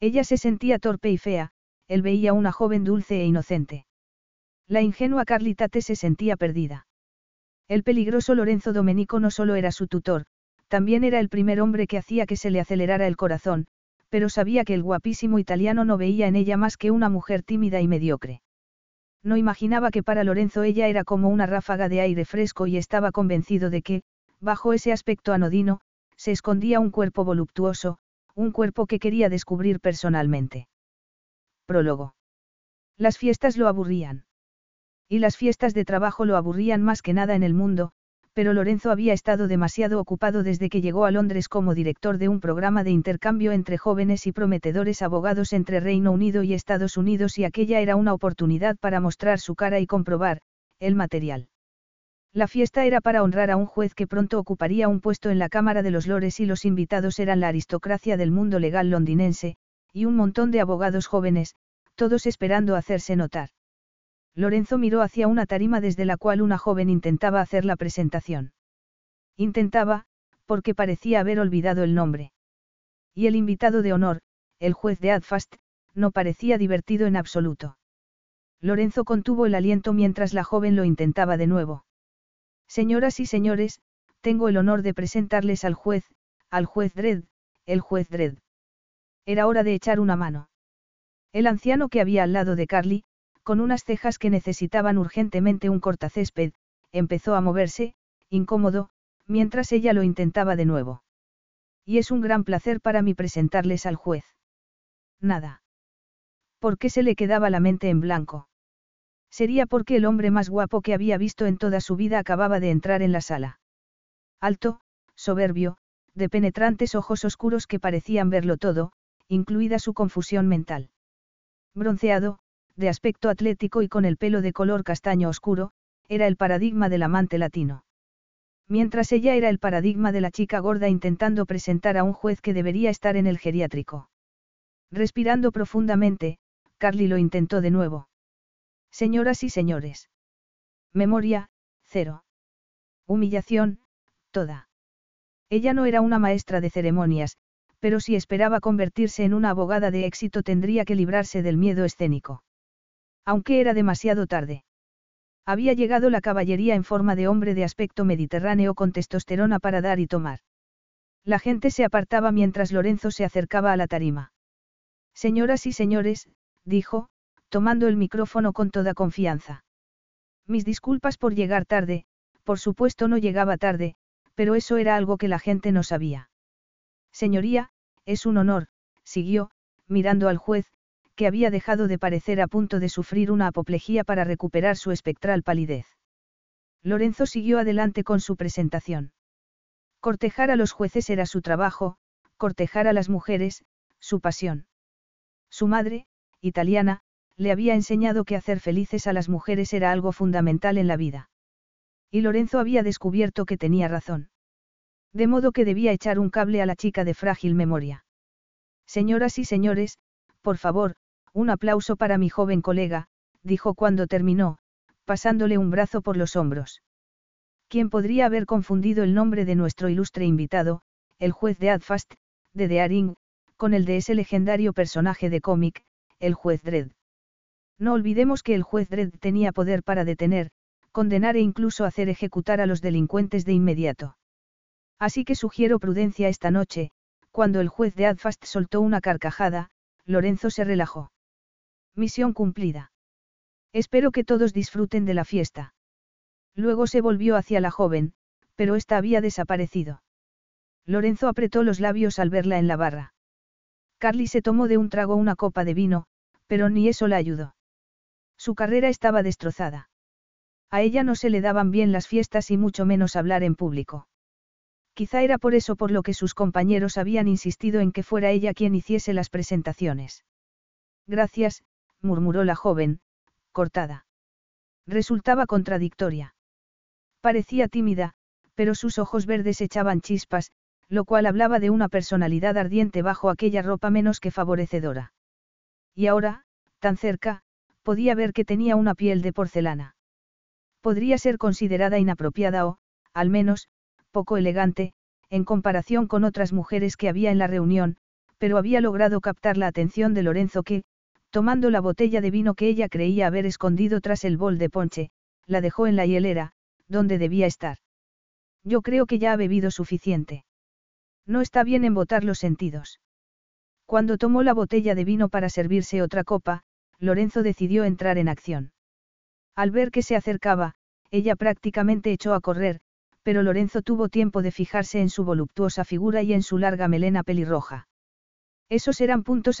Ella se sentía torpe y fea, él veía una joven dulce e inocente. La ingenua Carlitate se sentía perdida. El peligroso Lorenzo Domenico no solo era su tutor, también era el primer hombre que hacía que se le acelerara el corazón, pero sabía que el guapísimo italiano no veía en ella más que una mujer tímida y mediocre. No imaginaba que para Lorenzo ella era como una ráfaga de aire fresco y estaba convencido de que, bajo ese aspecto anodino, se escondía un cuerpo voluptuoso, un cuerpo que quería descubrir personalmente. Prólogo. Las fiestas lo aburrían. Y las fiestas de trabajo lo aburrían más que nada en el mundo, pero Lorenzo había estado demasiado ocupado desde que llegó a Londres como director de un programa de intercambio entre jóvenes y prometedores abogados entre Reino Unido y Estados Unidos y aquella era una oportunidad para mostrar su cara y comprobar, el material. La fiesta era para honrar a un juez que pronto ocuparía un puesto en la Cámara de los Lores y los invitados eran la aristocracia del mundo legal londinense, y un montón de abogados jóvenes, todos esperando hacerse notar. Lorenzo miró hacia una tarima desde la cual una joven intentaba hacer la presentación. Intentaba, porque parecía haber olvidado el nombre. Y el invitado de honor, el juez de Adfast, no parecía divertido en absoluto. Lorenzo contuvo el aliento mientras la joven lo intentaba de nuevo. Señoras y señores, tengo el honor de presentarles al juez, al juez Dredd, el juez Dredd. Era hora de echar una mano. El anciano que había al lado de Carly, con unas cejas que necesitaban urgentemente un cortacésped, empezó a moverse, incómodo, mientras ella lo intentaba de nuevo. Y es un gran placer para mí presentarles al juez. Nada. ¿Por qué se le quedaba la mente en blanco? Sería porque el hombre más guapo que había visto en toda su vida acababa de entrar en la sala. Alto, soberbio, de penetrantes ojos oscuros que parecían verlo todo, incluida su confusión mental. Bronceado, de aspecto atlético y con el pelo de color castaño oscuro, era el paradigma del amante latino. Mientras ella era el paradigma de la chica gorda intentando presentar a un juez que debería estar en el geriátrico. Respirando profundamente, Carly lo intentó de nuevo. Señoras y señores. Memoria, cero. Humillación, toda. Ella no era una maestra de ceremonias, pero si esperaba convertirse en una abogada de éxito tendría que librarse del miedo escénico. Aunque era demasiado tarde. Había llegado la caballería en forma de hombre de aspecto mediterráneo con testosterona para dar y tomar. La gente se apartaba mientras Lorenzo se acercaba a la tarima. Señoras y señores, dijo, tomando el micrófono con toda confianza. Mis disculpas por llegar tarde, por supuesto no llegaba tarde, pero eso era algo que la gente no sabía. Señoría, es un honor, siguió, mirando al juez, que había dejado de parecer a punto de sufrir una apoplejía para recuperar su espectral palidez. Lorenzo siguió adelante con su presentación. Cortejar a los jueces era su trabajo, cortejar a las mujeres, su pasión. Su madre, italiana, le había enseñado que hacer felices a las mujeres era algo fundamental en la vida. Y Lorenzo había descubierto que tenía razón. De modo que debía echar un cable a la chica de frágil memoria. Señoras y señores, por favor, un aplauso para mi joven colega, dijo cuando terminó, pasándole un brazo por los hombros. ¿Quién podría haber confundido el nombre de nuestro ilustre invitado, el juez de Adfast, de Dearing, con el de ese legendario personaje de cómic, el juez Dredd? No olvidemos que el juez Dredd tenía poder para detener, condenar e incluso hacer ejecutar a los delincuentes de inmediato. Así que sugiero prudencia esta noche, cuando el juez de Adfast soltó una carcajada, Lorenzo se relajó. Misión cumplida. Espero que todos disfruten de la fiesta. Luego se volvió hacia la joven, pero ésta había desaparecido. Lorenzo apretó los labios al verla en la barra. Carly se tomó de un trago una copa de vino, pero ni eso la ayudó. Su carrera estaba destrozada. A ella no se le daban bien las fiestas y mucho menos hablar en público. Quizá era por eso por lo que sus compañeros habían insistido en que fuera ella quien hiciese las presentaciones. Gracias, murmuró la joven, cortada. Resultaba contradictoria. Parecía tímida, pero sus ojos verdes echaban chispas, lo cual hablaba de una personalidad ardiente bajo aquella ropa menos que favorecedora. Y ahora, tan cerca, podía ver que tenía una piel de porcelana. Podría ser considerada inapropiada o, al menos, poco elegante, en comparación con otras mujeres que había en la reunión, pero había logrado captar la atención de Lorenzo que, tomando la botella de vino que ella creía haber escondido tras el bol de ponche, la dejó en la hielera, donde debía estar. Yo creo que ya ha bebido suficiente. No está bien embotar los sentidos. Cuando tomó la botella de vino para servirse otra copa, Lorenzo decidió entrar en acción. Al ver que se acercaba, ella prácticamente echó a correr, pero Lorenzo tuvo tiempo de fijarse en su voluptuosa figura y en su larga melena pelirroja. Esos eran puntos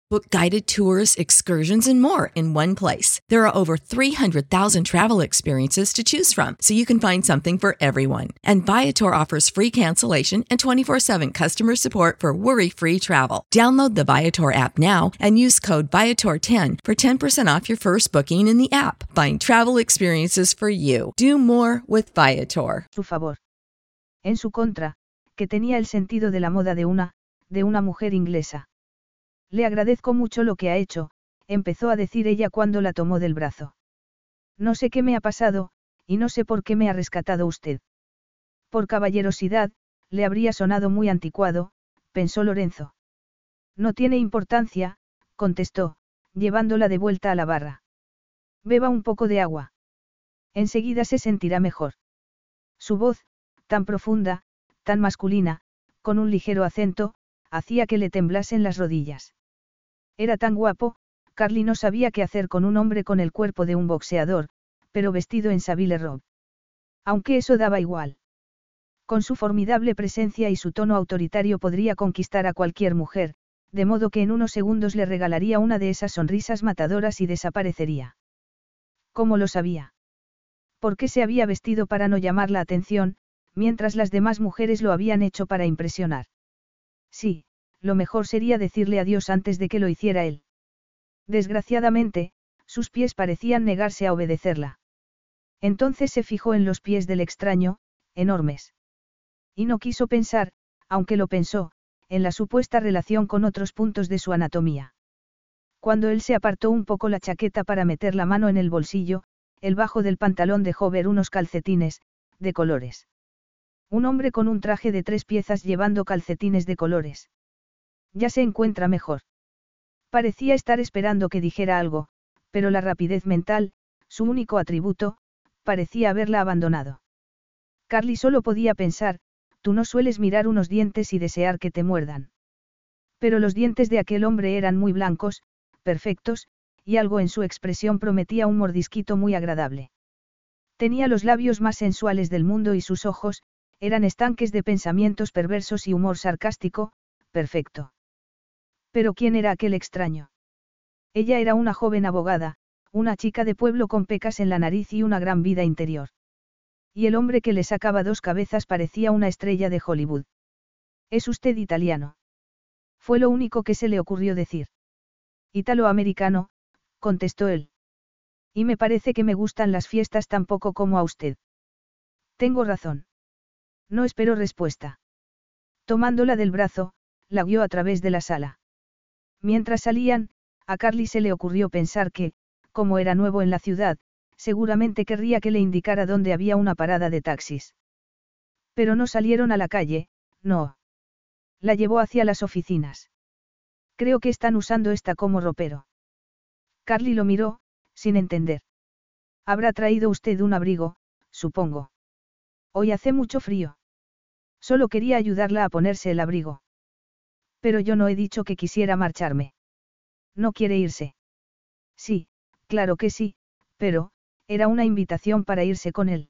Book guided tours, excursions, and more in one place. There are over 300,000 travel experiences to choose from, so you can find something for everyone. And Viator offers free cancellation and 24 7 customer support for worry free travel. Download the Viator app now and use code Viator10 for 10% off your first booking in the app. Find travel experiences for you. Do more with Viator. Su favor. En su contra, que tenía el sentido de la moda de una, de una mujer inglesa. Le agradezco mucho lo que ha hecho, empezó a decir ella cuando la tomó del brazo. No sé qué me ha pasado, y no sé por qué me ha rescatado usted. Por caballerosidad, le habría sonado muy anticuado, pensó Lorenzo. No tiene importancia, contestó, llevándola de vuelta a la barra. Beba un poco de agua. Enseguida se sentirá mejor. Su voz, tan profunda, tan masculina, con un ligero acento, hacía que le temblasen las rodillas. Era tan guapo, Carly no sabía qué hacer con un hombre con el cuerpo de un boxeador, pero vestido en Savile Rob. Aunque eso daba igual. Con su formidable presencia y su tono autoritario podría conquistar a cualquier mujer, de modo que en unos segundos le regalaría una de esas sonrisas matadoras y desaparecería. ¿Cómo lo sabía? ¿Por qué se había vestido para no llamar la atención, mientras las demás mujeres lo habían hecho para impresionar? Sí, lo mejor sería decirle adiós antes de que lo hiciera él. Desgraciadamente, sus pies parecían negarse a obedecerla. Entonces se fijó en los pies del extraño, enormes. Y no quiso pensar, aunque lo pensó, en la supuesta relación con otros puntos de su anatomía. Cuando él se apartó un poco la chaqueta para meter la mano en el bolsillo, el bajo del pantalón dejó ver unos calcetines, de colores. Un hombre con un traje de tres piezas llevando calcetines de colores. Ya se encuentra mejor. Parecía estar esperando que dijera algo, pero la rapidez mental, su único atributo, parecía haberla abandonado. Carly solo podía pensar, tú no sueles mirar unos dientes y desear que te muerdan. Pero los dientes de aquel hombre eran muy blancos, perfectos, y algo en su expresión prometía un mordisquito muy agradable. Tenía los labios más sensuales del mundo y sus ojos, eran estanques de pensamientos perversos y humor sarcástico, perfecto. Pero ¿quién era aquel extraño? Ella era una joven abogada, una chica de pueblo con pecas en la nariz y una gran vida interior. Y el hombre que le sacaba dos cabezas parecía una estrella de Hollywood. ¿Es usted italiano? Fue lo único que se le ocurrió decir. Italoamericano, contestó él. Y me parece que me gustan las fiestas tan poco como a usted. Tengo razón. No espero respuesta. Tomándola del brazo, la guió a través de la sala. Mientras salían, a Carly se le ocurrió pensar que, como era nuevo en la ciudad, seguramente querría que le indicara dónde había una parada de taxis. Pero no salieron a la calle, no. La llevó hacia las oficinas. Creo que están usando esta como ropero. Carly lo miró, sin entender. Habrá traído usted un abrigo, supongo. Hoy hace mucho frío. Solo quería ayudarla a ponerse el abrigo. Pero yo no he dicho que quisiera marcharme. ¿No quiere irse? Sí, claro que sí, pero, era una invitación para irse con él.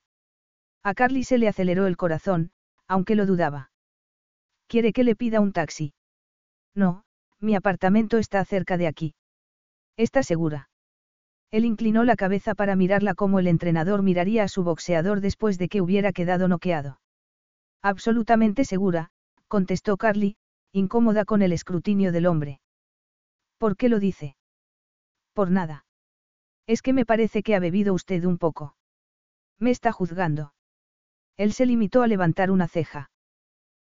A Carly se le aceleró el corazón, aunque lo dudaba. ¿Quiere que le pida un taxi? No, mi apartamento está cerca de aquí. ¿Está segura? Él inclinó la cabeza para mirarla como el entrenador miraría a su boxeador después de que hubiera quedado noqueado. Absolutamente segura, contestó Carly, incómoda con el escrutinio del hombre. ¿Por qué lo dice? Por nada. Es que me parece que ha bebido usted un poco. Me está juzgando. Él se limitó a levantar una ceja.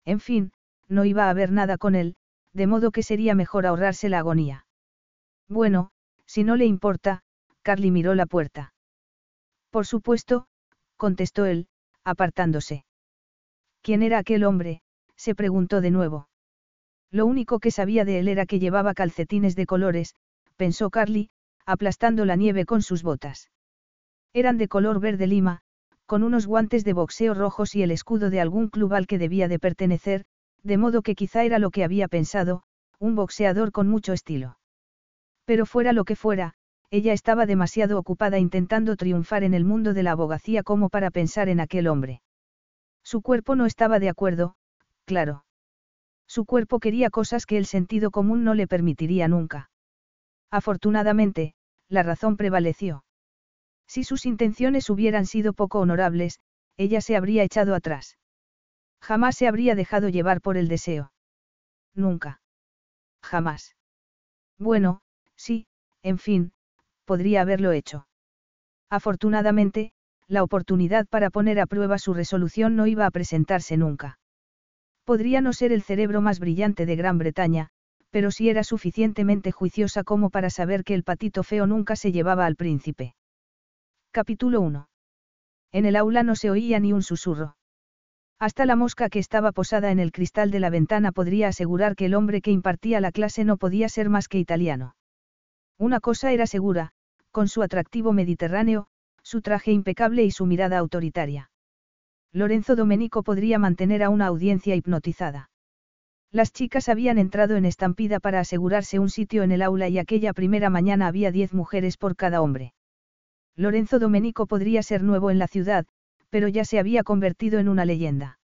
En fin, no iba a haber nada con él, de modo que sería mejor ahorrarse la agonía. Bueno, si no le importa, Carly miró la puerta. Por supuesto, contestó él, apartándose. ¿Quién era aquel hombre? se preguntó de nuevo. Lo único que sabía de él era que llevaba calcetines de colores, pensó Carly, aplastando la nieve con sus botas. Eran de color verde lima, con unos guantes de boxeo rojos y el escudo de algún club al que debía de pertenecer, de modo que quizá era lo que había pensado, un boxeador con mucho estilo. Pero fuera lo que fuera, ella estaba demasiado ocupada intentando triunfar en el mundo de la abogacía como para pensar en aquel hombre. Su cuerpo no estaba de acuerdo, claro. Su cuerpo quería cosas que el sentido común no le permitiría nunca. Afortunadamente, la razón prevaleció. Si sus intenciones hubieran sido poco honorables, ella se habría echado atrás. Jamás se habría dejado llevar por el deseo. Nunca. Jamás. Bueno, sí, en fin, podría haberlo hecho. Afortunadamente, la oportunidad para poner a prueba su resolución no iba a presentarse nunca. Podría no ser el cerebro más brillante de Gran Bretaña, pero sí era suficientemente juiciosa como para saber que el patito feo nunca se llevaba al príncipe. Capítulo 1. En el aula no se oía ni un susurro. Hasta la mosca que estaba posada en el cristal de la ventana podría asegurar que el hombre que impartía la clase no podía ser más que italiano. Una cosa era segura, con su atractivo mediterráneo, su traje impecable y su mirada autoritaria. Lorenzo Domenico podría mantener a una audiencia hipnotizada. Las chicas habían entrado en estampida para asegurarse un sitio en el aula y aquella primera mañana había diez mujeres por cada hombre. Lorenzo Domenico podría ser nuevo en la ciudad, pero ya se había convertido en una leyenda.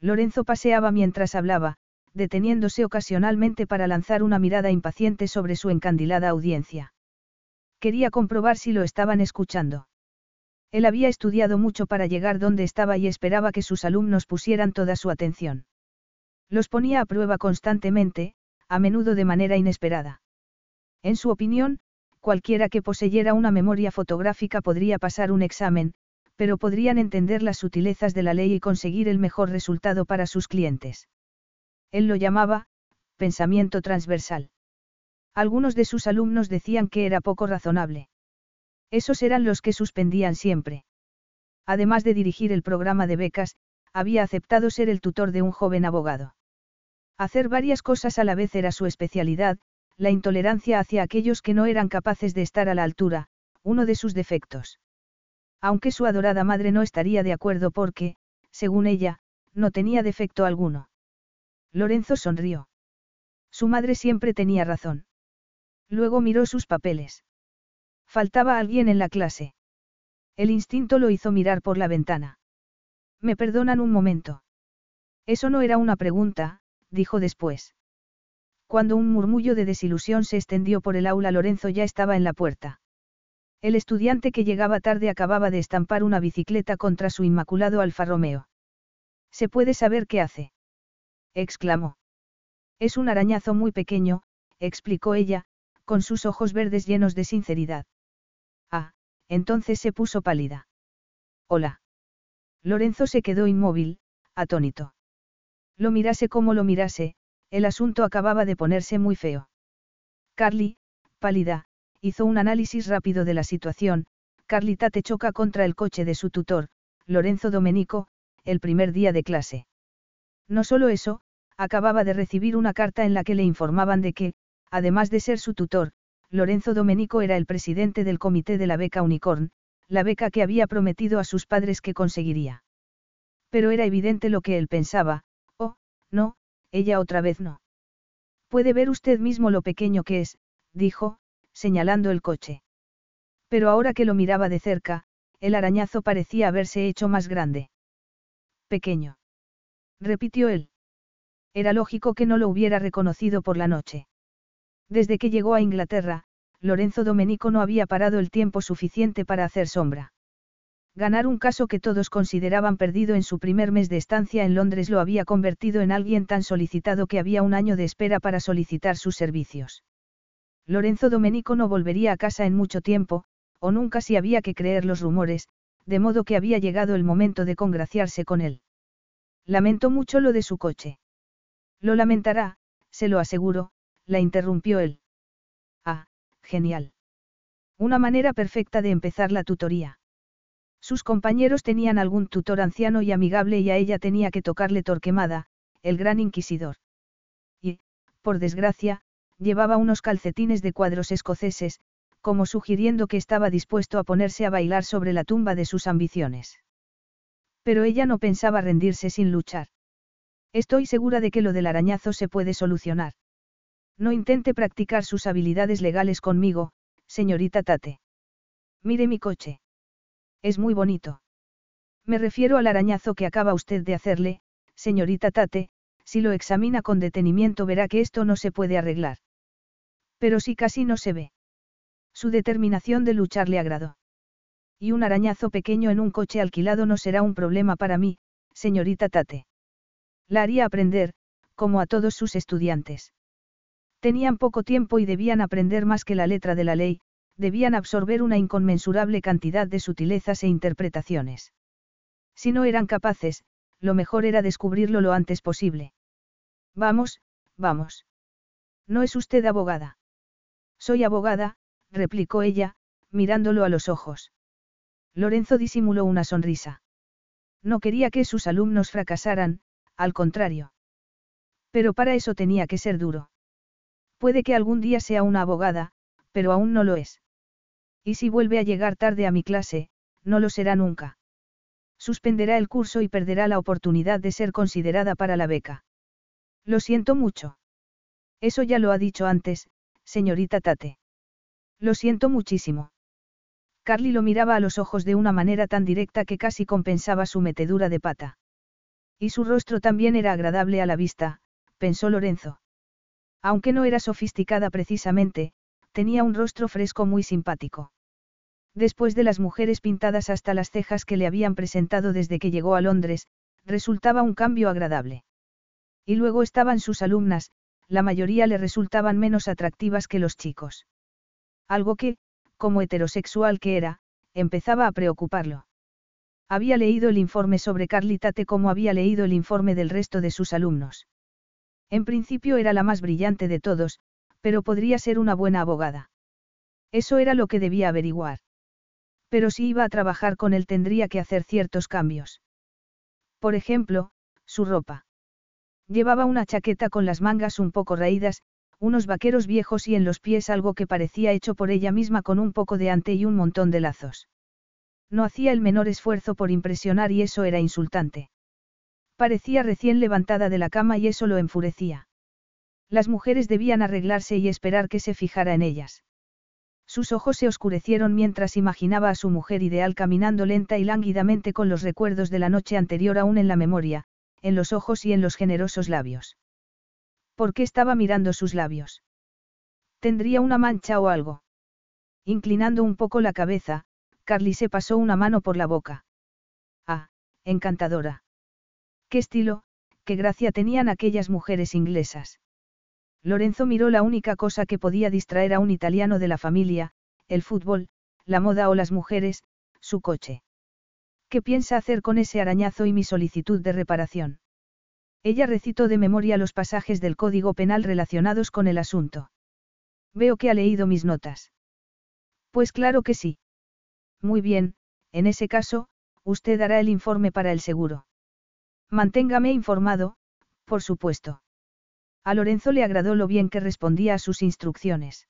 Lorenzo paseaba mientras hablaba, deteniéndose ocasionalmente para lanzar una mirada impaciente sobre su encandilada audiencia. Quería comprobar si lo estaban escuchando. Él había estudiado mucho para llegar donde estaba y esperaba que sus alumnos pusieran toda su atención. Los ponía a prueba constantemente, a menudo de manera inesperada. En su opinión, cualquiera que poseyera una memoria fotográfica podría pasar un examen, pero podrían entender las sutilezas de la ley y conseguir el mejor resultado para sus clientes. Él lo llamaba, pensamiento transversal. Algunos de sus alumnos decían que era poco razonable. Esos eran los que suspendían siempre. Además de dirigir el programa de becas, había aceptado ser el tutor de un joven abogado. Hacer varias cosas a la vez era su especialidad, la intolerancia hacia aquellos que no eran capaces de estar a la altura, uno de sus defectos. Aunque su adorada madre no estaría de acuerdo porque, según ella, no tenía defecto alguno. Lorenzo sonrió. Su madre siempre tenía razón. Luego miró sus papeles. Faltaba alguien en la clase. El instinto lo hizo mirar por la ventana. ¿Me perdonan un momento? Eso no era una pregunta, dijo después. Cuando un murmullo de desilusión se extendió por el aula, Lorenzo ya estaba en la puerta. El estudiante que llegaba tarde acababa de estampar una bicicleta contra su inmaculado Alfa Romeo. ¿Se puede saber qué hace? exclamó. Es un arañazo muy pequeño, explicó ella, con sus ojos verdes llenos de sinceridad. Ah, entonces se puso pálida. Hola. Lorenzo se quedó inmóvil, atónito. Lo mirase como lo mirase, el asunto acababa de ponerse muy feo. Carly, pálida, hizo un análisis rápido de la situación, Carlita te choca contra el coche de su tutor, Lorenzo Domenico, el primer día de clase. No solo eso, acababa de recibir una carta en la que le informaban de que, además de ser su tutor, Lorenzo Domenico era el presidente del comité de la beca Unicorn, la beca que había prometido a sus padres que conseguiría. Pero era evidente lo que él pensaba, oh, no, ella otra vez no. Puede ver usted mismo lo pequeño que es, dijo, señalando el coche. Pero ahora que lo miraba de cerca, el arañazo parecía haberse hecho más grande. Pequeño. Repitió él. Era lógico que no lo hubiera reconocido por la noche. Desde que llegó a Inglaterra, Lorenzo Domenico no había parado el tiempo suficiente para hacer sombra. Ganar un caso que todos consideraban perdido en su primer mes de estancia en Londres lo había convertido en alguien tan solicitado que había un año de espera para solicitar sus servicios. Lorenzo Domenico no volvería a casa en mucho tiempo, o nunca si había que creer los rumores, de modo que había llegado el momento de congraciarse con él. Lamentó mucho lo de su coche. Lo lamentará, se lo aseguro, la interrumpió él. Ah, genial. Una manera perfecta de empezar la tutoría. Sus compañeros tenían algún tutor anciano y amigable y a ella tenía que tocarle Torquemada, el gran inquisidor. Y, por desgracia, llevaba unos calcetines de cuadros escoceses, como sugiriendo que estaba dispuesto a ponerse a bailar sobre la tumba de sus ambiciones. Pero ella no pensaba rendirse sin luchar. Estoy segura de que lo del arañazo se puede solucionar. No intente practicar sus habilidades legales conmigo, señorita Tate. Mire mi coche. Es muy bonito. Me refiero al arañazo que acaba usted de hacerle, señorita Tate, si lo examina con detenimiento verá que esto no se puede arreglar. Pero si casi no se ve. Su determinación de luchar le agradó. Y un arañazo pequeño en un coche alquilado no será un problema para mí, señorita Tate. La haría aprender, como a todos sus estudiantes. Tenían poco tiempo y debían aprender más que la letra de la ley, debían absorber una inconmensurable cantidad de sutilezas e interpretaciones. Si no eran capaces, lo mejor era descubrirlo lo antes posible. Vamos, vamos. ¿No es usted abogada? Soy abogada, replicó ella, mirándolo a los ojos. Lorenzo disimuló una sonrisa. No quería que sus alumnos fracasaran, al contrario. Pero para eso tenía que ser duro. Puede que algún día sea una abogada, pero aún no lo es. Y si vuelve a llegar tarde a mi clase, no lo será nunca. Suspenderá el curso y perderá la oportunidad de ser considerada para la beca. Lo siento mucho. Eso ya lo ha dicho antes, señorita Tate. Lo siento muchísimo. Carly lo miraba a los ojos de una manera tan directa que casi compensaba su metedura de pata. Y su rostro también era agradable a la vista, pensó Lorenzo. Aunque no era sofisticada precisamente, tenía un rostro fresco muy simpático. Después de las mujeres pintadas hasta las cejas que le habían presentado desde que llegó a Londres, resultaba un cambio agradable. Y luego estaban sus alumnas, la mayoría le resultaban menos atractivas que los chicos. Algo que, como heterosexual que era, empezaba a preocuparlo. Había leído el informe sobre Carlitate como había leído el informe del resto de sus alumnos. En principio era la más brillante de todos, pero podría ser una buena abogada. Eso era lo que debía averiguar. Pero si iba a trabajar con él tendría que hacer ciertos cambios. Por ejemplo, su ropa. Llevaba una chaqueta con las mangas un poco raídas, unos vaqueros viejos y en los pies algo que parecía hecho por ella misma con un poco de ante y un montón de lazos. No hacía el menor esfuerzo por impresionar y eso era insultante. Parecía recién levantada de la cama y eso lo enfurecía. Las mujeres debían arreglarse y esperar que se fijara en ellas. Sus ojos se oscurecieron mientras imaginaba a su mujer ideal caminando lenta y lánguidamente con los recuerdos de la noche anterior aún en la memoria, en los ojos y en los generosos labios. ¿Por qué estaba mirando sus labios? ¿Tendría una mancha o algo? Inclinando un poco la cabeza, Carly se pasó una mano por la boca. Ah, encantadora. Qué estilo, qué gracia tenían aquellas mujeres inglesas. Lorenzo miró la única cosa que podía distraer a un italiano de la familia, el fútbol, la moda o las mujeres, su coche. ¿Qué piensa hacer con ese arañazo y mi solicitud de reparación? Ella recitó de memoria los pasajes del Código Penal relacionados con el asunto. Veo que ha leído mis notas. Pues claro que sí. Muy bien, en ese caso, usted hará el informe para el seguro. Manténgame informado, por supuesto. A Lorenzo le agradó lo bien que respondía a sus instrucciones.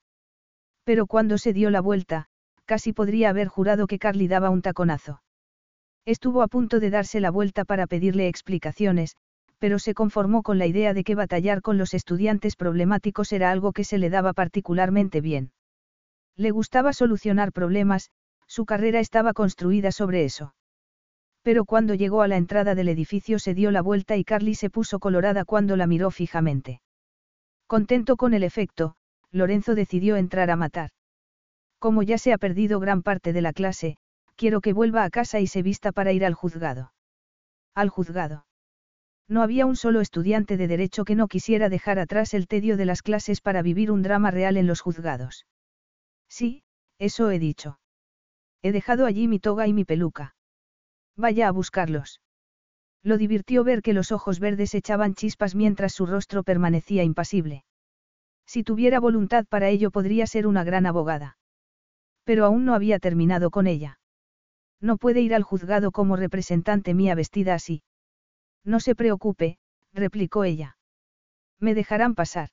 Pero cuando se dio la vuelta, casi podría haber jurado que Carly daba un taconazo. Estuvo a punto de darse la vuelta para pedirle explicaciones, pero se conformó con la idea de que batallar con los estudiantes problemáticos era algo que se le daba particularmente bien. Le gustaba solucionar problemas, su carrera estaba construida sobre eso. Pero cuando llegó a la entrada del edificio se dio la vuelta y Carly se puso colorada cuando la miró fijamente. Contento con el efecto, Lorenzo decidió entrar a matar. Como ya se ha perdido gran parte de la clase, quiero que vuelva a casa y se vista para ir al juzgado. Al juzgado. No había un solo estudiante de derecho que no quisiera dejar atrás el tedio de las clases para vivir un drama real en los juzgados. Sí, eso he dicho. He dejado allí mi toga y mi peluca. Vaya a buscarlos. Lo divirtió ver que los ojos verdes echaban chispas mientras su rostro permanecía impasible. Si tuviera voluntad para ello podría ser una gran abogada. Pero aún no había terminado con ella. No puede ir al juzgado como representante mía vestida así. No se preocupe, replicó ella. Me dejarán pasar.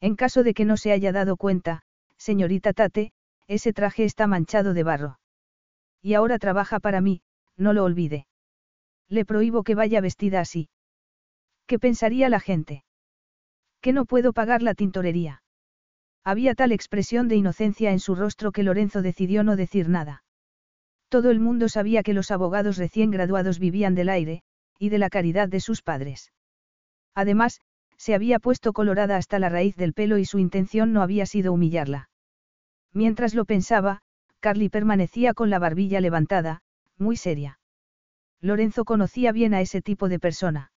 En caso de que no se haya dado cuenta, señorita Tate, ese traje está manchado de barro. Y ahora trabaja para mí, no lo olvide. Le prohíbo que vaya vestida así. ¿Qué pensaría la gente? Que no puedo pagar la tintorería. Había tal expresión de inocencia en su rostro que Lorenzo decidió no decir nada. Todo el mundo sabía que los abogados recién graduados vivían del aire, y de la caridad de sus padres. Además, se había puesto colorada hasta la raíz del pelo y su intención no había sido humillarla. Mientras lo pensaba, Carly permanecía con la barbilla levantada, muy seria. Lorenzo conocía bien a ese tipo de persona.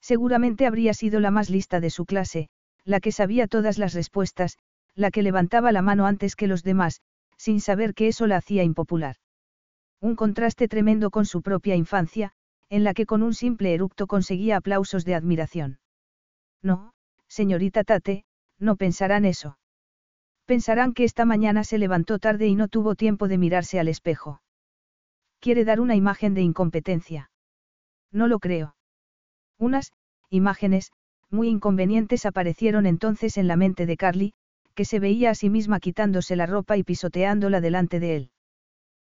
Seguramente habría sido la más lista de su clase, la que sabía todas las respuestas, la que levantaba la mano antes que los demás, sin saber que eso la hacía impopular. Un contraste tremendo con su propia infancia, en la que con un simple eructo conseguía aplausos de admiración. No, señorita Tate, no pensarán eso. Pensarán que esta mañana se levantó tarde y no tuvo tiempo de mirarse al espejo. Quiere dar una imagen de incompetencia. No lo creo. Unas, imágenes, muy inconvenientes aparecieron entonces en la mente de Carly, que se veía a sí misma quitándose la ropa y pisoteándola delante de él.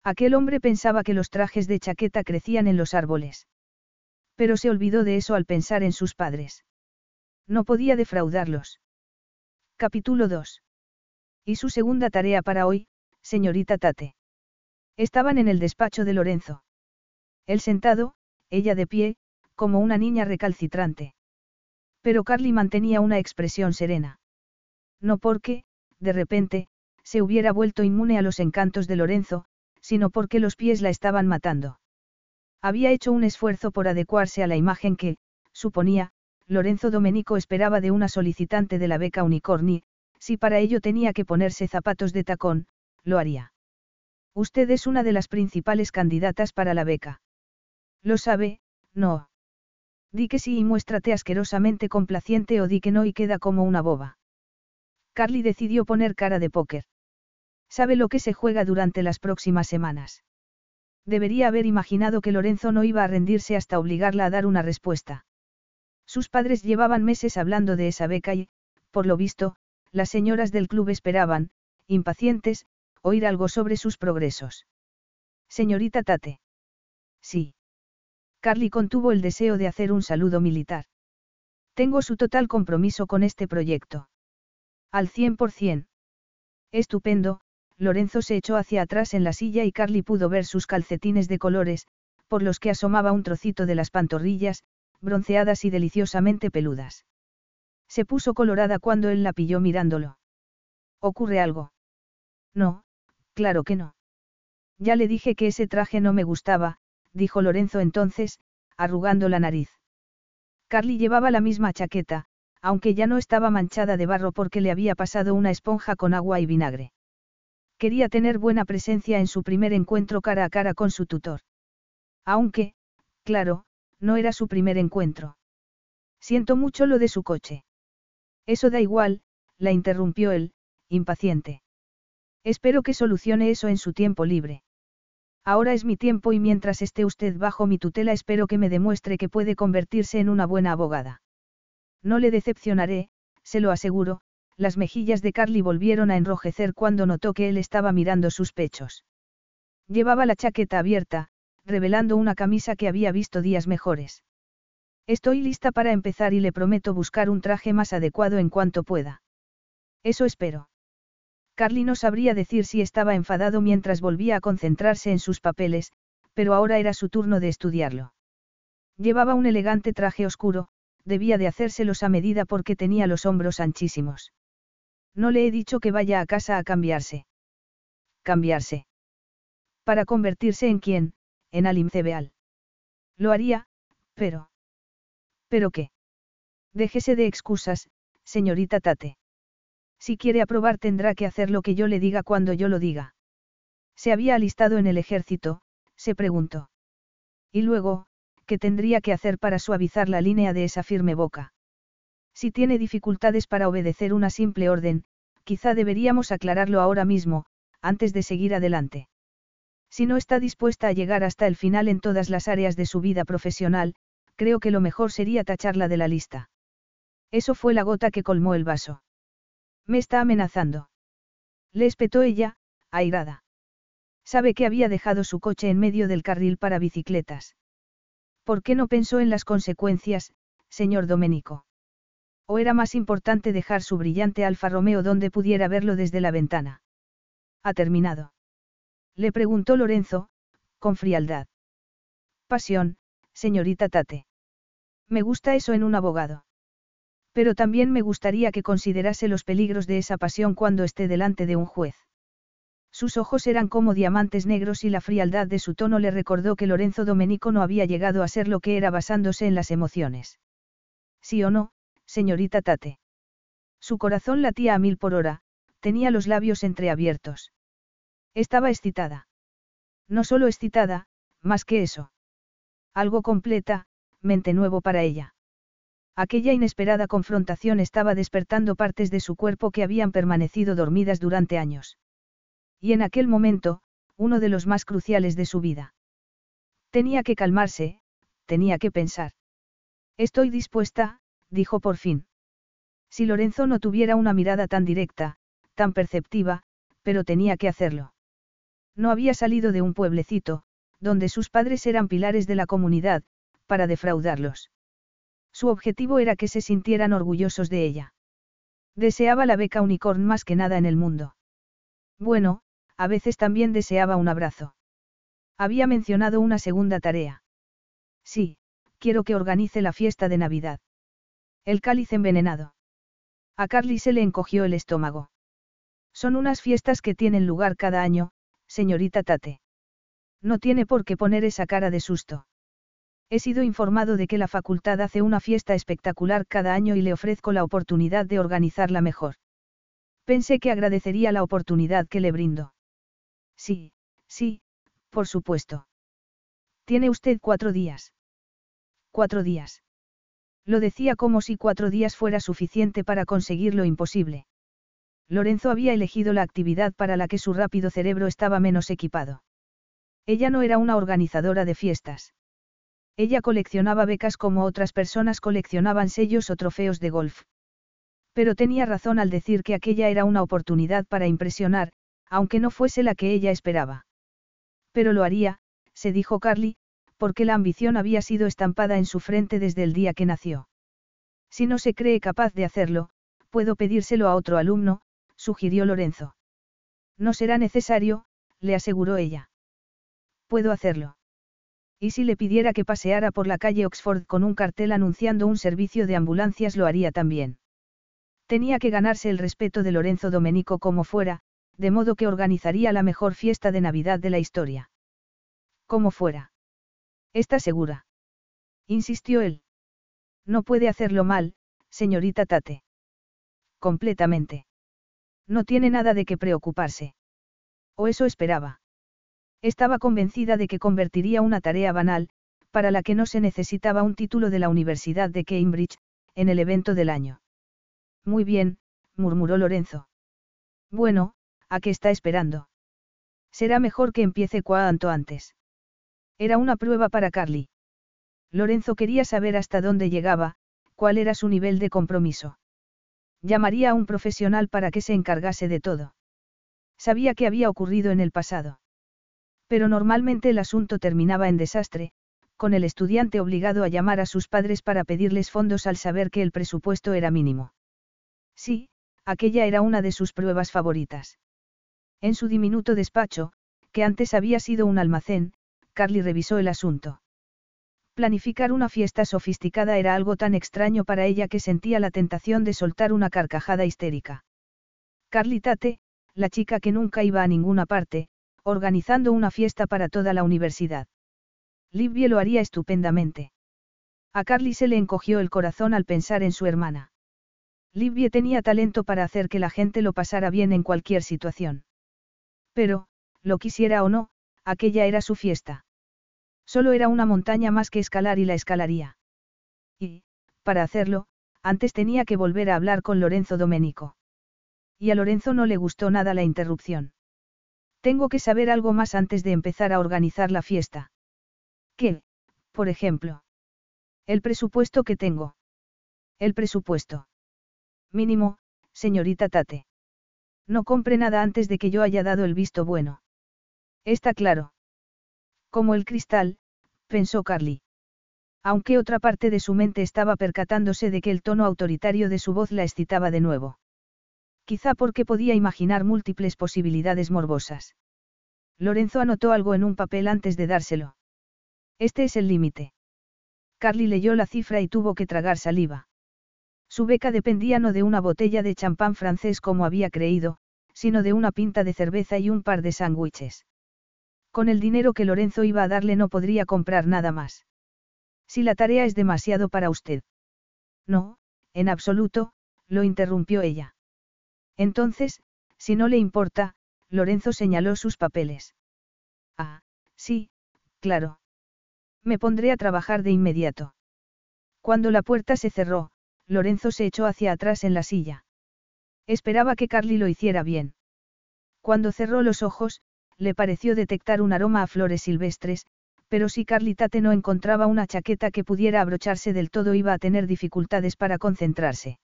Aquel hombre pensaba que los trajes de chaqueta crecían en los árboles. Pero se olvidó de eso al pensar en sus padres. No podía defraudarlos. Capítulo 2. Y su segunda tarea para hoy, señorita Tate. Estaban en el despacho de Lorenzo. Él sentado, ella de pie, como una niña recalcitrante. Pero Carly mantenía una expresión serena. No porque, de repente, se hubiera vuelto inmune a los encantos de Lorenzo, sino porque los pies la estaban matando. Había hecho un esfuerzo por adecuarse a la imagen que, suponía, Lorenzo Domenico esperaba de una solicitante de la beca Unicorni, si para ello tenía que ponerse zapatos de tacón, lo haría. Usted es una de las principales candidatas para la beca. Lo sabe, no. Di que sí y muéstrate asquerosamente complaciente o di que no y queda como una boba. Carly decidió poner cara de póker. Sabe lo que se juega durante las próximas semanas. Debería haber imaginado que Lorenzo no iba a rendirse hasta obligarla a dar una respuesta. Sus padres llevaban meses hablando de esa beca y, por lo visto, las señoras del club esperaban, impacientes, oír algo sobre sus progresos. Señorita Tate. Sí. Carly contuvo el deseo de hacer un saludo militar. Tengo su total compromiso con este proyecto. Al 100%. Estupendo, Lorenzo se echó hacia atrás en la silla y Carly pudo ver sus calcetines de colores, por los que asomaba un trocito de las pantorrillas, bronceadas y deliciosamente peludas. Se puso colorada cuando él la pilló mirándolo. ¿Ocurre algo? No, claro que no. Ya le dije que ese traje no me gustaba, dijo Lorenzo entonces, arrugando la nariz. Carly llevaba la misma chaqueta, aunque ya no estaba manchada de barro porque le había pasado una esponja con agua y vinagre. Quería tener buena presencia en su primer encuentro cara a cara con su tutor. Aunque, claro, no era su primer encuentro. Siento mucho lo de su coche. Eso da igual, la interrumpió él, impaciente. Espero que solucione eso en su tiempo libre. Ahora es mi tiempo y mientras esté usted bajo mi tutela espero que me demuestre que puede convertirse en una buena abogada. No le decepcionaré, se lo aseguro, las mejillas de Carly volvieron a enrojecer cuando notó que él estaba mirando sus pechos. Llevaba la chaqueta abierta, revelando una camisa que había visto días mejores. Estoy lista para empezar y le prometo buscar un traje más adecuado en cuanto pueda. Eso espero. Carly no sabría decir si estaba enfadado mientras volvía a concentrarse en sus papeles, pero ahora era su turno de estudiarlo. Llevaba un elegante traje oscuro, debía de hacérselos a medida porque tenía los hombros anchísimos. No le he dicho que vaya a casa a cambiarse. Cambiarse. Para convertirse en quién, en Alim Cebeal. Lo haría, pero. ¿Pero qué? Déjese de excusas, señorita Tate. Si quiere aprobar tendrá que hacer lo que yo le diga cuando yo lo diga. ¿Se había alistado en el ejército? se preguntó. Y luego, ¿qué tendría que hacer para suavizar la línea de esa firme boca? Si tiene dificultades para obedecer una simple orden, quizá deberíamos aclararlo ahora mismo, antes de seguir adelante. Si no está dispuesta a llegar hasta el final en todas las áreas de su vida profesional, creo que lo mejor sería tacharla de la lista. Eso fue la gota que colmó el vaso. Me está amenazando. Le espetó ella, airada. Sabe que había dejado su coche en medio del carril para bicicletas. ¿Por qué no pensó en las consecuencias, señor Domenico? ¿O era más importante dejar su brillante Alfa Romeo donde pudiera verlo desde la ventana? ¿Ha terminado? Le preguntó Lorenzo, con frialdad. Pasión, señorita Tate. Me gusta eso en un abogado. Pero también me gustaría que considerase los peligros de esa pasión cuando esté delante de un juez. Sus ojos eran como diamantes negros y la frialdad de su tono le recordó que Lorenzo Domenico no había llegado a ser lo que era basándose en las emociones. Sí o no, señorita Tate. Su corazón latía a mil por hora, tenía los labios entreabiertos. Estaba excitada. No solo excitada, más que eso. Algo completa, mente nuevo para ella. Aquella inesperada confrontación estaba despertando partes de su cuerpo que habían permanecido dormidas durante años. Y en aquel momento, uno de los más cruciales de su vida. Tenía que calmarse, tenía que pensar. Estoy dispuesta, dijo por fin. Si Lorenzo no tuviera una mirada tan directa, tan perceptiva, pero tenía que hacerlo. No había salido de un pueblecito, donde sus padres eran pilares de la comunidad, para defraudarlos. Su objetivo era que se sintieran orgullosos de ella. Deseaba la beca unicorn más que nada en el mundo. Bueno, a veces también deseaba un abrazo. Había mencionado una segunda tarea. Sí, quiero que organice la fiesta de Navidad. El cáliz envenenado. A Carly se le encogió el estómago. Son unas fiestas que tienen lugar cada año, señorita Tate. No tiene por qué poner esa cara de susto. He sido informado de que la facultad hace una fiesta espectacular cada año y le ofrezco la oportunidad de organizarla mejor. Pensé que agradecería la oportunidad que le brindo. Sí, sí, por supuesto. Tiene usted cuatro días. Cuatro días. Lo decía como si cuatro días fuera suficiente para conseguir lo imposible. Lorenzo había elegido la actividad para la que su rápido cerebro estaba menos equipado. Ella no era una organizadora de fiestas. Ella coleccionaba becas como otras personas coleccionaban sellos o trofeos de golf. Pero tenía razón al decir que aquella era una oportunidad para impresionar, aunque no fuese la que ella esperaba. Pero lo haría, se dijo Carly, porque la ambición había sido estampada en su frente desde el día que nació. Si no se cree capaz de hacerlo, puedo pedírselo a otro alumno, sugirió Lorenzo. No será necesario, le aseguró ella. Puedo hacerlo. Y si le pidiera que paseara por la calle Oxford con un cartel anunciando un servicio de ambulancias lo haría también. Tenía que ganarse el respeto de Lorenzo Domenico como fuera, de modo que organizaría la mejor fiesta de Navidad de la historia. Como fuera. ¿Está segura? Insistió él. No puede hacerlo mal, señorita Tate. Completamente. No tiene nada de qué preocuparse. O eso esperaba. Estaba convencida de que convertiría una tarea banal, para la que no se necesitaba un título de la Universidad de Cambridge, en el evento del año. Muy bien, murmuró Lorenzo. Bueno, ¿a qué está esperando? Será mejor que empiece cuanto antes. Era una prueba para Carly. Lorenzo quería saber hasta dónde llegaba, cuál era su nivel de compromiso. Llamaría a un profesional para que se encargase de todo. Sabía que había ocurrido en el pasado. Pero normalmente el asunto terminaba en desastre, con el estudiante obligado a llamar a sus padres para pedirles fondos al saber que el presupuesto era mínimo. Sí, aquella era una de sus pruebas favoritas. En su diminuto despacho, que antes había sido un almacén, Carly revisó el asunto. Planificar una fiesta sofisticada era algo tan extraño para ella que sentía la tentación de soltar una carcajada histérica. Carly Tate, la chica que nunca iba a ninguna parte, organizando una fiesta para toda la universidad. Libby lo haría estupendamente. A Carly se le encogió el corazón al pensar en su hermana. Libby tenía talento para hacer que la gente lo pasara bien en cualquier situación. Pero, lo quisiera o no, aquella era su fiesta. Solo era una montaña más que escalar y la escalaría. Y, para hacerlo, antes tenía que volver a hablar con Lorenzo Domenico. Y a Lorenzo no le gustó nada la interrupción. Tengo que saber algo más antes de empezar a organizar la fiesta. ¿Qué, por ejemplo? El presupuesto que tengo. El presupuesto. Mínimo, señorita Tate. No compre nada antes de que yo haya dado el visto bueno. Está claro. Como el cristal, pensó Carly. Aunque otra parte de su mente estaba percatándose de que el tono autoritario de su voz la excitaba de nuevo. Quizá porque podía imaginar múltiples posibilidades morbosas. Lorenzo anotó algo en un papel antes de dárselo. Este es el límite. Carly leyó la cifra y tuvo que tragar saliva. Su beca dependía no de una botella de champán francés como había creído, sino de una pinta de cerveza y un par de sándwiches. Con el dinero que Lorenzo iba a darle no podría comprar nada más. Si la tarea es demasiado para usted. No, en absoluto, lo interrumpió ella. Entonces, si no le importa, Lorenzo señaló sus papeles. Ah, sí, claro. Me pondré a trabajar de inmediato. Cuando la puerta se cerró, Lorenzo se echó hacia atrás en la silla. Esperaba que Carly lo hiciera bien. Cuando cerró los ojos, le pareció detectar un aroma a flores silvestres, pero si Carlitate no encontraba una chaqueta que pudiera abrocharse del todo iba a tener dificultades para concentrarse.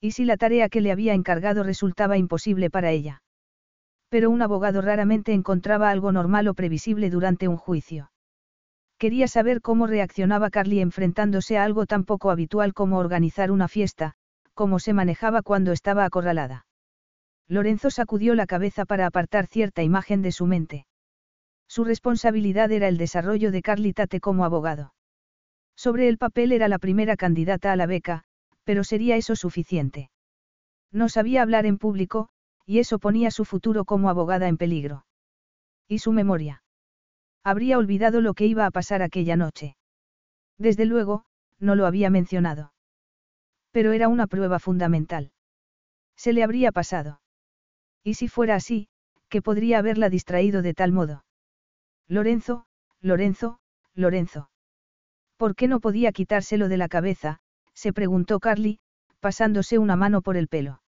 Y si la tarea que le había encargado resultaba imposible para ella. Pero un abogado raramente encontraba algo normal o previsible durante un juicio. Quería saber cómo reaccionaba Carly enfrentándose a algo tan poco habitual como organizar una fiesta, cómo se manejaba cuando estaba acorralada. Lorenzo sacudió la cabeza para apartar cierta imagen de su mente. Su responsabilidad era el desarrollo de Carly Tate como abogado. Sobre el papel era la primera candidata a la beca, pero sería eso suficiente. No sabía hablar en público, y eso ponía su futuro como abogada en peligro. ¿Y su memoria? Habría olvidado lo que iba a pasar aquella noche. Desde luego, no lo había mencionado. Pero era una prueba fundamental. Se le habría pasado. Y si fuera así, ¿qué podría haberla distraído de tal modo? Lorenzo, Lorenzo, Lorenzo. ¿Por qué no podía quitárselo de la cabeza? Se preguntó Carly, pasándose una mano por el pelo.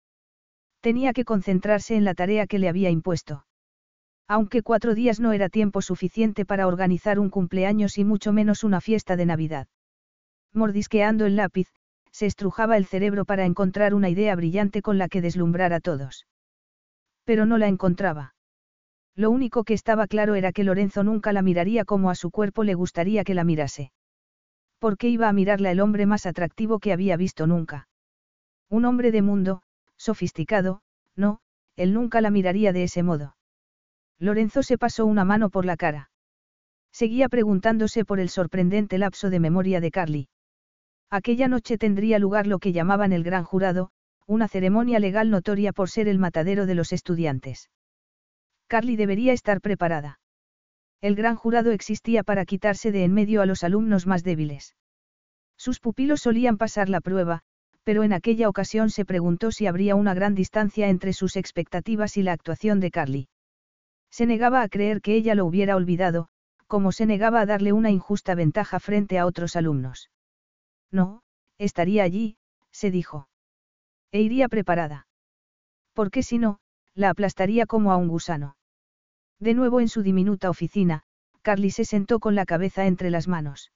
Tenía que concentrarse en la tarea que le había impuesto. Aunque cuatro días no era tiempo suficiente para organizar un cumpleaños y mucho menos una fiesta de Navidad. Mordisqueando el lápiz, se estrujaba el cerebro para encontrar una idea brillante con la que deslumbrar a todos. Pero no la encontraba. Lo único que estaba claro era que Lorenzo nunca la miraría como a su cuerpo le gustaría que la mirase. ¿Por qué iba a mirarla el hombre más atractivo que había visto nunca? Un hombre de mundo, sofisticado, no, él nunca la miraría de ese modo. Lorenzo se pasó una mano por la cara. Seguía preguntándose por el sorprendente lapso de memoria de Carly. Aquella noche tendría lugar lo que llamaban el gran jurado, una ceremonia legal notoria por ser el matadero de los estudiantes. Carly debería estar preparada. El gran jurado existía para quitarse de en medio a los alumnos más débiles. Sus pupilos solían pasar la prueba, pero en aquella ocasión se preguntó si habría una gran distancia entre sus expectativas y la actuación de Carly. Se negaba a creer que ella lo hubiera olvidado, como se negaba a darle una injusta ventaja frente a otros alumnos. No, estaría allí, se dijo. E iría preparada. Porque si no, la aplastaría como a un gusano. De nuevo en su diminuta oficina, Carly se sentó con la cabeza entre las manos.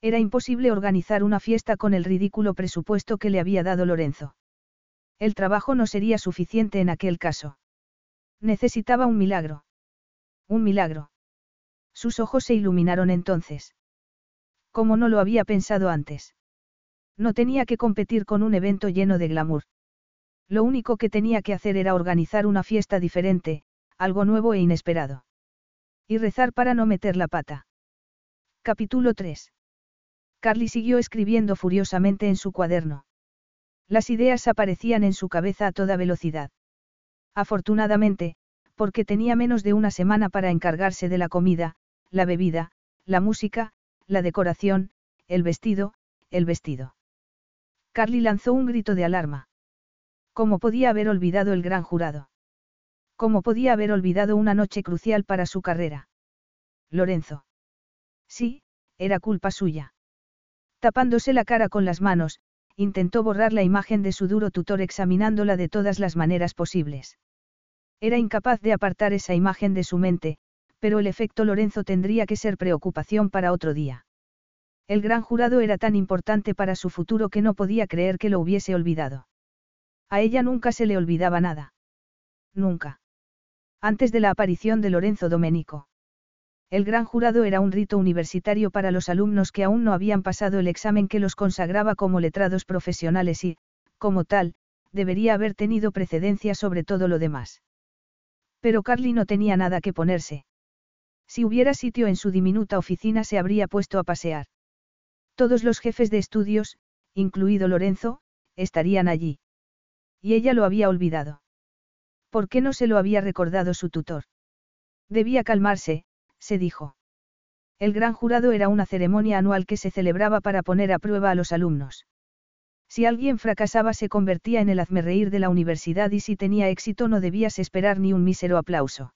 Era imposible organizar una fiesta con el ridículo presupuesto que le había dado Lorenzo. El trabajo no sería suficiente en aquel caso. Necesitaba un milagro. Un milagro. Sus ojos se iluminaron entonces. Como no lo había pensado antes. No tenía que competir con un evento lleno de glamour. Lo único que tenía que hacer era organizar una fiesta diferente, algo nuevo e inesperado. Y rezar para no meter la pata. Capítulo 3. Carly siguió escribiendo furiosamente en su cuaderno. Las ideas aparecían en su cabeza a toda velocidad. Afortunadamente, porque tenía menos de una semana para encargarse de la comida, la bebida, la música, la decoración, el vestido, el vestido. Carly lanzó un grito de alarma. ¿Cómo podía haber olvidado el gran jurado? ¿Cómo podía haber olvidado una noche crucial para su carrera? Lorenzo. Sí, era culpa suya. Tapándose la cara con las manos, intentó borrar la imagen de su duro tutor examinándola de todas las maneras posibles. Era incapaz de apartar esa imagen de su mente, pero el efecto Lorenzo tendría que ser preocupación para otro día. El gran jurado era tan importante para su futuro que no podía creer que lo hubiese olvidado. A ella nunca se le olvidaba nada. Nunca. Antes de la aparición de Lorenzo Domenico. El gran jurado era un rito universitario para los alumnos que aún no habían pasado el examen que los consagraba como letrados profesionales y, como tal, debería haber tenido precedencia sobre todo lo demás. Pero Carly no tenía nada que ponerse. Si hubiera sitio en su diminuta oficina se habría puesto a pasear. Todos los jefes de estudios, incluido Lorenzo, estarían allí. Y ella lo había olvidado. ¿Por qué no se lo había recordado su tutor? Debía calmarse, se dijo. El gran jurado era una ceremonia anual que se celebraba para poner a prueba a los alumnos. Si alguien fracasaba se convertía en el hazmerreír de la universidad y si tenía éxito no debías esperar ni un mísero aplauso.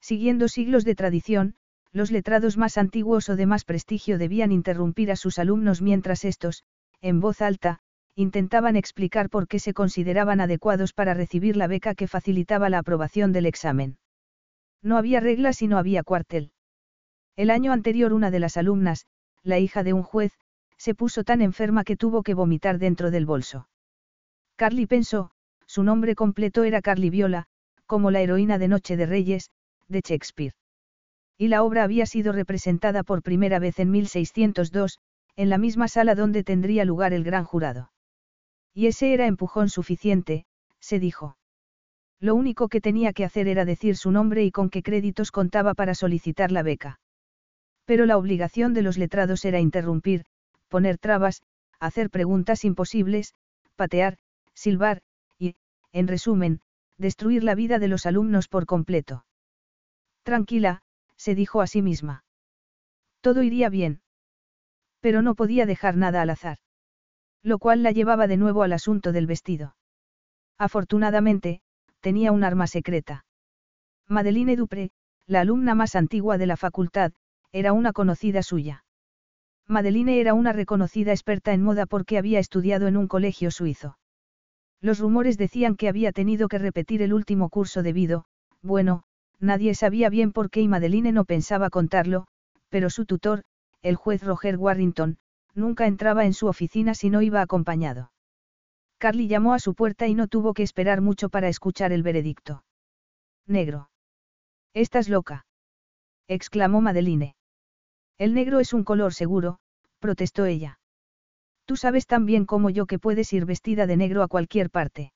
Siguiendo siglos de tradición, los letrados más antiguos o de más prestigio debían interrumpir a sus alumnos mientras estos, en voz alta, intentaban explicar por qué se consideraban adecuados para recibir la beca que facilitaba la aprobación del examen. No había reglas y no había cuartel. El año anterior una de las alumnas, la hija de un juez, se puso tan enferma que tuvo que vomitar dentro del bolso. Carly pensó, su nombre completo era Carly Viola, como la heroína de Noche de Reyes, de Shakespeare. Y la obra había sido representada por primera vez en 1602, en la misma sala donde tendría lugar el gran jurado. Y ese era empujón suficiente, se dijo. Lo único que tenía que hacer era decir su nombre y con qué créditos contaba para solicitar la beca. Pero la obligación de los letrados era interrumpir, poner trabas, hacer preguntas imposibles, patear, silbar, y, en resumen, destruir la vida de los alumnos por completo. Tranquila, se dijo a sí misma. Todo iría bien. Pero no podía dejar nada al azar. Lo cual la llevaba de nuevo al asunto del vestido. Afortunadamente, tenía un arma secreta. Madeline Dupré, la alumna más antigua de la facultad, era una conocida suya. Madeline era una reconocida experta en moda porque había estudiado en un colegio suizo. Los rumores decían que había tenido que repetir el último curso debido, bueno, nadie sabía bien por qué y Madeline no pensaba contarlo, pero su tutor, el juez Roger Warrington, nunca entraba en su oficina si no iba acompañado. Carly llamó a su puerta y no tuvo que esperar mucho para escuchar el veredicto. Negro. Estás loca. exclamó Madeline. El negro es un color seguro, protestó ella. Tú sabes tan bien como yo que puedes ir vestida de negro a cualquier parte.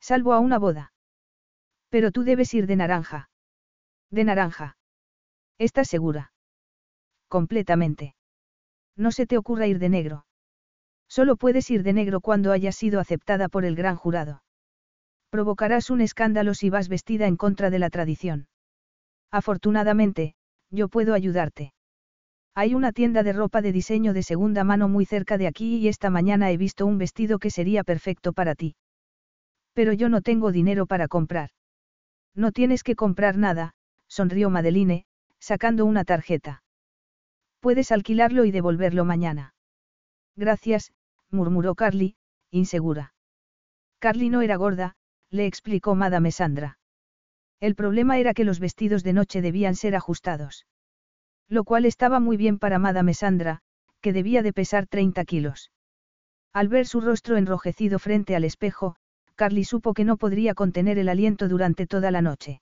Salvo a una boda. Pero tú debes ir de naranja. De naranja. ¿Estás segura? Completamente. No se te ocurra ir de negro. Solo puedes ir de negro cuando hayas sido aceptada por el gran jurado. Provocarás un escándalo si vas vestida en contra de la tradición. Afortunadamente, yo puedo ayudarte. Hay una tienda de ropa de diseño de segunda mano muy cerca de aquí y esta mañana he visto un vestido que sería perfecto para ti. Pero yo no tengo dinero para comprar. No tienes que comprar nada, sonrió Madeline, sacando una tarjeta. Puedes alquilarlo y devolverlo mañana. Gracias, murmuró Carly, insegura. Carly no era gorda, le explicó Madame Sandra. El problema era que los vestidos de noche debían ser ajustados. Lo cual estaba muy bien para Madame Sandra, que debía de pesar 30 kilos. Al ver su rostro enrojecido frente al espejo, Carly supo que no podría contener el aliento durante toda la noche.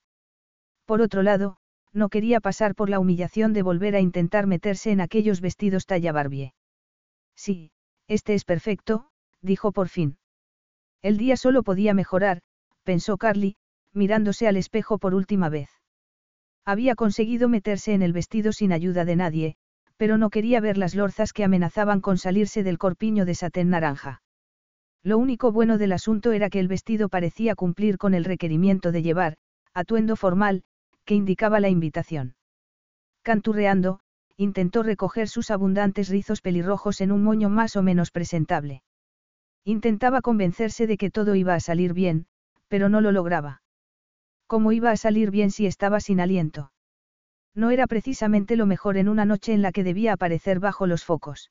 Por otro lado, no quería pasar por la humillación de volver a intentar meterse en aquellos vestidos talla Barbie. Sí, este es perfecto, dijo por fin. El día solo podía mejorar, pensó Carly, mirándose al espejo por última vez. Había conseguido meterse en el vestido sin ayuda de nadie, pero no quería ver las lorzas que amenazaban con salirse del corpiño de satén naranja. Lo único bueno del asunto era que el vestido parecía cumplir con el requerimiento de llevar, atuendo formal, que indicaba la invitación. Canturreando, intentó recoger sus abundantes rizos pelirrojos en un moño más o menos presentable. Intentaba convencerse de que todo iba a salir bien, pero no lo lograba. ¿Cómo iba a salir bien si estaba sin aliento? No era precisamente lo mejor en una noche en la que debía aparecer bajo los focos.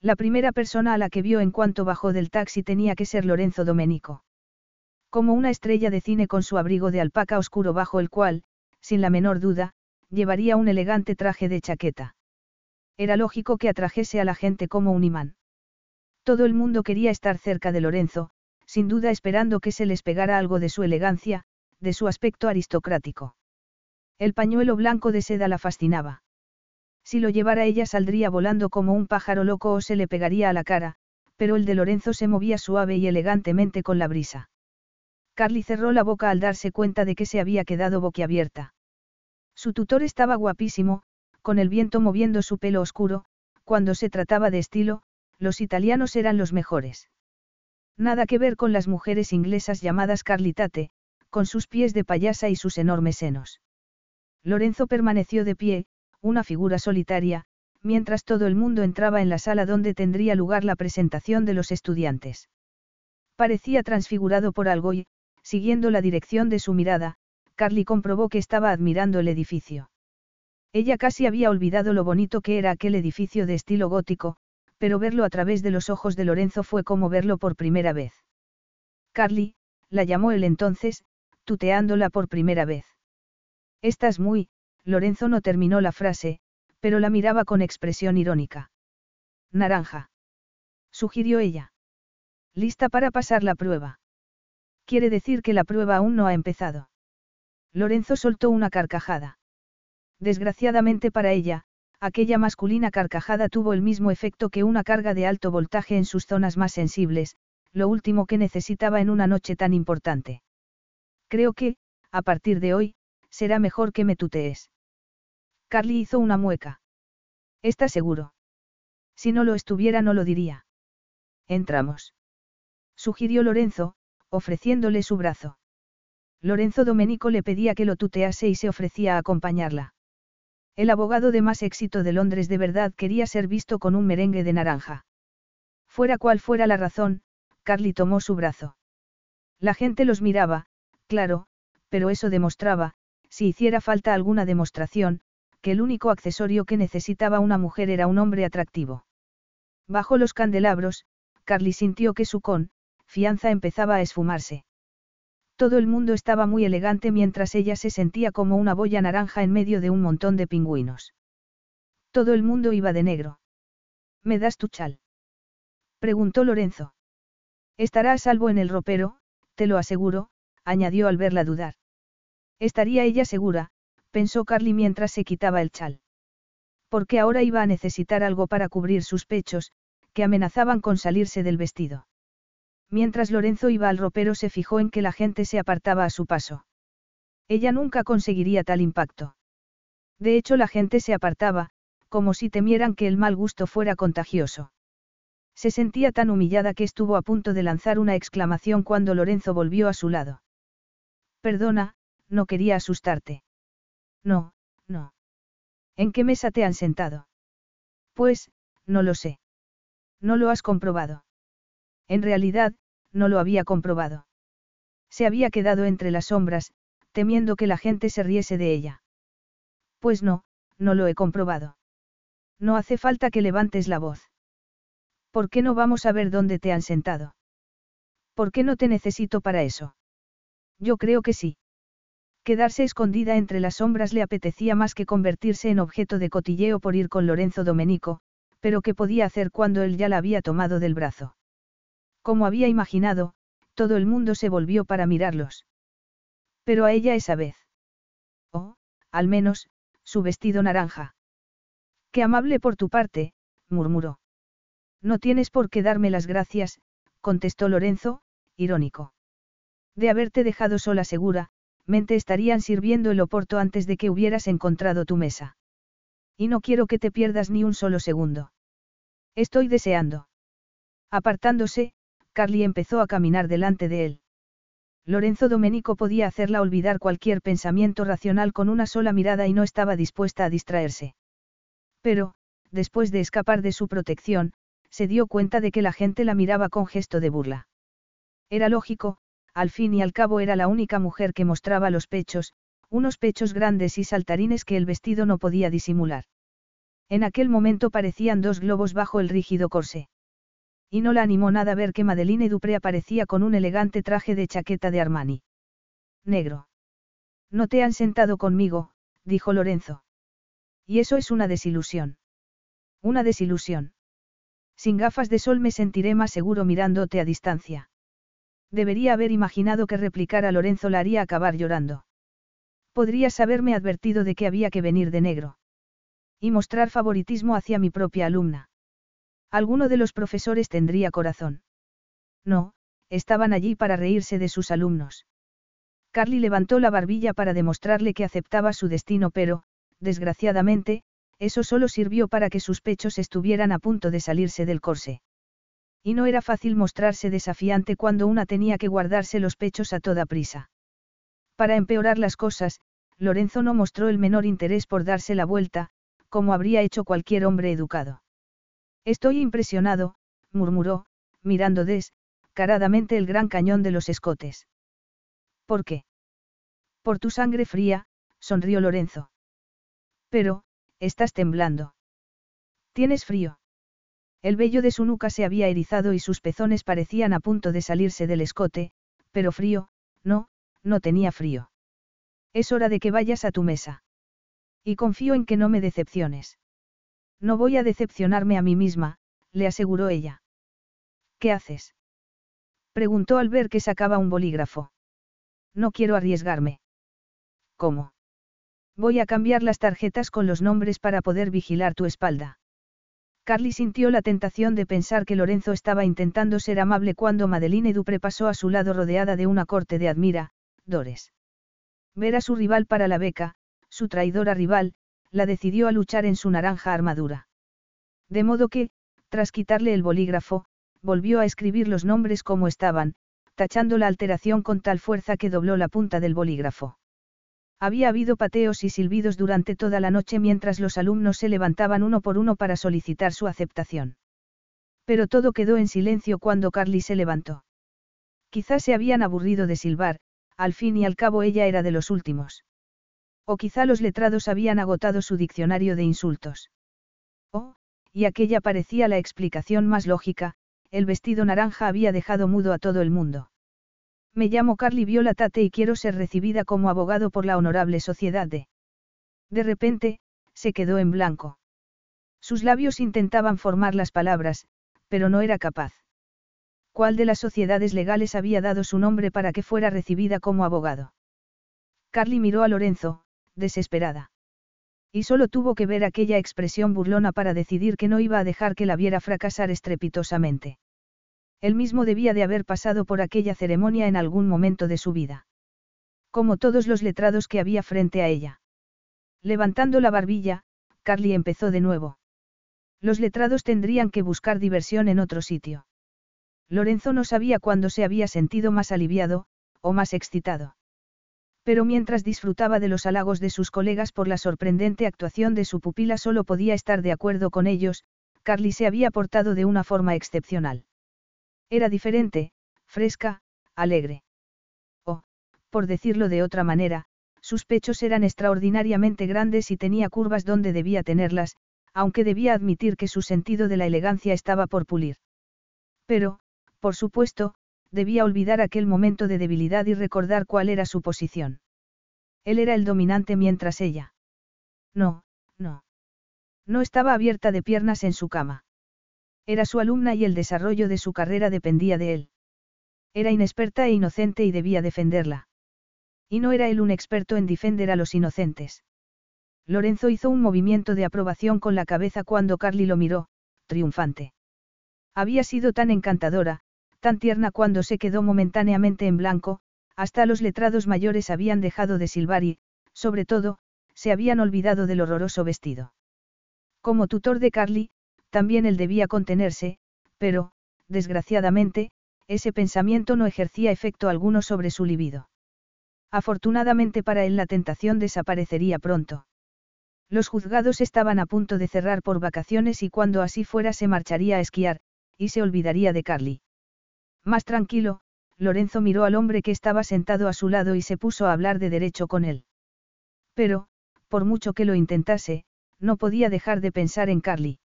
La primera persona a la que vio en cuanto bajó del taxi tenía que ser Lorenzo Domenico. Como una estrella de cine con su abrigo de alpaca oscuro bajo el cual, sin la menor duda, llevaría un elegante traje de chaqueta. Era lógico que atrajese a la gente como un imán. Todo el mundo quería estar cerca de Lorenzo, sin duda esperando que se les pegara algo de su elegancia, de su aspecto aristocrático. El pañuelo blanco de seda la fascinaba. Si lo llevara ella saldría volando como un pájaro loco o se le pegaría a la cara, pero el de Lorenzo se movía suave y elegantemente con la brisa. Carly cerró la boca al darse cuenta de que se había quedado boquiabierta. Su tutor estaba guapísimo, con el viento moviendo su pelo oscuro, cuando se trataba de estilo, los italianos eran los mejores. Nada que ver con las mujeres inglesas llamadas Carlitate, con sus pies de payasa y sus enormes senos. Lorenzo permaneció de pie, una figura solitaria, mientras todo el mundo entraba en la sala donde tendría lugar la presentación de los estudiantes. Parecía transfigurado por algo y, siguiendo la dirección de su mirada, Carly comprobó que estaba admirando el edificio. Ella casi había olvidado lo bonito que era aquel edificio de estilo gótico, pero verlo a través de los ojos de Lorenzo fue como verlo por primera vez. Carly, la llamó él entonces, tuteándola por primera vez. Estás muy, Lorenzo no terminó la frase, pero la miraba con expresión irónica. Naranja. Sugirió ella. Lista para pasar la prueba. Quiere decir que la prueba aún no ha empezado. Lorenzo soltó una carcajada. Desgraciadamente para ella, aquella masculina carcajada tuvo el mismo efecto que una carga de alto voltaje en sus zonas más sensibles, lo último que necesitaba en una noche tan importante. Creo que, a partir de hoy, será mejor que me tutees. Carly hizo una mueca. ¿Estás seguro? Si no lo estuviera no lo diría. Entramos. Sugirió Lorenzo, ofreciéndole su brazo. Lorenzo Domenico le pedía que lo tutease y se ofrecía a acompañarla. El abogado de más éxito de Londres de verdad quería ser visto con un merengue de naranja. Fuera cual fuera la razón, Carly tomó su brazo. La gente los miraba, claro, pero eso demostraba, si hiciera falta alguna demostración, que el único accesorio que necesitaba una mujer era un hombre atractivo. Bajo los candelabros, Carly sintió que su con, fianza empezaba a esfumarse. Todo el mundo estaba muy elegante mientras ella se sentía como una boya naranja en medio de un montón de pingüinos. Todo el mundo iba de negro. ¿Me das tu chal? Preguntó Lorenzo. Estará a salvo en el ropero, te lo aseguro, añadió al verla dudar. Estaría ella segura, pensó Carly mientras se quitaba el chal. Porque ahora iba a necesitar algo para cubrir sus pechos, que amenazaban con salirse del vestido. Mientras Lorenzo iba al ropero se fijó en que la gente se apartaba a su paso. Ella nunca conseguiría tal impacto. De hecho la gente se apartaba, como si temieran que el mal gusto fuera contagioso. Se sentía tan humillada que estuvo a punto de lanzar una exclamación cuando Lorenzo volvió a su lado. Perdona, no quería asustarte. No, no. ¿En qué mesa te han sentado? Pues, no lo sé. No lo has comprobado. En realidad, no lo había comprobado. Se había quedado entre las sombras, temiendo que la gente se riese de ella. Pues no, no lo he comprobado. No hace falta que levantes la voz. ¿Por qué no vamos a ver dónde te han sentado? ¿Por qué no te necesito para eso? Yo creo que sí. Quedarse escondida entre las sombras le apetecía más que convertirse en objeto de cotilleo por ir con Lorenzo Domenico, pero ¿qué podía hacer cuando él ya la había tomado del brazo? Como había imaginado, todo el mundo se volvió para mirarlos. Pero a ella esa vez. Oh, al menos, su vestido naranja. Qué amable por tu parte, murmuró. No tienes por qué darme las gracias, contestó Lorenzo, irónico. De haberte dejado sola segura, mente estarían sirviendo el oporto antes de que hubieras encontrado tu mesa. Y no quiero que te pierdas ni un solo segundo. Estoy deseando. Apartándose, Carly empezó a caminar delante de él. Lorenzo Domenico podía hacerla olvidar cualquier pensamiento racional con una sola mirada y no estaba dispuesta a distraerse. Pero, después de escapar de su protección, se dio cuenta de que la gente la miraba con gesto de burla. Era lógico, al fin y al cabo era la única mujer que mostraba los pechos, unos pechos grandes y saltarines que el vestido no podía disimular. En aquel momento parecían dos globos bajo el rígido corsé. Y no la animó nada ver que Madeline Dupré aparecía con un elegante traje de chaqueta de Armani. Negro. No te han sentado conmigo, dijo Lorenzo. Y eso es una desilusión. Una desilusión. Sin gafas de sol me sentiré más seguro mirándote a distancia. Debería haber imaginado que replicar a Lorenzo la haría acabar llorando. Podrías haberme advertido de que había que venir de negro. Y mostrar favoritismo hacia mi propia alumna. Alguno de los profesores tendría corazón. No, estaban allí para reírse de sus alumnos. Carly levantó la barbilla para demostrarle que aceptaba su destino, pero, desgraciadamente, eso solo sirvió para que sus pechos estuvieran a punto de salirse del corse. Y no era fácil mostrarse desafiante cuando una tenía que guardarse los pechos a toda prisa. Para empeorar las cosas, Lorenzo no mostró el menor interés por darse la vuelta, como habría hecho cualquier hombre educado. Estoy impresionado, murmuró, mirando descaradamente el gran cañón de los escotes. ¿Por qué? Por tu sangre fría, sonrió Lorenzo. Pero, estás temblando. ¿Tienes frío? El vello de su nuca se había erizado y sus pezones parecían a punto de salirse del escote, pero frío, no, no tenía frío. Es hora de que vayas a tu mesa. Y confío en que no me decepciones. No voy a decepcionarme a mí misma, le aseguró ella. ¿Qué haces? Preguntó al ver que sacaba un bolígrafo. No quiero arriesgarme. ¿Cómo? Voy a cambiar las tarjetas con los nombres para poder vigilar tu espalda. Carly sintió la tentación de pensar que Lorenzo estaba intentando ser amable cuando Madeline Dupré pasó a su lado rodeada de una corte de admiradores. Ver a su rival para la beca, su traidora rival, la decidió a luchar en su naranja armadura. De modo que, tras quitarle el bolígrafo, volvió a escribir los nombres como estaban, tachando la alteración con tal fuerza que dobló la punta del bolígrafo. Había habido pateos y silbidos durante toda la noche mientras los alumnos se levantaban uno por uno para solicitar su aceptación. Pero todo quedó en silencio cuando Carly se levantó. Quizás se habían aburrido de silbar, al fin y al cabo ella era de los últimos. O quizá los letrados habían agotado su diccionario de insultos. Oh, y aquella parecía la explicación más lógica, el vestido naranja había dejado mudo a todo el mundo. Me llamo Carly Viola Tate y quiero ser recibida como abogado por la honorable sociedad de... De repente, se quedó en blanco. Sus labios intentaban formar las palabras, pero no era capaz. ¿Cuál de las sociedades legales había dado su nombre para que fuera recibida como abogado? Carly miró a Lorenzo, desesperada. Y solo tuvo que ver aquella expresión burlona para decidir que no iba a dejar que la viera fracasar estrepitosamente. Él mismo debía de haber pasado por aquella ceremonia en algún momento de su vida. Como todos los letrados que había frente a ella. Levantando la barbilla, Carly empezó de nuevo. Los letrados tendrían que buscar diversión en otro sitio. Lorenzo no sabía cuándo se había sentido más aliviado, o más excitado. Pero mientras disfrutaba de los halagos de sus colegas por la sorprendente actuación de su pupila solo podía estar de acuerdo con ellos, Carly se había portado de una forma excepcional. Era diferente, fresca, alegre. O, por decirlo de otra manera, sus pechos eran extraordinariamente grandes y tenía curvas donde debía tenerlas, aunque debía admitir que su sentido de la elegancia estaba por pulir. Pero, por supuesto, debía olvidar aquel momento de debilidad y recordar cuál era su posición. Él era el dominante mientras ella. No, no. No estaba abierta de piernas en su cama. Era su alumna y el desarrollo de su carrera dependía de él. Era inexperta e inocente y debía defenderla. Y no era él un experto en defender a los inocentes. Lorenzo hizo un movimiento de aprobación con la cabeza cuando Carly lo miró, triunfante. Había sido tan encantadora, tan tierna cuando se quedó momentáneamente en blanco, hasta los letrados mayores habían dejado de silbar y, sobre todo, se habían olvidado del horroroso vestido. Como tutor de Carly, también él debía contenerse, pero, desgraciadamente, ese pensamiento no ejercía efecto alguno sobre su libido. Afortunadamente para él la tentación desaparecería pronto. Los juzgados estaban a punto de cerrar por vacaciones y cuando así fuera se marcharía a esquiar, y se olvidaría de Carly. Más tranquilo, Lorenzo miró al hombre que estaba sentado a su lado y se puso a hablar de derecho con él. Pero, por mucho que lo intentase, no podía dejar de pensar en Carly.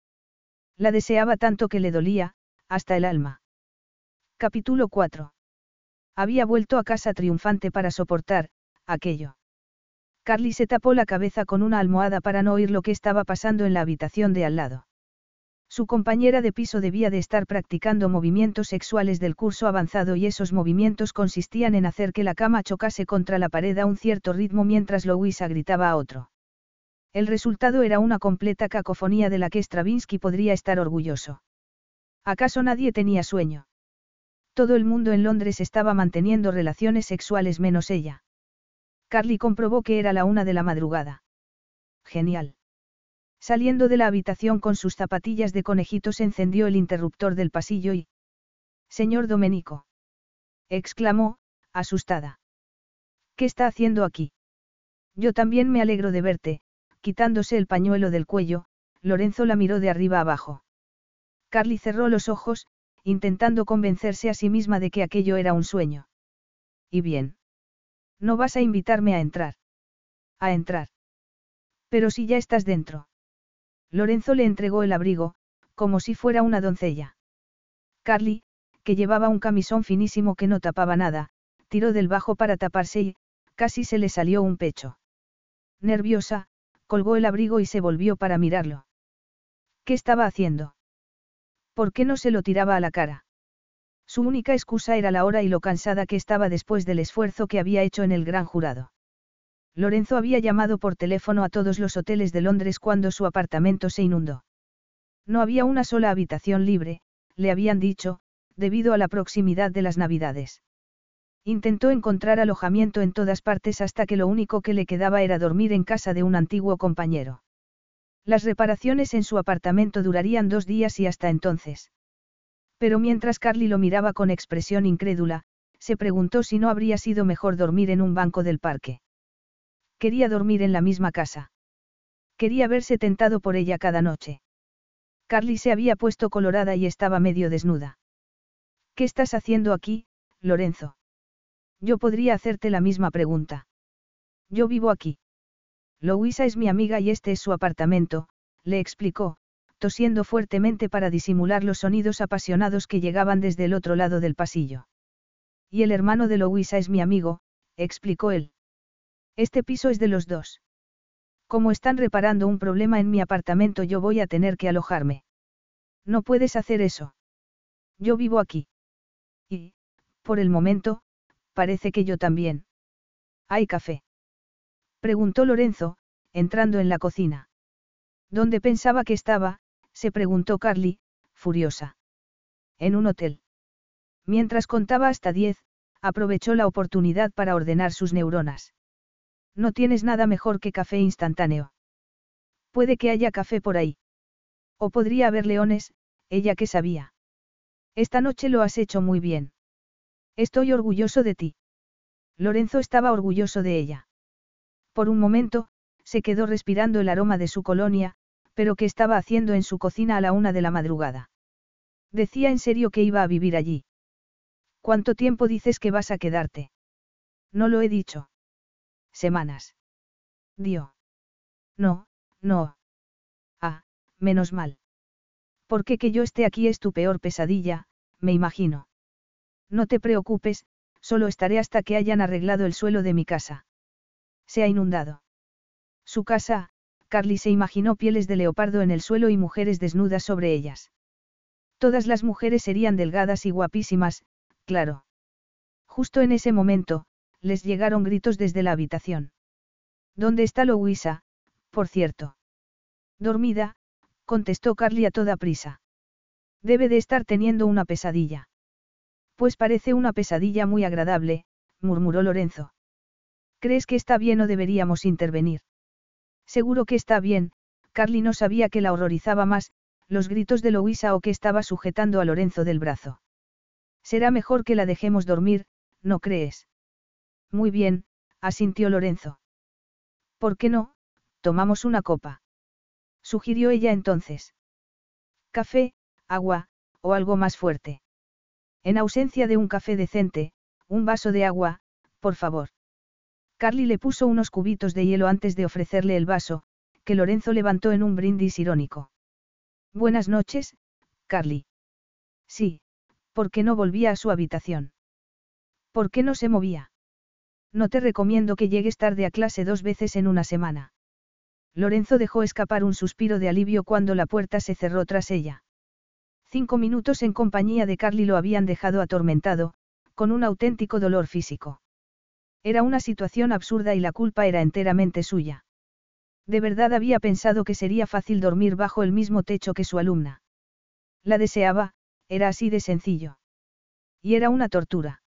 La deseaba tanto que le dolía, hasta el alma. Capítulo 4. Había vuelto a casa triunfante para soportar, aquello. Carly se tapó la cabeza con una almohada para no oír lo que estaba pasando en la habitación de al lado. Su compañera de piso debía de estar practicando movimientos sexuales del curso avanzado y esos movimientos consistían en hacer que la cama chocase contra la pared a un cierto ritmo mientras Louisa gritaba a otro. El resultado era una completa cacofonía de la que Stravinsky podría estar orgulloso. ¿Acaso nadie tenía sueño? Todo el mundo en Londres estaba manteniendo relaciones sexuales menos ella. Carly comprobó que era la una de la madrugada. Genial. Saliendo de la habitación con sus zapatillas de conejitos encendió el interruptor del pasillo y... Señor Domenico. exclamó, asustada. ¿Qué está haciendo aquí? Yo también me alegro de verte, quitándose el pañuelo del cuello, Lorenzo la miró de arriba abajo. Carly cerró los ojos, intentando convencerse a sí misma de que aquello era un sueño. ¿Y bien? ¿No vas a invitarme a entrar? A entrar. Pero si ya estás dentro. Lorenzo le entregó el abrigo, como si fuera una doncella. Carly, que llevaba un camisón finísimo que no tapaba nada, tiró del bajo para taparse y, casi se le salió un pecho. Nerviosa, colgó el abrigo y se volvió para mirarlo. ¿Qué estaba haciendo? ¿Por qué no se lo tiraba a la cara? Su única excusa era la hora y lo cansada que estaba después del esfuerzo que había hecho en el gran jurado. Lorenzo había llamado por teléfono a todos los hoteles de Londres cuando su apartamento se inundó. No había una sola habitación libre, le habían dicho, debido a la proximidad de las Navidades. Intentó encontrar alojamiento en todas partes hasta que lo único que le quedaba era dormir en casa de un antiguo compañero. Las reparaciones en su apartamento durarían dos días y hasta entonces. Pero mientras Carly lo miraba con expresión incrédula, se preguntó si no habría sido mejor dormir en un banco del parque. Quería dormir en la misma casa. Quería verse tentado por ella cada noche. Carly se había puesto colorada y estaba medio desnuda. ¿Qué estás haciendo aquí, Lorenzo? Yo podría hacerte la misma pregunta. Yo vivo aquí. Louisa es mi amiga y este es su apartamento, le explicó, tosiendo fuertemente para disimular los sonidos apasionados que llegaban desde el otro lado del pasillo. Y el hermano de Louisa es mi amigo, explicó él. Este piso es de los dos. Como están reparando un problema en mi apartamento, yo voy a tener que alojarme. No puedes hacer eso. Yo vivo aquí. Y, por el momento, parece que yo también. ¿Hay café? Preguntó Lorenzo, entrando en la cocina. ¿Dónde pensaba que estaba? se preguntó Carly, furiosa. En un hotel. Mientras contaba hasta diez, aprovechó la oportunidad para ordenar sus neuronas. No tienes nada mejor que café instantáneo. Puede que haya café por ahí. O podría haber leones, ella que sabía. Esta noche lo has hecho muy bien. Estoy orgulloso de ti. Lorenzo estaba orgulloso de ella. Por un momento, se quedó respirando el aroma de su colonia, pero ¿qué estaba haciendo en su cocina a la una de la madrugada? Decía en serio que iba a vivir allí. ¿Cuánto tiempo dices que vas a quedarte? No lo he dicho. Semanas. Dio. No, no. Ah, menos mal. Porque que yo esté aquí es tu peor pesadilla, me imagino. No te preocupes, solo estaré hasta que hayan arreglado el suelo de mi casa. Se ha inundado. Su casa, Carly se imaginó pieles de leopardo en el suelo y mujeres desnudas sobre ellas. Todas las mujeres serían delgadas y guapísimas, claro. Justo en ese momento, les llegaron gritos desde la habitación. ¿Dónde está Louisa, por cierto? Dormida, contestó Carly a toda prisa. Debe de estar teniendo una pesadilla. Pues parece una pesadilla muy agradable, murmuró Lorenzo. ¿Crees que está bien o deberíamos intervenir? Seguro que está bien, Carly no sabía que la horrorizaba más, los gritos de Louisa o que estaba sujetando a Lorenzo del brazo. Será mejor que la dejemos dormir, ¿no crees? Muy bien, asintió Lorenzo. ¿Por qué no? Tomamos una copa. Sugirió ella entonces. Café, agua, o algo más fuerte. En ausencia de un café decente, un vaso de agua, por favor. Carly le puso unos cubitos de hielo antes de ofrecerle el vaso, que Lorenzo levantó en un brindis irónico. Buenas noches, Carly. Sí, ¿por qué no volvía a su habitación? ¿Por qué no se movía? No te recomiendo que llegues tarde a clase dos veces en una semana. Lorenzo dejó escapar un suspiro de alivio cuando la puerta se cerró tras ella. Cinco minutos en compañía de Carly lo habían dejado atormentado, con un auténtico dolor físico. Era una situación absurda y la culpa era enteramente suya. De verdad había pensado que sería fácil dormir bajo el mismo techo que su alumna. La deseaba, era así de sencillo. Y era una tortura.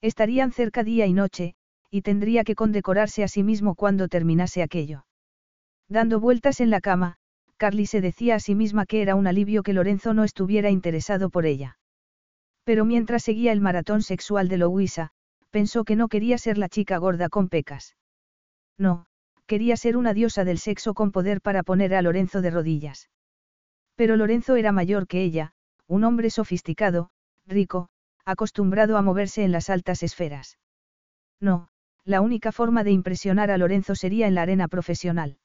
Estarían cerca día y noche, y tendría que condecorarse a sí mismo cuando terminase aquello. Dando vueltas en la cama, Carly se decía a sí misma que era un alivio que Lorenzo no estuviera interesado por ella. Pero mientras seguía el maratón sexual de Louisa, pensó que no quería ser la chica gorda con pecas. No, quería ser una diosa del sexo con poder para poner a Lorenzo de rodillas. Pero Lorenzo era mayor que ella, un hombre sofisticado, rico, acostumbrado a moverse en las altas esferas. No, la única forma de impresionar a Lorenzo sería en la arena profesional.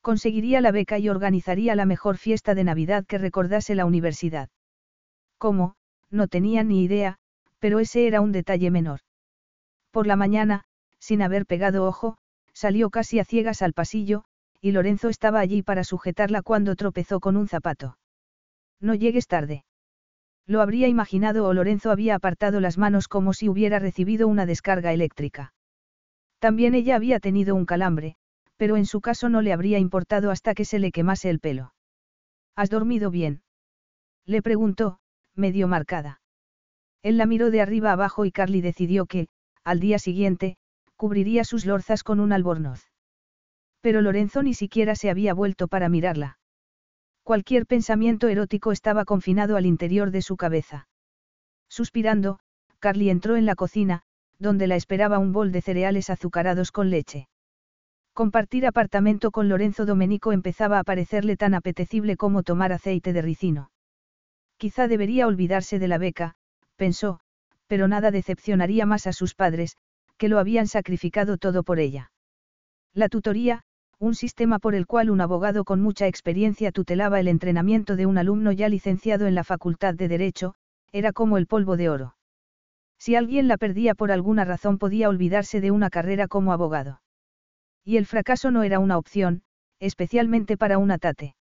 Conseguiría la beca y organizaría la mejor fiesta de Navidad que recordase la universidad. ¿Cómo? No tenía ni idea, pero ese era un detalle menor. Por la mañana, sin haber pegado ojo, salió casi a ciegas al pasillo, y Lorenzo estaba allí para sujetarla cuando tropezó con un zapato. No llegues tarde. Lo habría imaginado o Lorenzo había apartado las manos como si hubiera recibido una descarga eléctrica. También ella había tenido un calambre, pero en su caso no le habría importado hasta que se le quemase el pelo. ¿Has dormido bien? Le preguntó, medio marcada. Él la miró de arriba abajo y Carly decidió que, al día siguiente, cubriría sus lorzas con un albornoz. Pero Lorenzo ni siquiera se había vuelto para mirarla. Cualquier pensamiento erótico estaba confinado al interior de su cabeza. Suspirando, Carly entró en la cocina, donde la esperaba un bol de cereales azucarados con leche. Compartir apartamento con Lorenzo Domenico empezaba a parecerle tan apetecible como tomar aceite de ricino. Quizá debería olvidarse de la beca, pensó, pero nada decepcionaría más a sus padres, que lo habían sacrificado todo por ella. La tutoría, un sistema por el cual un abogado con mucha experiencia tutelaba el entrenamiento de un alumno ya licenciado en la Facultad de Derecho, era como el polvo de oro. Si alguien la perdía por alguna razón podía olvidarse de una carrera como abogado. Y el fracaso no era una opción, especialmente para una tate.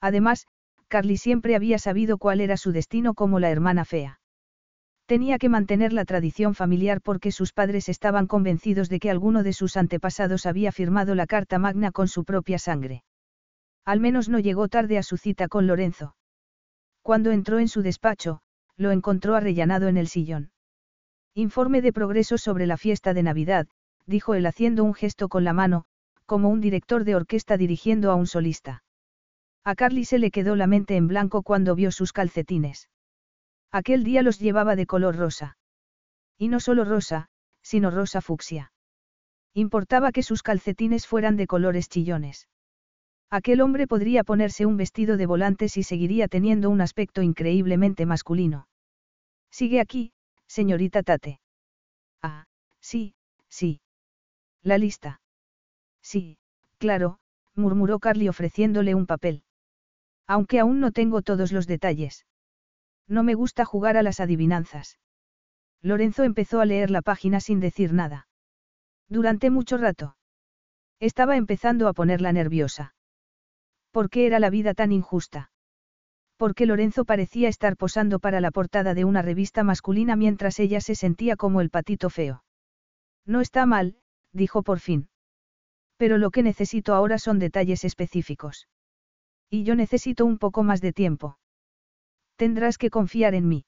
Además, Carly siempre había sabido cuál era su destino como la hermana fea. Tenía que mantener la tradición familiar porque sus padres estaban convencidos de que alguno de sus antepasados había firmado la Carta Magna con su propia sangre. Al menos no llegó tarde a su cita con Lorenzo. Cuando entró en su despacho, lo encontró arrellanado en el sillón. Informe de progreso sobre la fiesta de Navidad, dijo él haciendo un gesto con la mano, como un director de orquesta dirigiendo a un solista. A Carly se le quedó la mente en blanco cuando vio sus calcetines. Aquel día los llevaba de color rosa. Y no solo rosa, sino rosa fucsia. Importaba que sus calcetines fueran de colores chillones. Aquel hombre podría ponerse un vestido de volantes y seguiría teniendo un aspecto increíblemente masculino. Sigue aquí, señorita Tate. Ah, sí, sí. La lista. Sí, claro, murmuró Carly ofreciéndole un papel. Aunque aún no tengo todos los detalles. No me gusta jugar a las adivinanzas. Lorenzo empezó a leer la página sin decir nada. Durante mucho rato. Estaba empezando a ponerla nerviosa. ¿Por qué era la vida tan injusta? Porque Lorenzo parecía estar posando para la portada de una revista masculina mientras ella se sentía como el patito feo. No está mal, dijo por fin. Pero lo que necesito ahora son detalles específicos. Y yo necesito un poco más de tiempo. Tendrás que confiar en mí.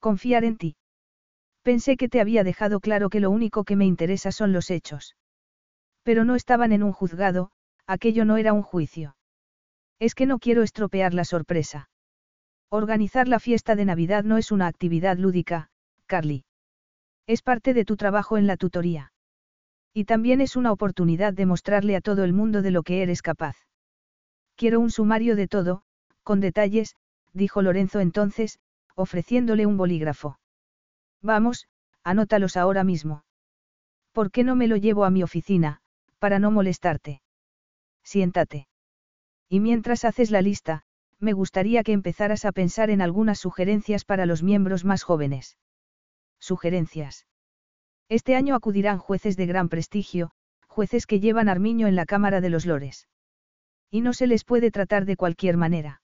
Confiar en ti. Pensé que te había dejado claro que lo único que me interesa son los hechos. Pero no estaban en un juzgado, aquello no era un juicio. Es que no quiero estropear la sorpresa. Organizar la fiesta de Navidad no es una actividad lúdica, Carly. Es parte de tu trabajo en la tutoría. Y también es una oportunidad de mostrarle a todo el mundo de lo que eres capaz. Quiero un sumario de todo, con detalles, dijo Lorenzo entonces, ofreciéndole un bolígrafo. Vamos, anótalos ahora mismo. ¿Por qué no me lo llevo a mi oficina, para no molestarte? Siéntate. Y mientras haces la lista, me gustaría que empezaras a pensar en algunas sugerencias para los miembros más jóvenes. Sugerencias. Este año acudirán jueces de gran prestigio, jueces que llevan armiño en la Cámara de los Lores. Y no se les puede tratar de cualquier manera.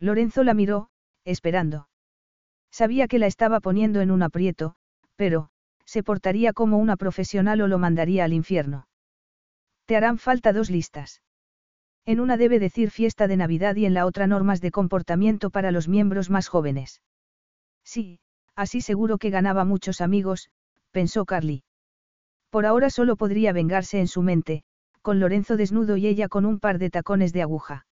Lorenzo la miró, esperando. Sabía que la estaba poniendo en un aprieto, pero, se portaría como una profesional o lo mandaría al infierno. Te harán falta dos listas. En una debe decir fiesta de Navidad y en la otra normas de comportamiento para los miembros más jóvenes. Sí, así seguro que ganaba muchos amigos, pensó Carly. Por ahora solo podría vengarse en su mente, con Lorenzo desnudo y ella con un par de tacones de aguja.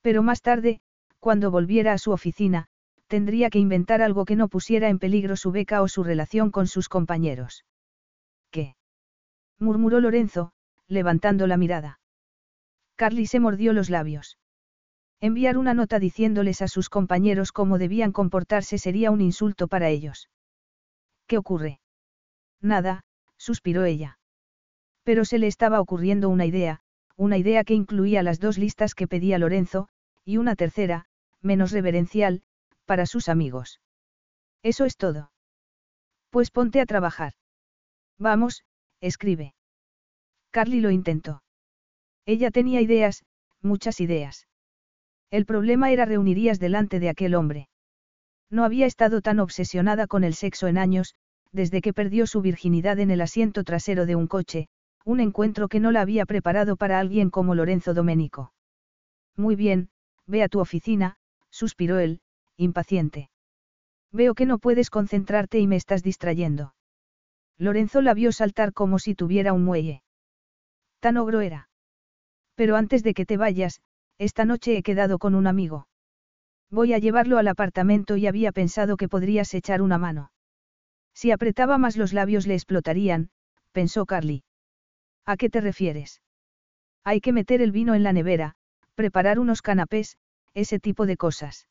Pero más tarde, cuando volviera a su oficina, tendría que inventar algo que no pusiera en peligro su beca o su relación con sus compañeros. ¿Qué? murmuró Lorenzo, levantando la mirada. Carly se mordió los labios. Enviar una nota diciéndoles a sus compañeros cómo debían comportarse sería un insulto para ellos. ¿Qué ocurre? Nada, suspiró ella. Pero se le estaba ocurriendo una idea, una idea que incluía las dos listas que pedía Lorenzo, y una tercera, menos reverencial, para sus amigos. Eso es todo. Pues ponte a trabajar. Vamos, escribe. Carly lo intentó. Ella tenía ideas, muchas ideas. El problema era reunirías delante de aquel hombre. No había estado tan obsesionada con el sexo en años, desde que perdió su virginidad en el asiento trasero de un coche, un encuentro que no la había preparado para alguien como Lorenzo Domenico. Muy bien, ve a tu oficina, suspiró él, impaciente. Veo que no puedes concentrarte y me estás distrayendo. Lorenzo la vio saltar como si tuviera un muelle. Tan ogro era. Pero antes de que te vayas, esta noche he quedado con un amigo. Voy a llevarlo al apartamento y había pensado que podrías echar una mano. Si apretaba más los labios le explotarían, pensó Carly. ¿A qué te refieres? Hay que meter el vino en la nevera, preparar unos canapés, ese tipo de cosas.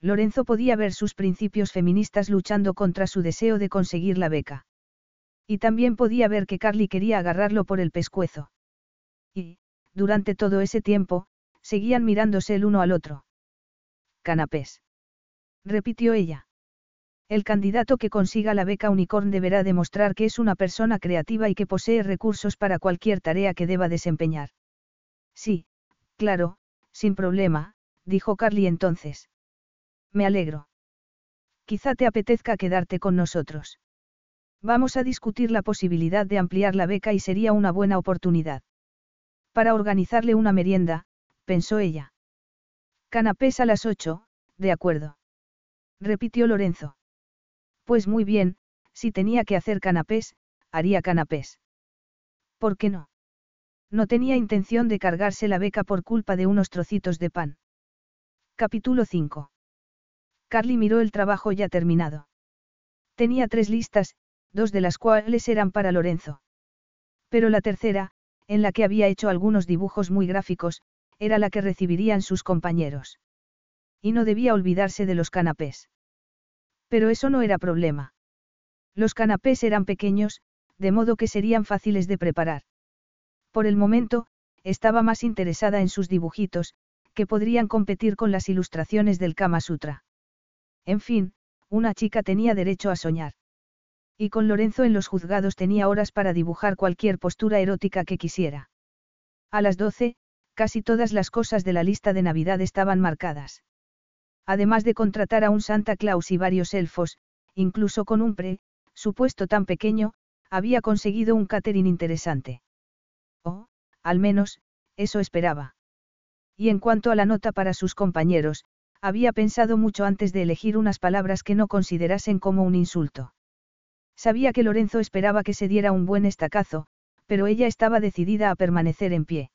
Lorenzo podía ver sus principios feministas luchando contra su deseo de conseguir la beca. Y también podía ver que Carly quería agarrarlo por el pescuezo. Y, durante todo ese tiempo, seguían mirándose el uno al otro. Canapés. Repitió ella. El candidato que consiga la beca Unicorn deberá demostrar que es una persona creativa y que posee recursos para cualquier tarea que deba desempeñar. Sí, claro, sin problema, dijo Carly entonces. Me alegro. Quizá te apetezca quedarte con nosotros. Vamos a discutir la posibilidad de ampliar la beca y sería una buena oportunidad. Para organizarle una merienda, pensó ella. Canapés a las ocho, de acuerdo. Repitió Lorenzo. Pues muy bien, si tenía que hacer canapés, haría canapés. ¿Por qué no? No tenía intención de cargarse la beca por culpa de unos trocitos de pan. Capítulo 5. Carly miró el trabajo ya terminado. Tenía tres listas, dos de las cuales eran para Lorenzo. Pero la tercera, en la que había hecho algunos dibujos muy gráficos, era la que recibirían sus compañeros. Y no debía olvidarse de los canapés. Pero eso no era problema. Los canapés eran pequeños, de modo que serían fáciles de preparar. Por el momento, estaba más interesada en sus dibujitos, que podrían competir con las ilustraciones del Kama Sutra. En fin, una chica tenía derecho a soñar. Y con Lorenzo en los juzgados tenía horas para dibujar cualquier postura erótica que quisiera. A las doce, casi todas las cosas de la lista de Navidad estaban marcadas. Además de contratar a un Santa Claus y varios elfos, incluso con un pre, supuesto tan pequeño, había conseguido un catering interesante. O, al menos, eso esperaba. Y en cuanto a la nota para sus compañeros, había pensado mucho antes de elegir unas palabras que no considerasen como un insulto. Sabía que Lorenzo esperaba que se diera un buen estacazo, pero ella estaba decidida a permanecer en pie.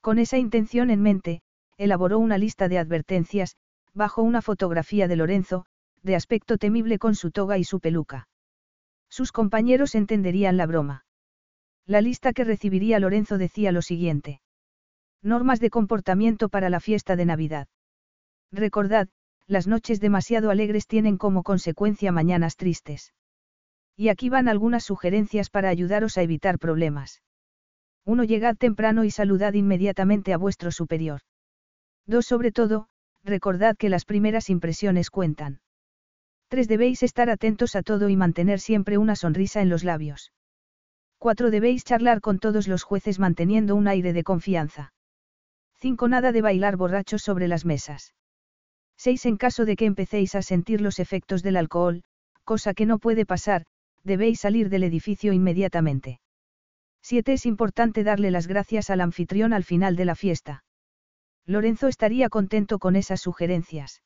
Con esa intención en mente, elaboró una lista de advertencias, bajo una fotografía de Lorenzo, de aspecto temible con su toga y su peluca. Sus compañeros entenderían la broma. La lista que recibiría Lorenzo decía lo siguiente. Normas de comportamiento para la fiesta de Navidad. Recordad, las noches demasiado alegres tienen como consecuencia mañanas tristes. Y aquí van algunas sugerencias para ayudaros a evitar problemas. 1. Llegad temprano y saludad inmediatamente a vuestro superior. 2. Sobre todo, recordad que las primeras impresiones cuentan. 3. Debéis estar atentos a todo y mantener siempre una sonrisa en los labios. 4. Debéis charlar con todos los jueces manteniendo un aire de confianza. 5. Nada de bailar borrachos sobre las mesas. 6. En caso de que empecéis a sentir los efectos del alcohol, cosa que no puede pasar, debéis salir del edificio inmediatamente. 7. Es importante darle las gracias al anfitrión al final de la fiesta. Lorenzo estaría contento con esas sugerencias.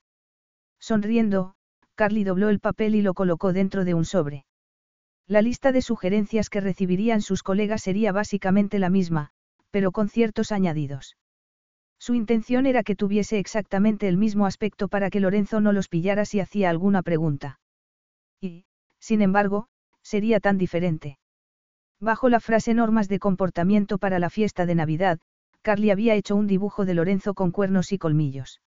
Sonriendo, Carly dobló el papel y lo colocó dentro de un sobre. La lista de sugerencias que recibirían sus colegas sería básicamente la misma, pero con ciertos añadidos. Su intención era que tuviese exactamente el mismo aspecto para que Lorenzo no los pillara si hacía alguna pregunta. Y, sin embargo, sería tan diferente. Bajo la frase normas de comportamiento para la fiesta de Navidad, Carly había hecho un dibujo de Lorenzo con cuernos y colmillos.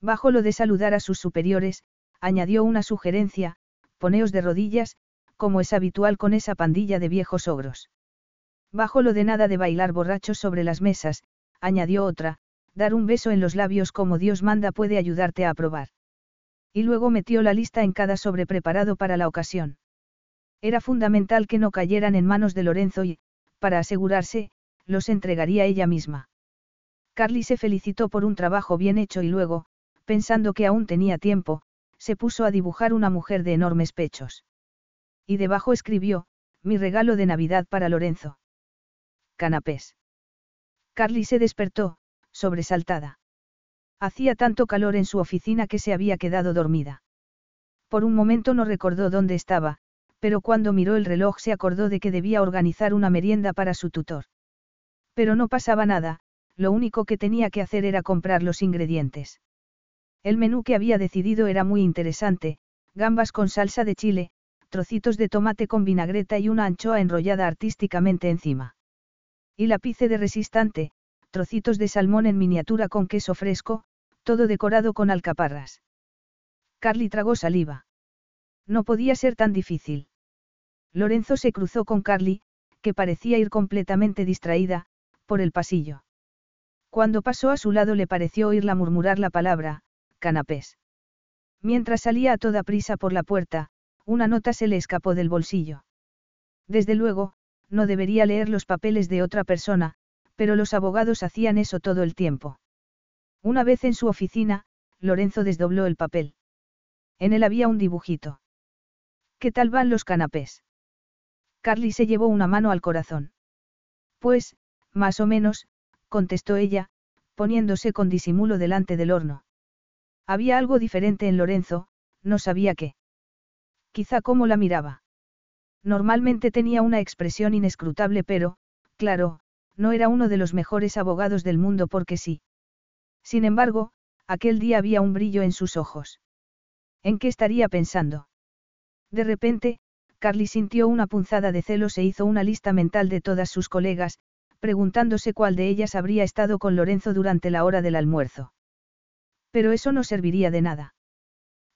Bajo lo de saludar a sus superiores, añadió una sugerencia, poneos de rodillas, como es habitual con esa pandilla de viejos ogros. Bajo lo de nada de bailar borrachos sobre las mesas, añadió otra, dar un beso en los labios como Dios manda puede ayudarte a aprobar. Y luego metió la lista en cada sobre preparado para la ocasión. Era fundamental que no cayeran en manos de Lorenzo y, para asegurarse, los entregaría ella misma. Carly se felicitó por un trabajo bien hecho y luego, pensando que aún tenía tiempo, se puso a dibujar una mujer de enormes pechos. Y debajo escribió, mi regalo de Navidad para Lorenzo. Canapés. Carly se despertó, sobresaltada. Hacía tanto calor en su oficina que se había quedado dormida. Por un momento no recordó dónde estaba, pero cuando miró el reloj se acordó de que debía organizar una merienda para su tutor. Pero no pasaba nada, lo único que tenía que hacer era comprar los ingredientes. El menú que había decidido era muy interesante, gambas con salsa de chile, trocitos de tomate con vinagreta y una anchoa enrollada artísticamente encima. Y la pice de resistante, trocitos de salmón en miniatura con queso fresco, todo decorado con alcaparras. Carly tragó saliva. No podía ser tan difícil. Lorenzo se cruzó con Carly, que parecía ir completamente distraída, por el pasillo. Cuando pasó a su lado le pareció oírla murmurar la palabra, canapés. Mientras salía a toda prisa por la puerta, una nota se le escapó del bolsillo. Desde luego, no debería leer los papeles de otra persona, pero los abogados hacían eso todo el tiempo. Una vez en su oficina, Lorenzo desdobló el papel. En él había un dibujito. ¿Qué tal van los canapés? Carly se llevó una mano al corazón. Pues, más o menos, contestó ella, poniéndose con disimulo delante del horno. Había algo diferente en Lorenzo, no sabía qué. Quizá cómo la miraba. Normalmente tenía una expresión inescrutable pero, claro, no era uno de los mejores abogados del mundo porque sí. Sin embargo, aquel día había un brillo en sus ojos. ¿En qué estaría pensando? De repente, Carly sintió una punzada de celos e hizo una lista mental de todas sus colegas, preguntándose cuál de ellas habría estado con Lorenzo durante la hora del almuerzo. Pero eso no serviría de nada.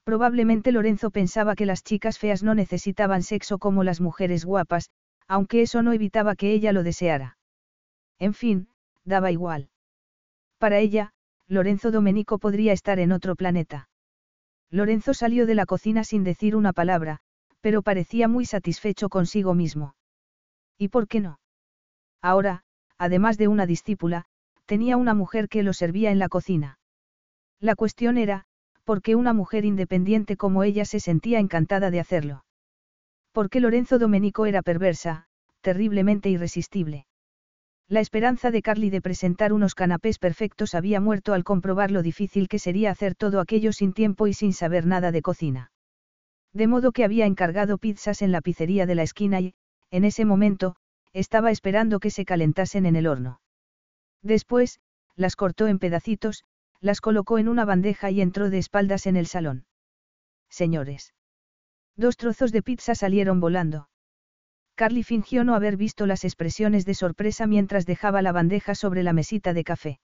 Probablemente Lorenzo pensaba que las chicas feas no necesitaban sexo como las mujeres guapas, aunque eso no evitaba que ella lo deseara. En fin, daba igual. Para ella, Lorenzo Domenico podría estar en otro planeta. Lorenzo salió de la cocina sin decir una palabra, pero parecía muy satisfecho consigo mismo. ¿Y por qué no? Ahora, además de una discípula, tenía una mujer que lo servía en la cocina. La cuestión era, ¿por qué una mujer independiente como ella se sentía encantada de hacerlo? Porque Lorenzo Domenico era perversa, terriblemente irresistible. La esperanza de Carly de presentar unos canapés perfectos había muerto al comprobar lo difícil que sería hacer todo aquello sin tiempo y sin saber nada de cocina. De modo que había encargado pizzas en la pizzería de la esquina y, en ese momento, estaba esperando que se calentasen en el horno. Después, las cortó en pedacitos, las colocó en una bandeja y entró de espaldas en el salón. Señores. Dos trozos de pizza salieron volando. Carly fingió no haber visto las expresiones de sorpresa mientras dejaba la bandeja sobre la mesita de café.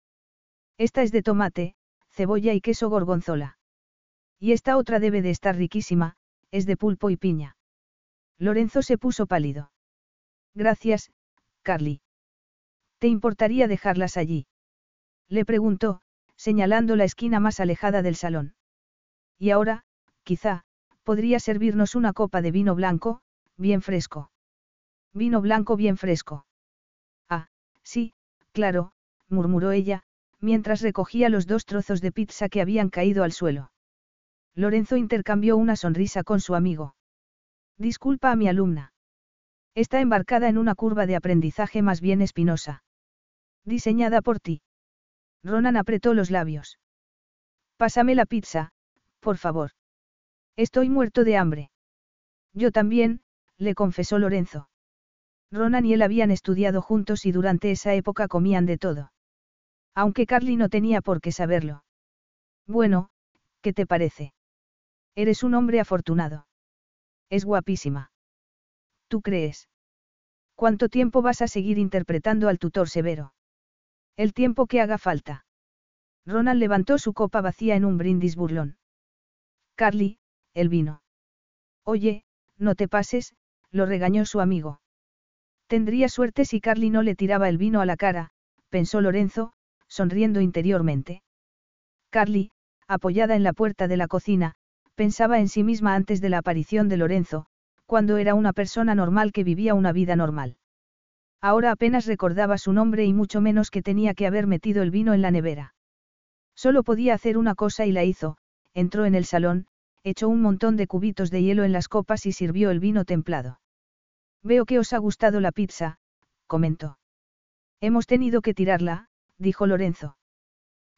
Esta es de tomate, cebolla y queso gorgonzola. Y esta otra debe de estar riquísima, es de pulpo y piña. Lorenzo se puso pálido. Gracias, Carly. ¿Te importaría dejarlas allí? Le preguntó, señalando la esquina más alejada del salón. Y ahora, quizá, podría servirnos una copa de vino blanco, bien fresco. Vino blanco bien fresco. Ah, sí, claro, murmuró ella, mientras recogía los dos trozos de pizza que habían caído al suelo. Lorenzo intercambió una sonrisa con su amigo. Disculpa a mi alumna. Está embarcada en una curva de aprendizaje más bien espinosa. Diseñada por ti. Ronan apretó los labios. Pásame la pizza, por favor. Estoy muerto de hambre. Yo también, le confesó Lorenzo. Ronan y él habían estudiado juntos y durante esa época comían de todo. Aunque Carly no tenía por qué saberlo. Bueno, ¿qué te parece? Eres un hombre afortunado. Es guapísima. ¿Tú crees? ¿Cuánto tiempo vas a seguir interpretando al tutor severo? El tiempo que haga falta. Ronald levantó su copa vacía en un brindis burlón. Carly, el vino. Oye, no te pases, lo regañó su amigo. Tendría suerte si Carly no le tiraba el vino a la cara, pensó Lorenzo, sonriendo interiormente. Carly, apoyada en la puerta de la cocina, pensaba en sí misma antes de la aparición de Lorenzo, cuando era una persona normal que vivía una vida normal. Ahora apenas recordaba su nombre y mucho menos que tenía que haber metido el vino en la nevera. Solo podía hacer una cosa y la hizo, entró en el salón, echó un montón de cubitos de hielo en las copas y sirvió el vino templado. Veo que os ha gustado la pizza, comentó. Hemos tenido que tirarla, dijo Lorenzo.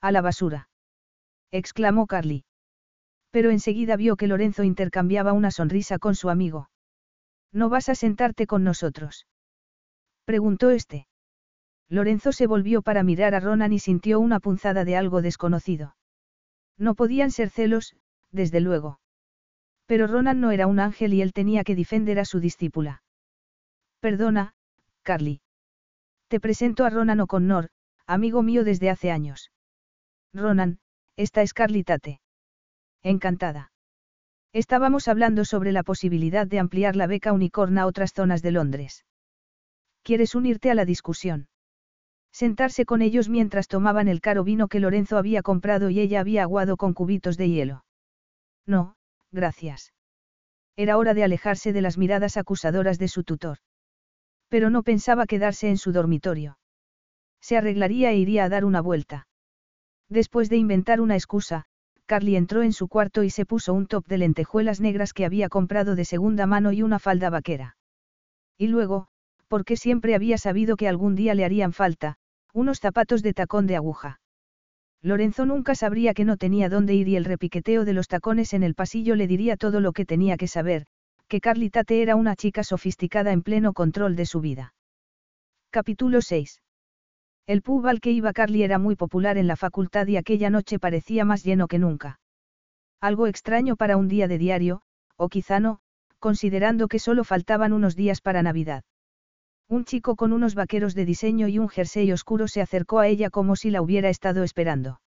A la basura. exclamó Carly. Pero enseguida vio que Lorenzo intercambiaba una sonrisa con su amigo. ¿No vas a sentarte con nosotros? Preguntó este. Lorenzo se volvió para mirar a Ronan y sintió una punzada de algo desconocido. No podían ser celos, desde luego. Pero Ronan no era un ángel y él tenía que defender a su discípula. Perdona, Carly. Te presento a Ronan O'Connor, amigo mío desde hace años. Ronan, esta es Carly Tate. Encantada. Estábamos hablando sobre la posibilidad de ampliar la beca Unicorn a otras zonas de Londres. ¿Quieres unirte a la discusión? Sentarse con ellos mientras tomaban el caro vino que Lorenzo había comprado y ella había aguado con cubitos de hielo. No, gracias. Era hora de alejarse de las miradas acusadoras de su tutor. Pero no pensaba quedarse en su dormitorio. Se arreglaría e iría a dar una vuelta. Después de inventar una excusa, Carly entró en su cuarto y se puso un top de lentejuelas negras que había comprado de segunda mano y una falda vaquera. Y luego, porque siempre había sabido que algún día le harían falta, unos zapatos de tacón de aguja. Lorenzo nunca sabría que no tenía dónde ir y el repiqueteo de los tacones en el pasillo le diría todo lo que tenía que saber, que Carly Tate era una chica sofisticada en pleno control de su vida. Capítulo 6. El pub al que iba Carly era muy popular en la facultad y aquella noche parecía más lleno que nunca. Algo extraño para un día de diario, o quizá no, considerando que solo faltaban unos días para Navidad. Un chico con unos vaqueros de diseño y un jersey oscuro se acercó a ella como si la hubiera estado esperando.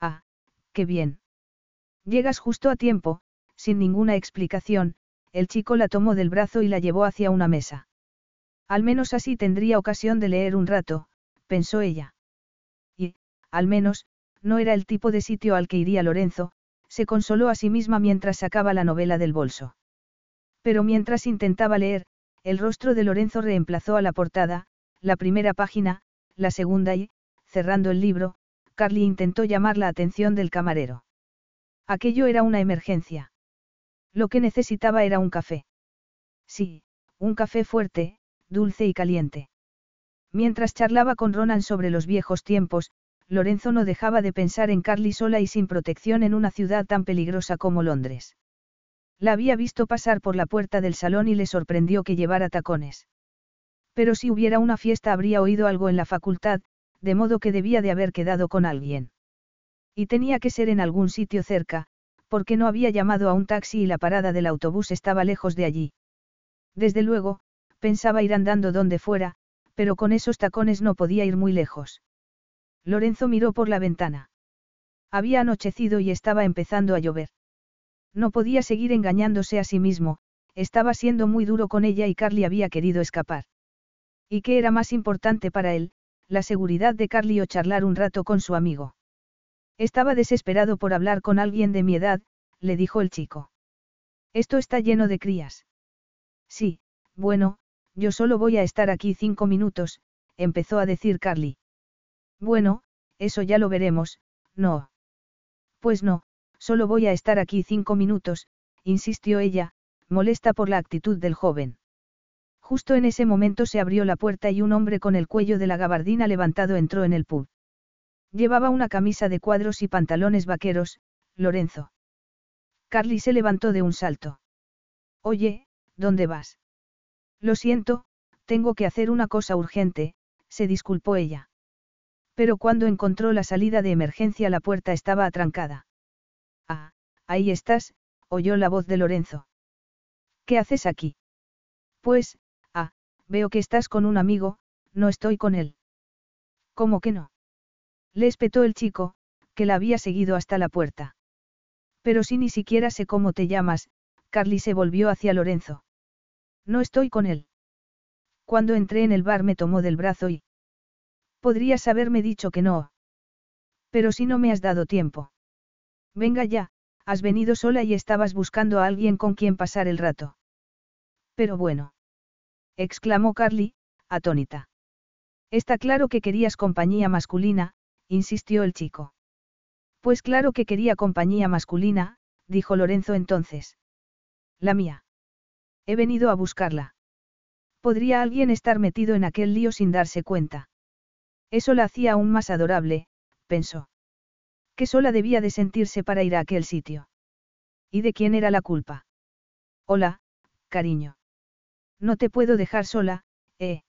Ah, qué bien. Llegas justo a tiempo, sin ninguna explicación, el chico la tomó del brazo y la llevó hacia una mesa. Al menos así tendría ocasión de leer un rato, pensó ella. Y, al menos, no era el tipo de sitio al que iría Lorenzo, se consoló a sí misma mientras sacaba la novela del bolso. Pero mientras intentaba leer, el rostro de Lorenzo reemplazó a la portada, la primera página, la segunda y, cerrando el libro, Carly intentó llamar la atención del camarero. Aquello era una emergencia. Lo que necesitaba era un café. Sí, un café fuerte, dulce y caliente. Mientras charlaba con Ronan sobre los viejos tiempos, Lorenzo no dejaba de pensar en Carly sola y sin protección en una ciudad tan peligrosa como Londres. La había visto pasar por la puerta del salón y le sorprendió que llevara tacones. Pero si hubiera una fiesta habría oído algo en la facultad, de modo que debía de haber quedado con alguien. Y tenía que ser en algún sitio cerca, porque no había llamado a un taxi y la parada del autobús estaba lejos de allí. Desde luego, pensaba ir andando donde fuera, pero con esos tacones no podía ir muy lejos. Lorenzo miró por la ventana. Había anochecido y estaba empezando a llover. No podía seguir engañándose a sí mismo, estaba siendo muy duro con ella y Carly había querido escapar. ¿Y qué era más importante para él, la seguridad de Carly o charlar un rato con su amigo? Estaba desesperado por hablar con alguien de mi edad, le dijo el chico. Esto está lleno de crías. Sí, bueno, yo solo voy a estar aquí cinco minutos, empezó a decir Carly. Bueno, eso ya lo veremos, no. Pues no, solo voy a estar aquí cinco minutos, insistió ella, molesta por la actitud del joven. Justo en ese momento se abrió la puerta y un hombre con el cuello de la gabardina levantado entró en el pub. Llevaba una camisa de cuadros y pantalones vaqueros, Lorenzo. Carly se levantó de un salto. Oye, ¿dónde vas? Lo siento, tengo que hacer una cosa urgente, se disculpó ella. Pero cuando encontró la salida de emergencia la puerta estaba atrancada. Ah, ahí estás, oyó la voz de Lorenzo. ¿Qué haces aquí? Pues, ah, veo que estás con un amigo, no estoy con él. ¿Cómo que no? Le espetó el chico, que la había seguido hasta la puerta. Pero si ni siquiera sé cómo te llamas, Carly se volvió hacia Lorenzo. No estoy con él. Cuando entré en el bar me tomó del brazo y... Podrías haberme dicho que no. Pero si no me has dado tiempo. Venga ya, has venido sola y estabas buscando a alguien con quien pasar el rato. Pero bueno. exclamó Carly, atónita. Está claro que querías compañía masculina, insistió el chico. Pues claro que quería compañía masculina, dijo Lorenzo entonces. La mía. He venido a buscarla. ¿Podría alguien estar metido en aquel lío sin darse cuenta? Eso la hacía aún más adorable, pensó. Que sola debía de sentirse para ir a aquel sitio. ¿Y de quién era la culpa? Hola, cariño. No te puedo dejar sola, ¿eh?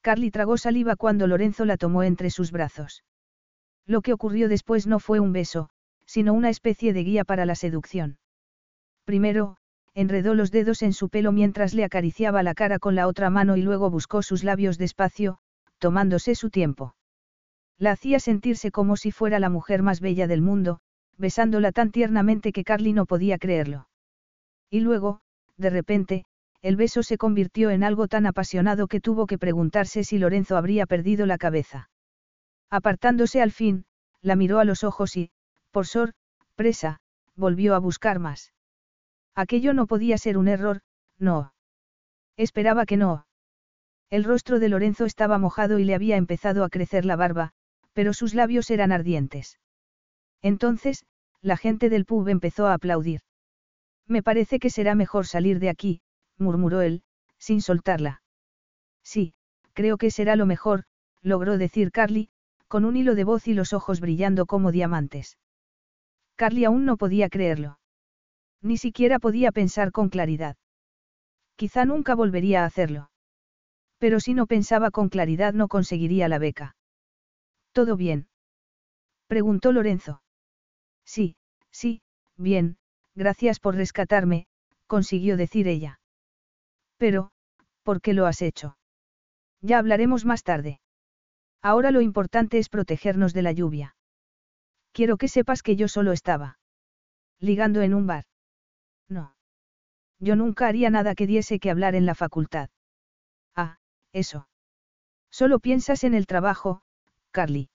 Carly tragó saliva cuando Lorenzo la tomó entre sus brazos. Lo que ocurrió después no fue un beso, sino una especie de guía para la seducción. Primero, enredó los dedos en su pelo mientras le acariciaba la cara con la otra mano y luego buscó sus labios despacio, tomándose su tiempo. La hacía sentirse como si fuera la mujer más bella del mundo, besándola tan tiernamente que Carly no podía creerlo. Y luego, de repente, el beso se convirtió en algo tan apasionado que tuvo que preguntarse si Lorenzo habría perdido la cabeza. Apartándose al fin, la miró a los ojos y, por sor, presa, volvió a buscar más. Aquello no podía ser un error, no. Esperaba que no. El rostro de Lorenzo estaba mojado y le había empezado a crecer la barba, pero sus labios eran ardientes. Entonces, la gente del pub empezó a aplaudir. Me parece que será mejor salir de aquí, murmuró él, sin soltarla. Sí, creo que será lo mejor, logró decir Carly, con un hilo de voz y los ojos brillando como diamantes. Carly aún no podía creerlo. Ni siquiera podía pensar con claridad. Quizá nunca volvería a hacerlo. Pero si no pensaba con claridad no conseguiría la beca. ¿Todo bien? Preguntó Lorenzo. Sí, sí, bien, gracias por rescatarme, consiguió decir ella. Pero, ¿por qué lo has hecho? Ya hablaremos más tarde. Ahora lo importante es protegernos de la lluvia. Quiero que sepas que yo solo estaba. Ligando en un bar. No. Yo nunca haría nada que diese que hablar en la facultad. Ah, eso. Solo piensas en el trabajo, Carly.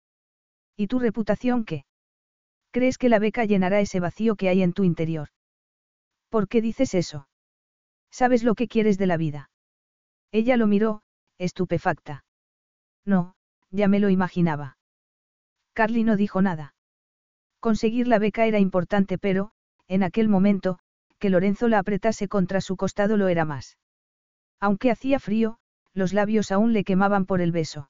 ¿Y tu reputación qué? ¿Crees que la beca llenará ese vacío que hay en tu interior? ¿Por qué dices eso? ¿Sabes lo que quieres de la vida? Ella lo miró, estupefacta. No, ya me lo imaginaba. Carly no dijo nada. Conseguir la beca era importante, pero, en aquel momento, que Lorenzo la apretase contra su costado lo era más. Aunque hacía frío, los labios aún le quemaban por el beso.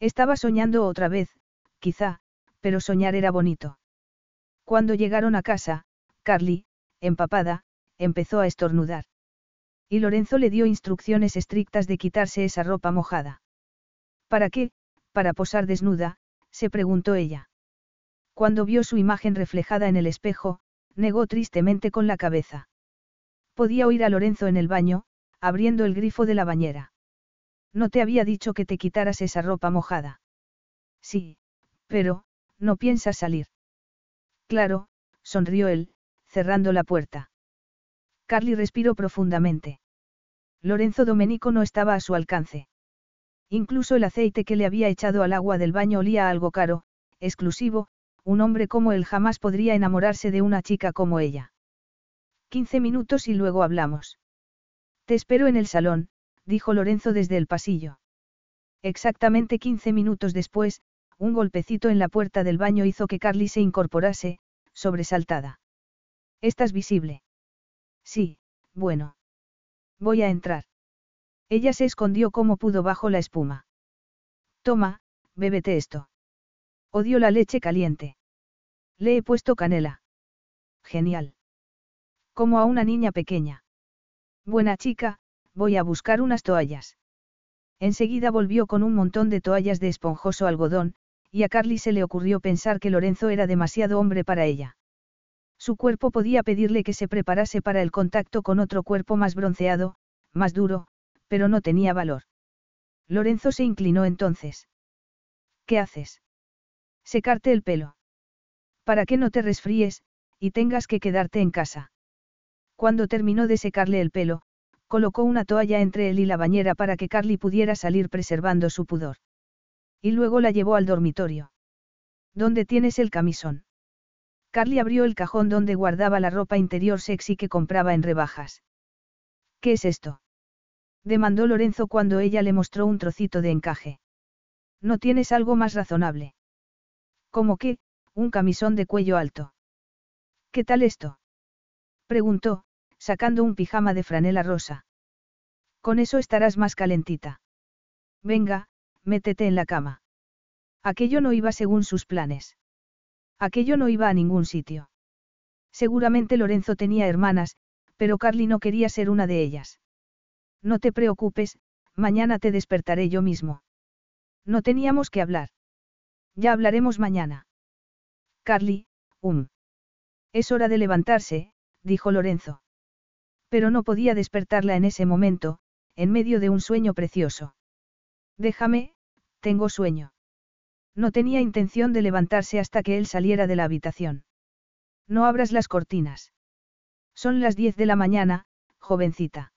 Estaba soñando otra vez, quizá, pero soñar era bonito. Cuando llegaron a casa, Carly, empapada, empezó a estornudar. Y Lorenzo le dio instrucciones estrictas de quitarse esa ropa mojada. ¿Para qué? Para posar desnuda, se preguntó ella. Cuando vio su imagen reflejada en el espejo, negó tristemente con la cabeza. Podía oír a Lorenzo en el baño, abriendo el grifo de la bañera. No te había dicho que te quitaras esa ropa mojada. Sí, pero, no piensas salir. Claro, sonrió él, cerrando la puerta. Carly respiró profundamente. Lorenzo Domenico no estaba a su alcance. Incluso el aceite que le había echado al agua del baño olía a algo caro, exclusivo, un hombre como él jamás podría enamorarse de una chica como ella. Quince minutos y luego hablamos. Te espero en el salón, dijo Lorenzo desde el pasillo. Exactamente quince minutos después, un golpecito en la puerta del baño hizo que Carly se incorporase, sobresaltada. ¿Estás visible? Sí, bueno. Voy a entrar. Ella se escondió como pudo bajo la espuma. Toma, bébete esto. Odio la leche caliente. Le he puesto canela. Genial. Como a una niña pequeña. Buena chica, voy a buscar unas toallas. Enseguida volvió con un montón de toallas de esponjoso algodón, y a Carly se le ocurrió pensar que Lorenzo era demasiado hombre para ella. Su cuerpo podía pedirle que se preparase para el contacto con otro cuerpo más bronceado, más duro, pero no tenía valor. Lorenzo se inclinó entonces. ¿Qué haces? Secarte el pelo. Para que no te resfríes, y tengas que quedarte en casa. Cuando terminó de secarle el pelo, colocó una toalla entre él y la bañera para que Carly pudiera salir preservando su pudor. Y luego la llevó al dormitorio. ¿Dónde tienes el camisón? Carly abrió el cajón donde guardaba la ropa interior sexy que compraba en rebajas. ¿Qué es esto? Demandó Lorenzo cuando ella le mostró un trocito de encaje. ¿No tienes algo más razonable? ¿Cómo qué? Un camisón de cuello alto. ¿Qué tal esto? preguntó, sacando un pijama de franela rosa. Con eso estarás más calentita. Venga, métete en la cama. Aquello no iba según sus planes. Aquello no iba a ningún sitio. Seguramente Lorenzo tenía hermanas, pero Carly no quería ser una de ellas. No te preocupes, mañana te despertaré yo mismo. No teníamos que hablar. Ya hablaremos mañana. Carly, um. Es hora de levantarse, dijo Lorenzo. Pero no podía despertarla en ese momento, en medio de un sueño precioso. Déjame, tengo sueño. No tenía intención de levantarse hasta que él saliera de la habitación. No abras las cortinas. Son las diez de la mañana, jovencita.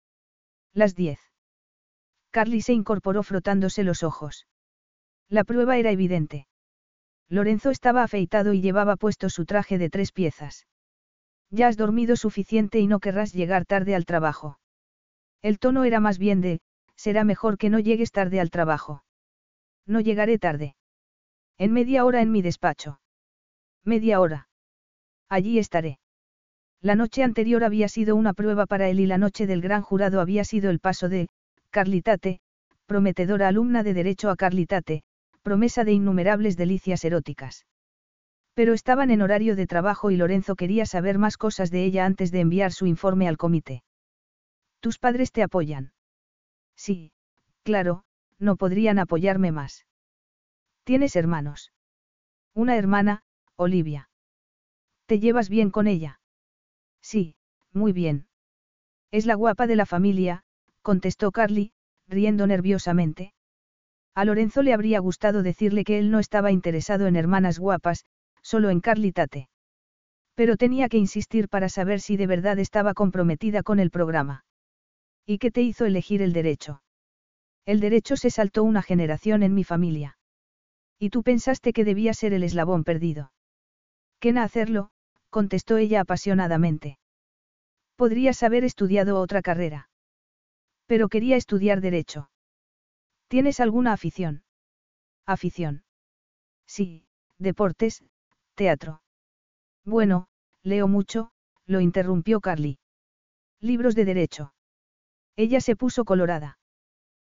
Las diez. Carly se incorporó frotándose los ojos. La prueba era evidente. Lorenzo estaba afeitado y llevaba puesto su traje de tres piezas. Ya has dormido suficiente y no querrás llegar tarde al trabajo. El tono era más bien de, será mejor que no llegues tarde al trabajo. No llegaré tarde. En media hora en mi despacho. Media hora. Allí estaré. La noche anterior había sido una prueba para él y la noche del gran jurado había sido el paso de, Carlitate, prometedora alumna de Derecho a Carlitate, promesa de innumerables delicias eróticas. Pero estaban en horario de trabajo y Lorenzo quería saber más cosas de ella antes de enviar su informe al comité. ¿Tus padres te apoyan? Sí, claro, no podrían apoyarme más. ¿Tienes hermanos? Una hermana, Olivia. ¿Te llevas bien con ella? Sí, muy bien. Es la guapa de la familia, contestó Carly, riendo nerviosamente. A Lorenzo le habría gustado decirle que él no estaba interesado en hermanas guapas, solo en Carly Tate. Pero tenía que insistir para saber si de verdad estaba comprometida con el programa. ¿Y qué te hizo elegir el derecho? El derecho se saltó una generación en mi familia. Y tú pensaste que debía ser el eslabón perdido. ¿Qué hacerlo? Contestó ella apasionadamente. Podrías haber estudiado otra carrera. Pero quería estudiar derecho. ¿Tienes alguna afición? Afición. Sí, deportes, teatro. Bueno, leo mucho, lo interrumpió Carly. Libros de derecho. Ella se puso colorada.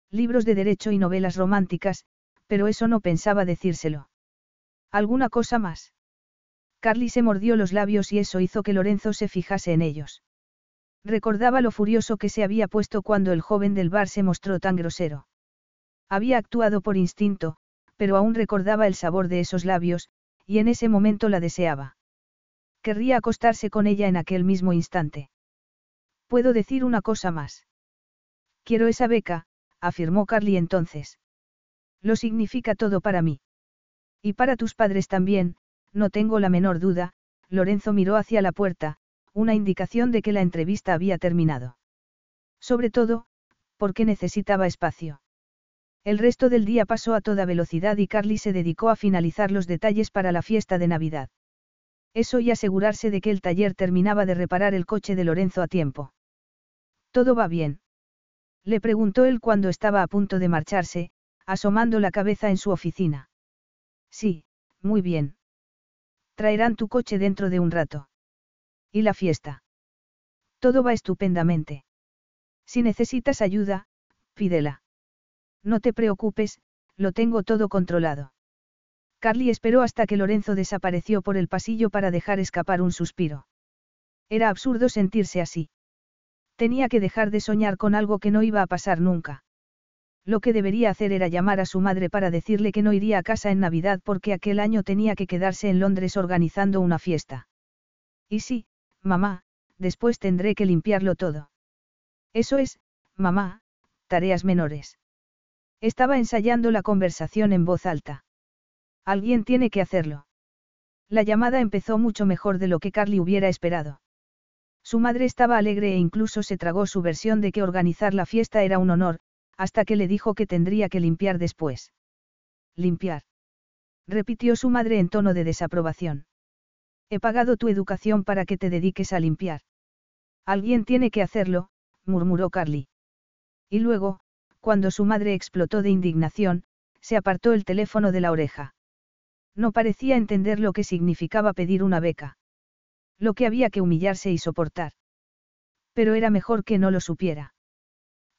Libros de derecho y novelas románticas, pero eso no pensaba decírselo. ¿Alguna cosa más? Carly se mordió los labios y eso hizo que Lorenzo se fijase en ellos. Recordaba lo furioso que se había puesto cuando el joven del bar se mostró tan grosero. Había actuado por instinto, pero aún recordaba el sabor de esos labios, y en ese momento la deseaba. Querría acostarse con ella en aquel mismo instante. ¿Puedo decir una cosa más? Quiero esa beca, afirmó Carly entonces. Lo significa todo para mí. Y para tus padres también, no tengo la menor duda, Lorenzo miró hacia la puerta, una indicación de que la entrevista había terminado. Sobre todo, porque necesitaba espacio. El resto del día pasó a toda velocidad y Carly se dedicó a finalizar los detalles para la fiesta de Navidad. Eso y asegurarse de que el taller terminaba de reparar el coche de Lorenzo a tiempo. ¿Todo va bien? Le preguntó él cuando estaba a punto de marcharse, asomando la cabeza en su oficina. Sí, muy bien. Traerán tu coche dentro de un rato. ¿Y la fiesta? Todo va estupendamente. Si necesitas ayuda, pídela. No te preocupes, lo tengo todo controlado. Carly esperó hasta que Lorenzo desapareció por el pasillo para dejar escapar un suspiro. Era absurdo sentirse así. Tenía que dejar de soñar con algo que no iba a pasar nunca. Lo que debería hacer era llamar a su madre para decirle que no iría a casa en Navidad porque aquel año tenía que quedarse en Londres organizando una fiesta. Y sí, mamá, después tendré que limpiarlo todo. Eso es, mamá, tareas menores. Estaba ensayando la conversación en voz alta. Alguien tiene que hacerlo. La llamada empezó mucho mejor de lo que Carly hubiera esperado. Su madre estaba alegre e incluso se tragó su versión de que organizar la fiesta era un honor, hasta que le dijo que tendría que limpiar después. Limpiar. Repitió su madre en tono de desaprobación. He pagado tu educación para que te dediques a limpiar. Alguien tiene que hacerlo, murmuró Carly. Y luego, cuando su madre explotó de indignación, se apartó el teléfono de la oreja. No parecía entender lo que significaba pedir una beca. Lo que había que humillarse y soportar. Pero era mejor que no lo supiera.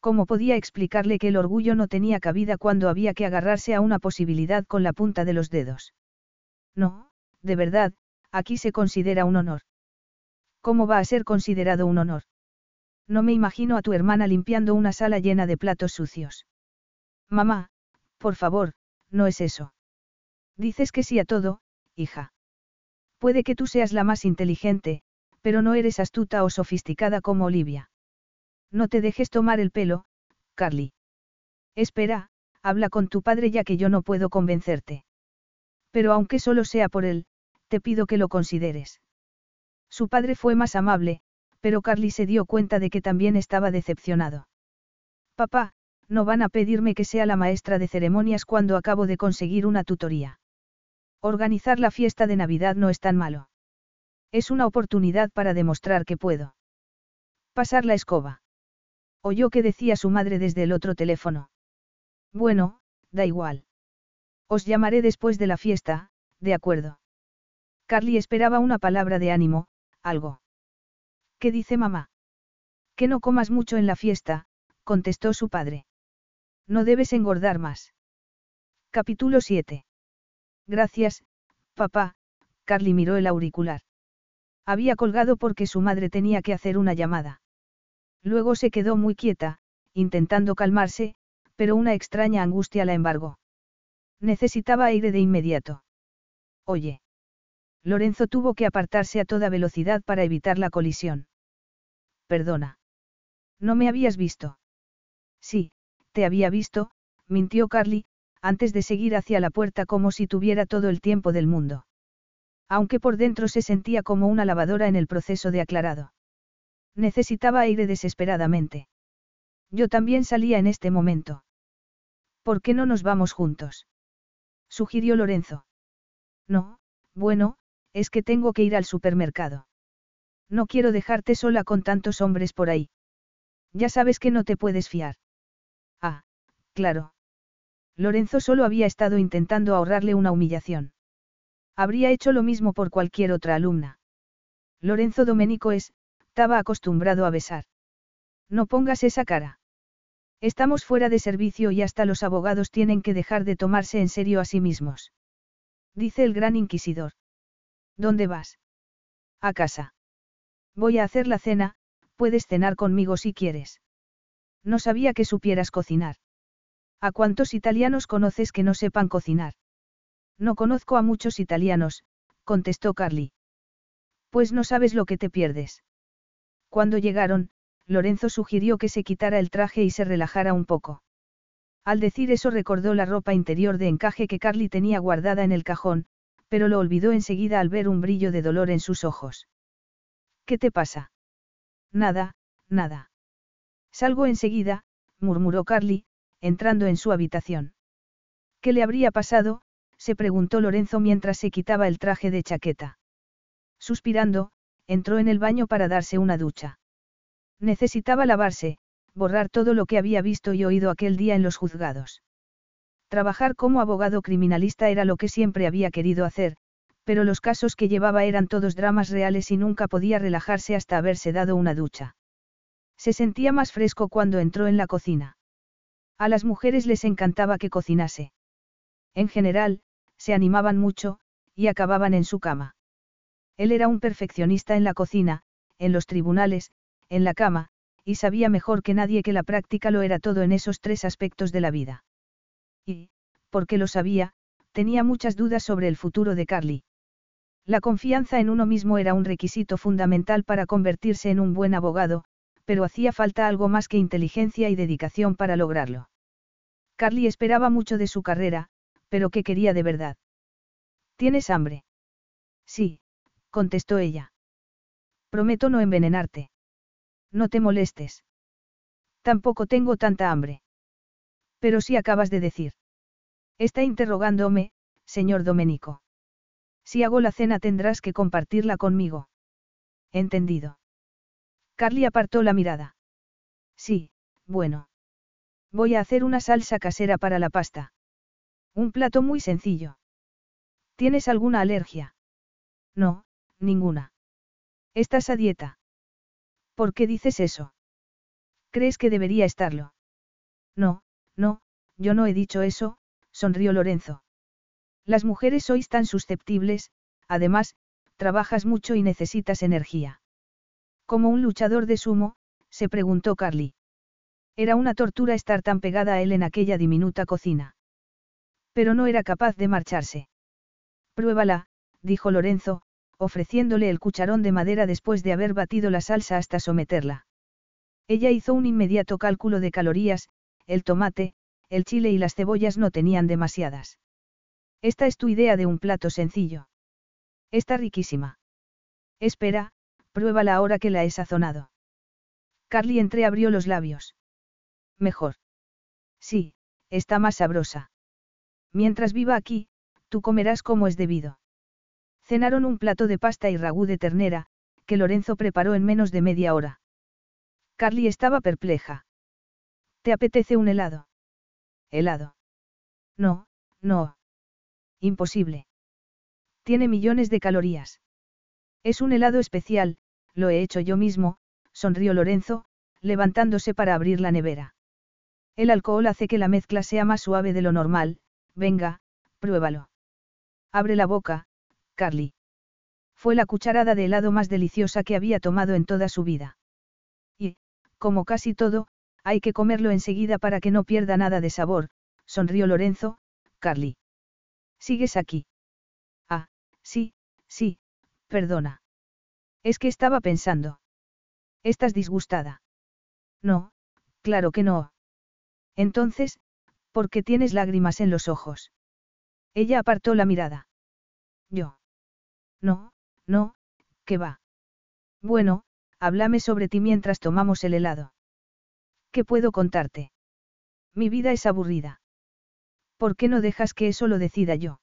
¿Cómo podía explicarle que el orgullo no tenía cabida cuando había que agarrarse a una posibilidad con la punta de los dedos? No, de verdad, aquí se considera un honor. ¿Cómo va a ser considerado un honor? No me imagino a tu hermana limpiando una sala llena de platos sucios. Mamá, por favor, no es eso. Dices que sí a todo, hija. Puede que tú seas la más inteligente, pero no eres astuta o sofisticada como Olivia. No te dejes tomar el pelo, Carly. Espera, habla con tu padre ya que yo no puedo convencerte. Pero aunque solo sea por él, te pido que lo consideres. Su padre fue más amable, pero Carly se dio cuenta de que también estaba decepcionado. Papá, no van a pedirme que sea la maestra de ceremonias cuando acabo de conseguir una tutoría. Organizar la fiesta de Navidad no es tan malo. Es una oportunidad para demostrar que puedo. Pasar la escoba. Oyó que decía su madre desde el otro teléfono. Bueno, da igual. Os llamaré después de la fiesta, de acuerdo. Carly esperaba una palabra de ánimo, algo. ¿Qué dice mamá? Que no comas mucho en la fiesta, contestó su padre. No debes engordar más. Capítulo 7. Gracias, papá, Carly miró el auricular. Había colgado porque su madre tenía que hacer una llamada. Luego se quedó muy quieta, intentando calmarse, pero una extraña angustia la embargó. Necesitaba aire de inmediato. Oye. Lorenzo tuvo que apartarse a toda velocidad para evitar la colisión. Perdona. ¿No me habías visto? Sí, te había visto, mintió Carly, antes de seguir hacia la puerta como si tuviera todo el tiempo del mundo. Aunque por dentro se sentía como una lavadora en el proceso de aclarado. Necesitaba aire desesperadamente. Yo también salía en este momento. ¿Por qué no nos vamos juntos? Sugirió Lorenzo. No, bueno, es que tengo que ir al supermercado. No quiero dejarte sola con tantos hombres por ahí. Ya sabes que no te puedes fiar. Ah, claro. Lorenzo solo había estado intentando ahorrarle una humillación. Habría hecho lo mismo por cualquier otra alumna. Lorenzo Domenico es, estaba acostumbrado a besar. No pongas esa cara. Estamos fuera de servicio y hasta los abogados tienen que dejar de tomarse en serio a sí mismos. Dice el gran inquisidor. ¿Dónde vas? A casa. Voy a hacer la cena, puedes cenar conmigo si quieres. No sabía que supieras cocinar. ¿A cuántos italianos conoces que no sepan cocinar? No conozco a muchos italianos, contestó Carly. Pues no sabes lo que te pierdes. Cuando llegaron, Lorenzo sugirió que se quitara el traje y se relajara un poco. Al decir eso recordó la ropa interior de encaje que Carly tenía guardada en el cajón, pero lo olvidó enseguida al ver un brillo de dolor en sus ojos. ¿Qué te pasa? Nada, nada. Salgo enseguida, murmuró Carly, entrando en su habitación. ¿Qué le habría pasado? se preguntó Lorenzo mientras se quitaba el traje de chaqueta. Suspirando, entró en el baño para darse una ducha. Necesitaba lavarse, borrar todo lo que había visto y oído aquel día en los juzgados. Trabajar como abogado criminalista era lo que siempre había querido hacer, pero los casos que llevaba eran todos dramas reales y nunca podía relajarse hasta haberse dado una ducha. Se sentía más fresco cuando entró en la cocina. A las mujeres les encantaba que cocinase. En general, se animaban mucho, y acababan en su cama. Él era un perfeccionista en la cocina, en los tribunales, en la cama, y sabía mejor que nadie que la práctica lo era todo en esos tres aspectos de la vida. Y, porque lo sabía, tenía muchas dudas sobre el futuro de Carly. La confianza en uno mismo era un requisito fundamental para convertirse en un buen abogado, pero hacía falta algo más que inteligencia y dedicación para lograrlo. Carly esperaba mucho de su carrera, pero ¿qué quería de verdad? ¿Tienes hambre? Sí, contestó ella. Prometo no envenenarte. No te molestes. Tampoco tengo tanta hambre. Pero sí acabas de decir. Está interrogándome, señor Domenico. Si hago la cena tendrás que compartirla conmigo. Entendido. Carly apartó la mirada. Sí, bueno. Voy a hacer una salsa casera para la pasta. Un plato muy sencillo. ¿Tienes alguna alergia? No, ninguna. ¿Estás a dieta? ¿Por qué dices eso? ¿Crees que debería estarlo? No, no, yo no he dicho eso, sonrió Lorenzo. Las mujeres sois tan susceptibles, además, trabajas mucho y necesitas energía. Como un luchador de sumo, se preguntó Carly. Era una tortura estar tan pegada a él en aquella diminuta cocina. Pero no era capaz de marcharse. Pruébala, dijo Lorenzo, ofreciéndole el cucharón de madera después de haber batido la salsa hasta someterla. Ella hizo un inmediato cálculo de calorías, el tomate, el chile y las cebollas no tenían demasiadas. Esta es tu idea de un plato sencillo. Está riquísima. Espera, pruébala ahora que la he sazonado. Carly entreabrió los labios. Mejor. Sí, está más sabrosa. Mientras viva aquí, tú comerás como es debido. Cenaron un plato de pasta y ragú de ternera, que Lorenzo preparó en menos de media hora. Carly estaba perpleja. ¿Te apetece un helado? Helado. No, no. Imposible. Tiene millones de calorías. Es un helado especial, lo he hecho yo mismo, sonrió Lorenzo, levantándose para abrir la nevera. El alcohol hace que la mezcla sea más suave de lo normal, venga, pruébalo. Abre la boca, Carly. Fue la cucharada de helado más deliciosa que había tomado en toda su vida. Y, como casi todo, hay que comerlo enseguida para que no pierda nada de sabor, sonrió Lorenzo, Carly. ¿Sigues aquí? Ah, sí, sí, perdona. Es que estaba pensando. ¿Estás disgustada? No, claro que no. Entonces, ¿por qué tienes lágrimas en los ojos? Ella apartó la mirada. Yo. No, no, ¿qué va? Bueno, háblame sobre ti mientras tomamos el helado. ¿Qué puedo contarte? Mi vida es aburrida. ¿Por qué no dejas que eso lo decida yo?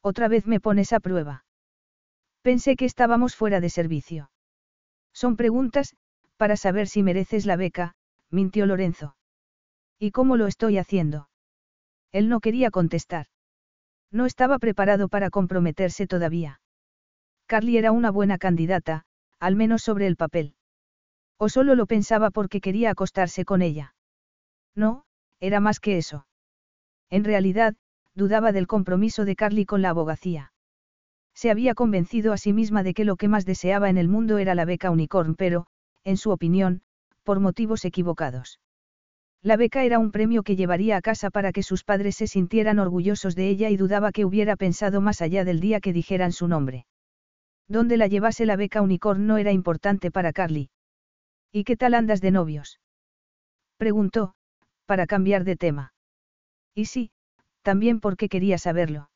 Otra vez me pones a prueba. Pensé que estábamos fuera de servicio. Son preguntas, para saber si mereces la beca, mintió Lorenzo. ¿Y cómo lo estoy haciendo? Él no quería contestar. No estaba preparado para comprometerse todavía. Carly era una buena candidata, al menos sobre el papel. O solo lo pensaba porque quería acostarse con ella. No, era más que eso. En realidad, dudaba del compromiso de Carly con la abogacía. Se había convencido a sí misma de que lo que más deseaba en el mundo era la beca Unicorn, pero, en su opinión, por motivos equivocados. La beca era un premio que llevaría a casa para que sus padres se sintieran orgullosos de ella y dudaba que hubiera pensado más allá del día que dijeran su nombre. Donde la llevase la beca Unicorn no era importante para Carly. ¿Y qué tal andas de novios? Preguntó, para cambiar de tema. Y sí, también porque quería saberlo.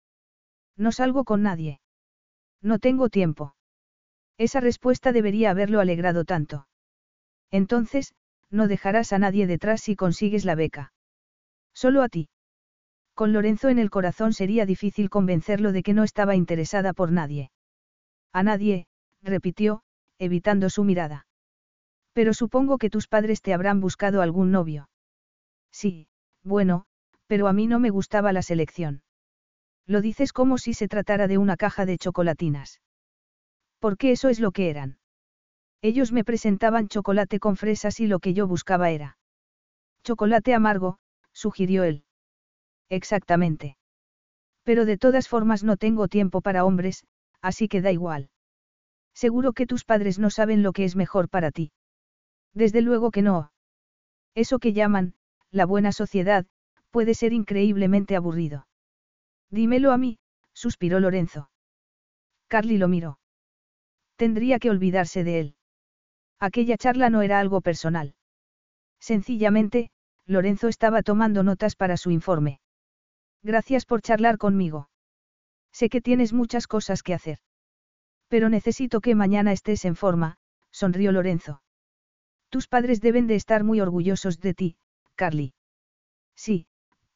No salgo con nadie. No tengo tiempo. Esa respuesta debería haberlo alegrado tanto. Entonces, no dejarás a nadie detrás si consigues la beca. Solo a ti. Con Lorenzo en el corazón sería difícil convencerlo de que no estaba interesada por nadie. A nadie, repitió, evitando su mirada. Pero supongo que tus padres te habrán buscado algún novio. Sí, bueno, pero a mí no me gustaba la selección. Lo dices como si se tratara de una caja de chocolatinas. Porque eso es lo que eran. Ellos me presentaban chocolate con fresas y lo que yo buscaba era. Chocolate amargo, sugirió él. Exactamente. Pero de todas formas no tengo tiempo para hombres, así que da igual. Seguro que tus padres no saben lo que es mejor para ti. Desde luego que no. Eso que llaman, la buena sociedad, puede ser increíblemente aburrido. Dímelo a mí, suspiró Lorenzo. Carly lo miró. Tendría que olvidarse de él. Aquella charla no era algo personal. Sencillamente, Lorenzo estaba tomando notas para su informe. Gracias por charlar conmigo. Sé que tienes muchas cosas que hacer. Pero necesito que mañana estés en forma, sonrió Lorenzo. Tus padres deben de estar muy orgullosos de ti, Carly. Sí,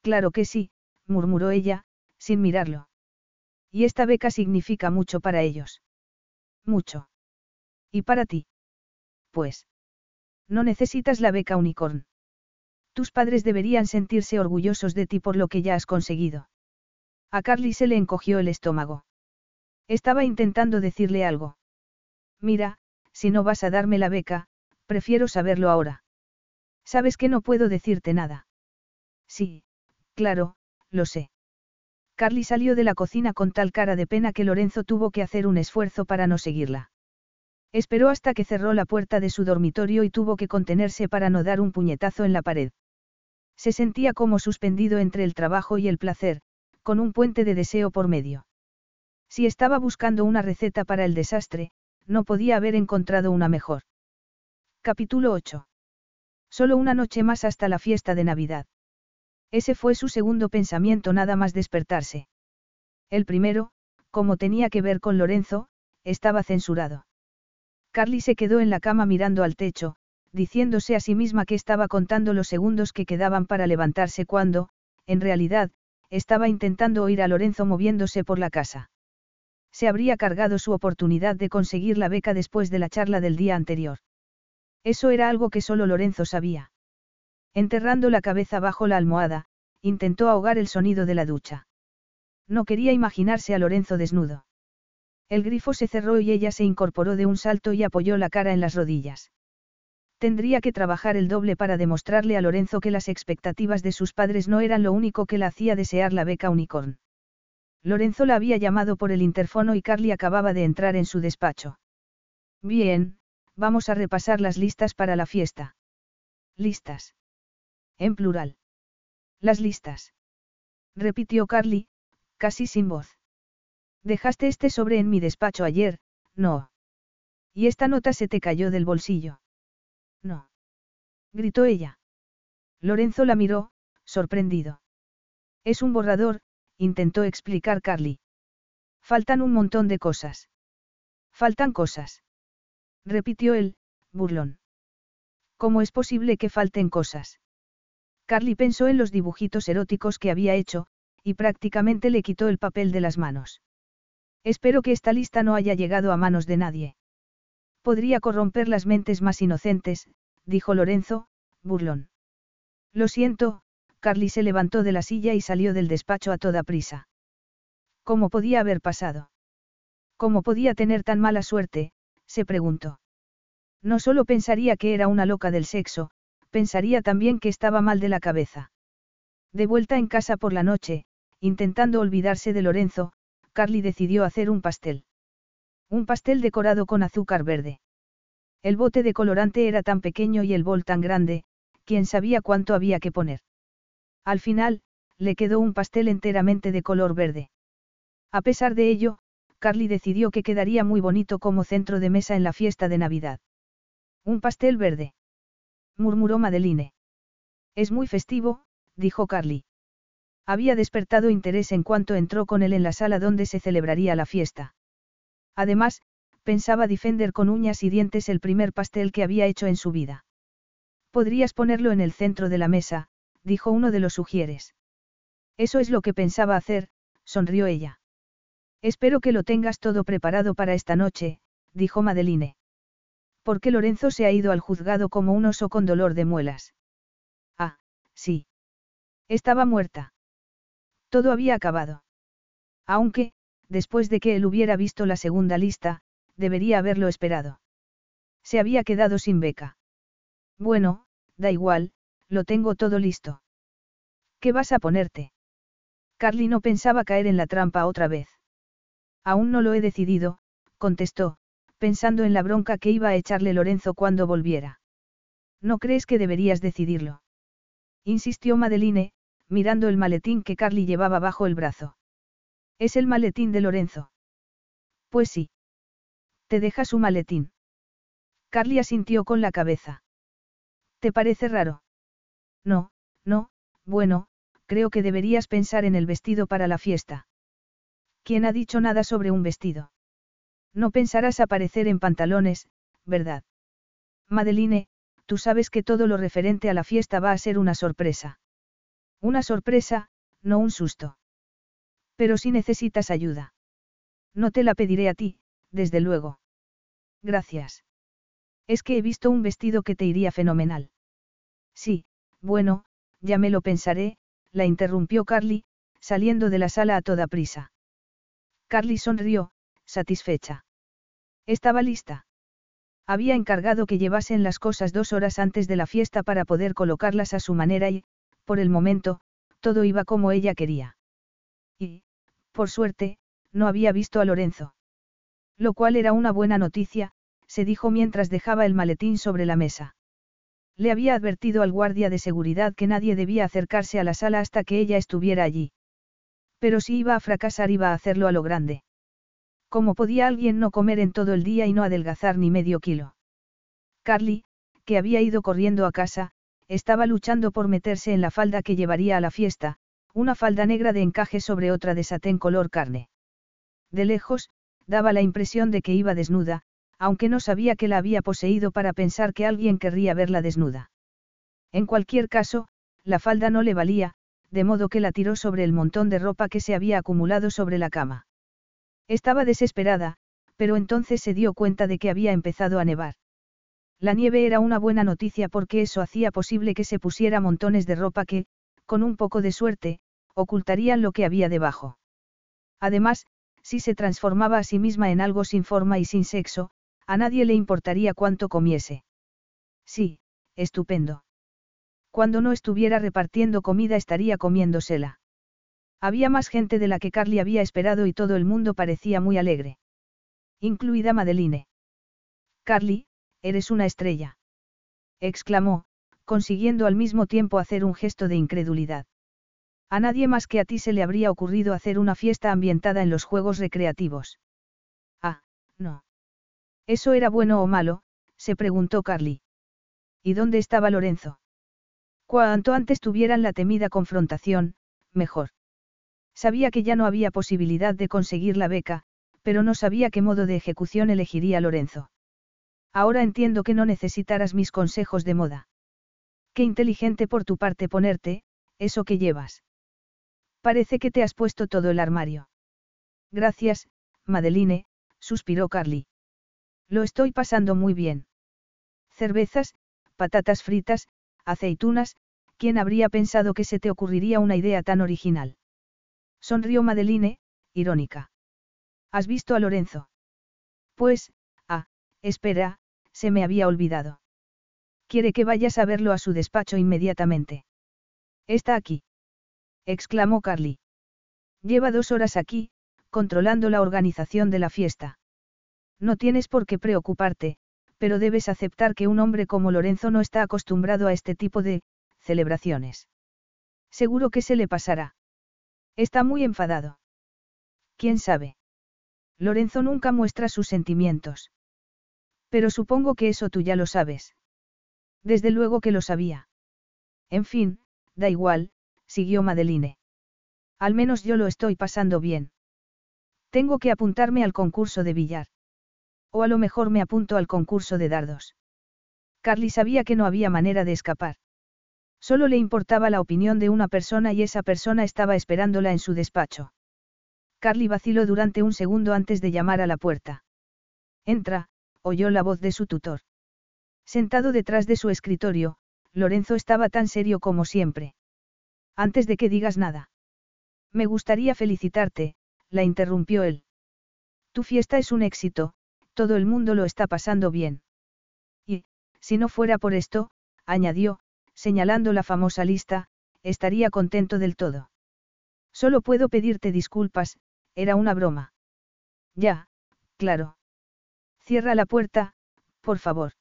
Claro que sí, murmuró ella, sin mirarlo. Y esta beca significa mucho para ellos. Mucho. ¿Y para ti? Pues. No necesitas la beca unicorn. Tus padres deberían sentirse orgullosos de ti por lo que ya has conseguido. A Carly se le encogió el estómago. Estaba intentando decirle algo. Mira, si no vas a darme la beca, prefiero saberlo ahora. Sabes que no puedo decirte nada. Sí, Claro, lo sé. Carly salió de la cocina con tal cara de pena que Lorenzo tuvo que hacer un esfuerzo para no seguirla. Esperó hasta que cerró la puerta de su dormitorio y tuvo que contenerse para no dar un puñetazo en la pared. Se sentía como suspendido entre el trabajo y el placer, con un puente de deseo por medio. Si estaba buscando una receta para el desastre, no podía haber encontrado una mejor. Capítulo 8. Solo una noche más hasta la fiesta de Navidad. Ese fue su segundo pensamiento nada más despertarse. El primero, como tenía que ver con Lorenzo, estaba censurado. Carly se quedó en la cama mirando al techo, diciéndose a sí misma que estaba contando los segundos que quedaban para levantarse cuando, en realidad, estaba intentando oír a Lorenzo moviéndose por la casa. Se habría cargado su oportunidad de conseguir la beca después de la charla del día anterior. Eso era algo que solo Lorenzo sabía. Enterrando la cabeza bajo la almohada, intentó ahogar el sonido de la ducha. No quería imaginarse a Lorenzo desnudo. El grifo se cerró y ella se incorporó de un salto y apoyó la cara en las rodillas. Tendría que trabajar el doble para demostrarle a Lorenzo que las expectativas de sus padres no eran lo único que la hacía desear la beca Unicorn. Lorenzo la había llamado por el interfono y Carly acababa de entrar en su despacho. Bien, vamos a repasar las listas para la fiesta. Listas. En plural. Las listas. Repitió Carly, casi sin voz. Dejaste este sobre en mi despacho ayer, no. Y esta nota se te cayó del bolsillo. No. Gritó ella. Lorenzo la miró, sorprendido. Es un borrador, intentó explicar Carly. Faltan un montón de cosas. Faltan cosas. Repitió él, burlón. ¿Cómo es posible que falten cosas? Carly pensó en los dibujitos eróticos que había hecho, y prácticamente le quitó el papel de las manos. Espero que esta lista no haya llegado a manos de nadie. Podría corromper las mentes más inocentes, dijo Lorenzo, burlón. Lo siento, Carly se levantó de la silla y salió del despacho a toda prisa. ¿Cómo podía haber pasado? ¿Cómo podía tener tan mala suerte? se preguntó. No solo pensaría que era una loca del sexo, pensaría también que estaba mal de la cabeza. De vuelta en casa por la noche, intentando olvidarse de Lorenzo, Carly decidió hacer un pastel. Un pastel decorado con azúcar verde. El bote de colorante era tan pequeño y el bol tan grande, quién sabía cuánto había que poner. Al final, le quedó un pastel enteramente de color verde. A pesar de ello, Carly decidió que quedaría muy bonito como centro de mesa en la fiesta de Navidad. Un pastel verde. murmuró Madeline. Es muy festivo, dijo Carly. Había despertado interés en cuanto entró con él en la sala donde se celebraría la fiesta. Además, pensaba Defender con uñas y dientes el primer pastel que había hecho en su vida. Podrías ponerlo en el centro de la mesa, dijo uno de los sugieres. Eso es lo que pensaba hacer, sonrió ella. Espero que lo tengas todo preparado para esta noche, dijo Madeline. Porque Lorenzo se ha ido al juzgado como un oso con dolor de muelas. Ah, sí. Estaba muerta. Todo había acabado. Aunque, después de que él hubiera visto la segunda lista, debería haberlo esperado. Se había quedado sin beca. Bueno, da igual, lo tengo todo listo. ¿Qué vas a ponerte? Carly no pensaba caer en la trampa otra vez. Aún no lo he decidido, contestó, pensando en la bronca que iba a echarle Lorenzo cuando volviera. ¿No crees que deberías decidirlo? Insistió Madeline, mirando el maletín que Carly llevaba bajo el brazo. Es el maletín de Lorenzo. Pues sí. Te deja su maletín. Carly asintió con la cabeza. ¿Te parece raro? No, no, bueno, creo que deberías pensar en el vestido para la fiesta. ¿Quién ha dicho nada sobre un vestido? No pensarás aparecer en pantalones, ¿verdad? Madeline, tú sabes que todo lo referente a la fiesta va a ser una sorpresa. Una sorpresa, no un susto. Pero si necesitas ayuda. No te la pediré a ti, desde luego. Gracias. Es que he visto un vestido que te iría fenomenal. Sí, bueno, ya me lo pensaré, la interrumpió Carly, saliendo de la sala a toda prisa. Carly sonrió, satisfecha. Estaba lista. Había encargado que llevasen las cosas dos horas antes de la fiesta para poder colocarlas a su manera y, por el momento, todo iba como ella quería. Por suerte, no había visto a Lorenzo. Lo cual era una buena noticia, se dijo mientras dejaba el maletín sobre la mesa. Le había advertido al guardia de seguridad que nadie debía acercarse a la sala hasta que ella estuviera allí. Pero si iba a fracasar iba a hacerlo a lo grande. ¿Cómo podía alguien no comer en todo el día y no adelgazar ni medio kilo? Carly, que había ido corriendo a casa, estaba luchando por meterse en la falda que llevaría a la fiesta, una falda negra de encaje sobre otra de satén color carne. De lejos, daba la impresión de que iba desnuda, aunque no sabía que la había poseído para pensar que alguien querría verla desnuda. En cualquier caso, la falda no le valía, de modo que la tiró sobre el montón de ropa que se había acumulado sobre la cama. Estaba desesperada, pero entonces se dio cuenta de que había empezado a nevar. La nieve era una buena noticia porque eso hacía posible que se pusiera montones de ropa que, con un poco de suerte, ocultarían lo que había debajo. Además, si se transformaba a sí misma en algo sin forma y sin sexo, a nadie le importaría cuánto comiese. Sí, estupendo. Cuando no estuviera repartiendo comida estaría comiéndosela. Había más gente de la que Carly había esperado y todo el mundo parecía muy alegre. Incluida Madeline. Carly, eres una estrella. exclamó, consiguiendo al mismo tiempo hacer un gesto de incredulidad. A nadie más que a ti se le habría ocurrido hacer una fiesta ambientada en los juegos recreativos. Ah, no. ¿Eso era bueno o malo? se preguntó Carly. ¿Y dónde estaba Lorenzo? Cuanto antes tuvieran la temida confrontación, mejor. Sabía que ya no había posibilidad de conseguir la beca, pero no sabía qué modo de ejecución elegiría Lorenzo. Ahora entiendo que no necesitaras mis consejos de moda. Qué inteligente por tu parte ponerte, eso que llevas. Parece que te has puesto todo el armario. Gracias, Madeline, suspiró Carly. Lo estoy pasando muy bien. Cervezas, patatas fritas, aceitunas, ¿quién habría pensado que se te ocurriría una idea tan original? Sonrió Madeline, irónica. ¿Has visto a Lorenzo? Pues, ah, espera, se me había olvidado. Quiere que vayas a verlo a su despacho inmediatamente. Está aquí. exclamó Carly. Lleva dos horas aquí, controlando la organización de la fiesta. No tienes por qué preocuparte, pero debes aceptar que un hombre como Lorenzo no está acostumbrado a este tipo de celebraciones. Seguro que se le pasará. Está muy enfadado. ¿Quién sabe? Lorenzo nunca muestra sus sentimientos. Pero supongo que eso tú ya lo sabes. Desde luego que lo sabía. En fin, da igual, siguió Madeline. Al menos yo lo estoy pasando bien. Tengo que apuntarme al concurso de billar. O a lo mejor me apunto al concurso de dardos. Carly sabía que no había manera de escapar. Solo le importaba la opinión de una persona y esa persona estaba esperándola en su despacho. Carly vaciló durante un segundo antes de llamar a la puerta. Entra, oyó la voz de su tutor. Sentado detrás de su escritorio, Lorenzo estaba tan serio como siempre. Antes de que digas nada. Me gustaría felicitarte, la interrumpió él. Tu fiesta es un éxito, todo el mundo lo está pasando bien. Y, si no fuera por esto, añadió, señalando la famosa lista, estaría contento del todo. Solo puedo pedirte disculpas, era una broma. Ya, claro. Cierra la puerta, por favor.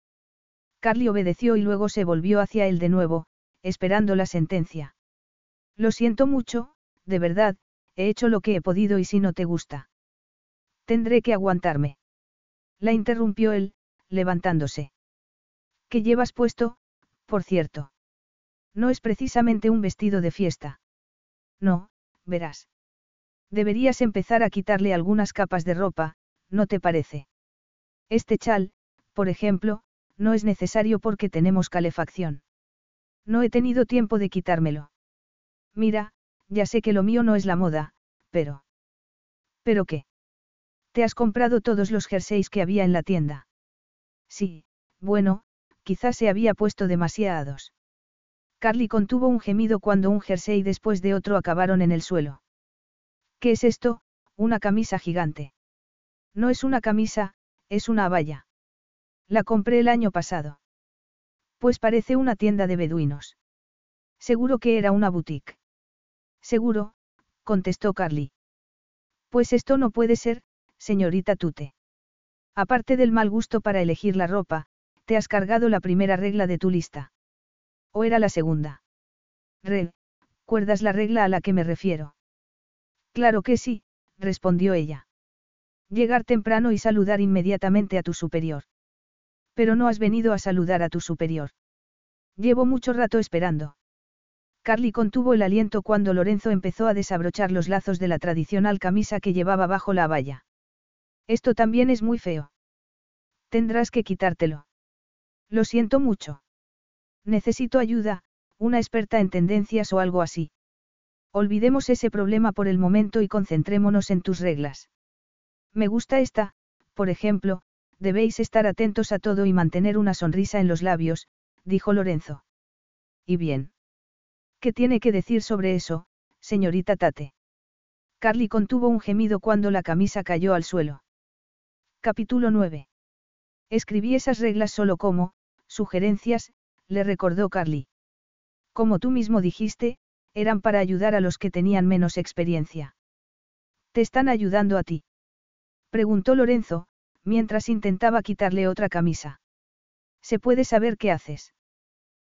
Carly obedeció y luego se volvió hacia él de nuevo, esperando la sentencia. Lo siento mucho, de verdad, he hecho lo que he podido y si no te gusta. Tendré que aguantarme. La interrumpió él, levantándose. ¿Qué llevas puesto, por cierto? No es precisamente un vestido de fiesta. No, verás. Deberías empezar a quitarle algunas capas de ropa, ¿no te parece? Este chal, por ejemplo, no es necesario porque tenemos calefacción. No he tenido tiempo de quitármelo. Mira, ya sé que lo mío no es la moda, pero... ¿Pero qué? ¿Te has comprado todos los jerseys que había en la tienda? Sí, bueno, quizás se había puesto demasiados. Carly contuvo un gemido cuando un jersey después de otro acabaron en el suelo. ¿Qué es esto? Una camisa gigante. No es una camisa, es una valla. La compré el año pasado. Pues parece una tienda de beduinos. Seguro que era una boutique. Seguro, contestó Carly. Pues esto no puede ser, señorita Tute. Aparte del mal gusto para elegir la ropa, te has cargado la primera regla de tu lista. ¿O era la segunda? ¿cuerdas la regla a la que me refiero? Claro que sí, respondió ella. Llegar temprano y saludar inmediatamente a tu superior. Pero no has venido a saludar a tu superior. Llevo mucho rato esperando. Carly contuvo el aliento cuando Lorenzo empezó a desabrochar los lazos de la tradicional camisa que llevaba bajo la valla. Esto también es muy feo. Tendrás que quitártelo. Lo siento mucho. Necesito ayuda, una experta en tendencias o algo así. Olvidemos ese problema por el momento y concentrémonos en tus reglas. Me gusta esta, por ejemplo, debéis estar atentos a todo y mantener una sonrisa en los labios, dijo Lorenzo. ¿Y bien? ¿Qué tiene que decir sobre eso, señorita Tate? Carly contuvo un gemido cuando la camisa cayó al suelo. Capítulo 9. Escribí esas reglas solo como, sugerencias, le recordó Carly. Como tú mismo dijiste, eran para ayudar a los que tenían menos experiencia. ¿Te están ayudando a ti? Preguntó Lorenzo, mientras intentaba quitarle otra camisa. ¿Se puede saber qué haces?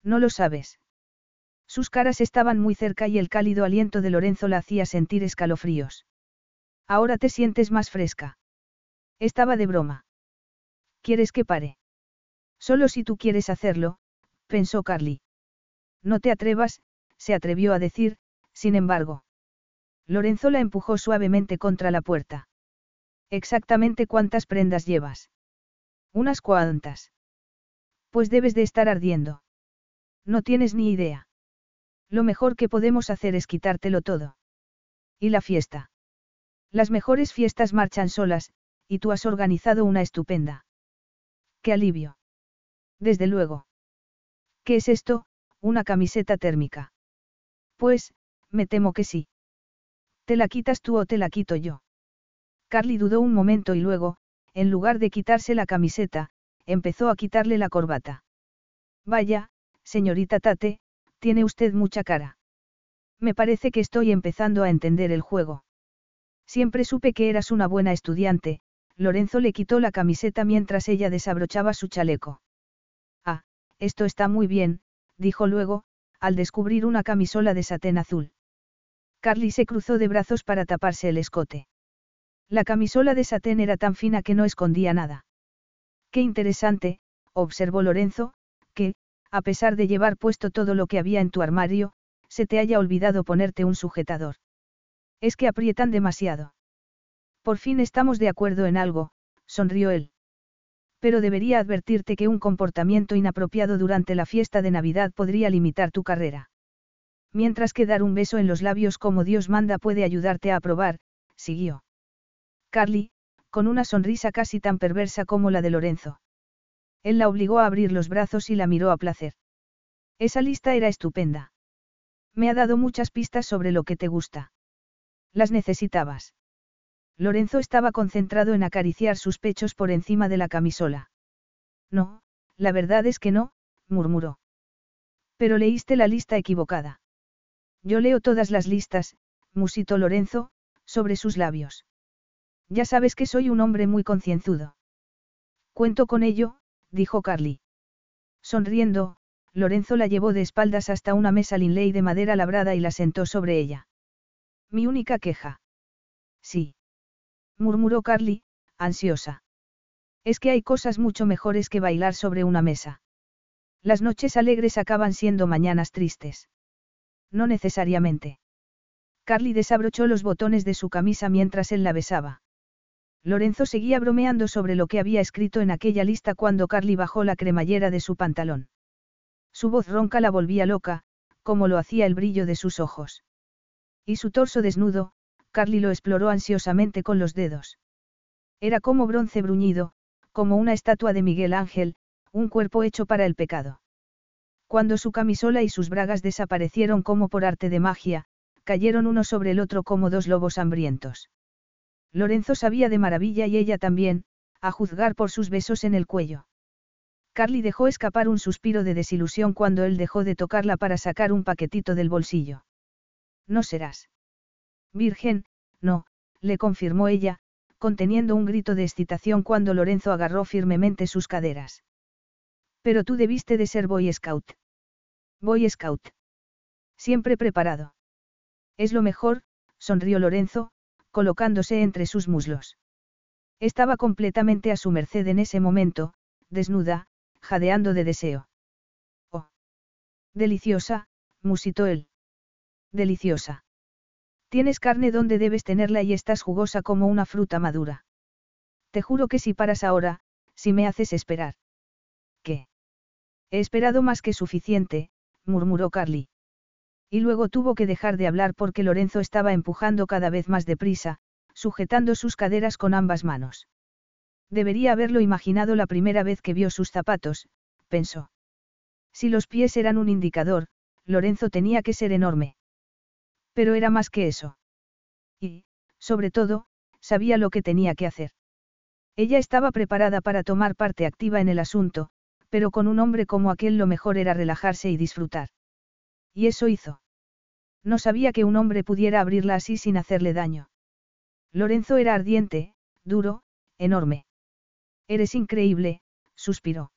No lo sabes. Sus caras estaban muy cerca y el cálido aliento de Lorenzo la hacía sentir escalofríos. Ahora te sientes más fresca. Estaba de broma. ¿Quieres que pare? Solo si tú quieres hacerlo, pensó Carly. No te atrevas, se atrevió a decir, sin embargo. Lorenzo la empujó suavemente contra la puerta. Exactamente cuántas prendas llevas. Unas cuantas. Pues debes de estar ardiendo. No tienes ni idea. Lo mejor que podemos hacer es quitártelo todo. ¿Y la fiesta? Las mejores fiestas marchan solas, y tú has organizado una estupenda. ¡Qué alivio! Desde luego. ¿Qué es esto? Una camiseta térmica. Pues, me temo que sí. ¿Te la quitas tú o te la quito yo? Carly dudó un momento y luego, en lugar de quitarse la camiseta, empezó a quitarle la corbata. Vaya, señorita Tate, tiene usted mucha cara. Me parece que estoy empezando a entender el juego. Siempre supe que eras una buena estudiante, Lorenzo le quitó la camiseta mientras ella desabrochaba su chaleco. Ah, esto está muy bien, dijo luego, al descubrir una camisola de satén azul. Carly se cruzó de brazos para taparse el escote. La camisola de satén era tan fina que no escondía nada. Qué interesante, observó Lorenzo, que, a pesar de llevar puesto todo lo que había en tu armario, se te haya olvidado ponerte un sujetador. Es que aprietan demasiado. Por fin estamos de acuerdo en algo, sonrió él. Pero debería advertirte que un comportamiento inapropiado durante la fiesta de Navidad podría limitar tu carrera. Mientras que dar un beso en los labios como Dios manda puede ayudarte a aprobar, siguió. Carly, con una sonrisa casi tan perversa como la de Lorenzo. Él la obligó a abrir los brazos y la miró a placer. Esa lista era estupenda. Me ha dado muchas pistas sobre lo que te gusta. Las necesitabas. Lorenzo estaba concentrado en acariciar sus pechos por encima de la camisola. No, la verdad es que no, murmuró. Pero leíste la lista equivocada. Yo leo todas las listas, musitó Lorenzo, sobre sus labios. Ya sabes que soy un hombre muy concienzudo. Cuento con ello, dijo Carly. Sonriendo, Lorenzo la llevó de espaldas hasta una mesa Linley de madera labrada y la sentó sobre ella. Mi única queja. Sí. Murmuró Carly, ansiosa. Es que hay cosas mucho mejores que bailar sobre una mesa. Las noches alegres acaban siendo mañanas tristes. No necesariamente. Carly desabrochó los botones de su camisa mientras él la besaba. Lorenzo seguía bromeando sobre lo que había escrito en aquella lista cuando Carly bajó la cremallera de su pantalón. Su voz ronca la volvía loca, como lo hacía el brillo de sus ojos. Y su torso desnudo, Carly lo exploró ansiosamente con los dedos. Era como bronce bruñido, como una estatua de Miguel Ángel, un cuerpo hecho para el pecado. Cuando su camisola y sus bragas desaparecieron como por arte de magia, cayeron uno sobre el otro como dos lobos hambrientos. Lorenzo sabía de maravilla y ella también, a juzgar por sus besos en el cuello. Carly dejó escapar un suspiro de desilusión cuando él dejó de tocarla para sacar un paquetito del bolsillo. No serás. Virgen, no, le confirmó ella, conteniendo un grito de excitación cuando Lorenzo agarró firmemente sus caderas. Pero tú debiste de ser Boy Scout. Boy Scout. Siempre preparado. Es lo mejor, sonrió Lorenzo, colocándose entre sus muslos. Estaba completamente a su merced en ese momento, desnuda, jadeando de deseo. Oh. Deliciosa, musitó él. Deliciosa. Tienes carne donde debes tenerla y estás jugosa como una fruta madura. Te juro que si paras ahora, si me haces esperar. ¿Qué? He esperado más que suficiente, murmuró Carly. Y luego tuvo que dejar de hablar porque Lorenzo estaba empujando cada vez más deprisa, sujetando sus caderas con ambas manos. Debería haberlo imaginado la primera vez que vio sus zapatos, pensó. Si los pies eran un indicador, Lorenzo tenía que ser enorme. Pero era más que eso. Y, sobre todo, sabía lo que tenía que hacer. Ella estaba preparada para tomar parte activa en el asunto, pero con un hombre como aquel lo mejor era relajarse y disfrutar. Y eso hizo. No sabía que un hombre pudiera abrirla así sin hacerle daño. Lorenzo era ardiente, duro, enorme. Eres increíble, suspiró.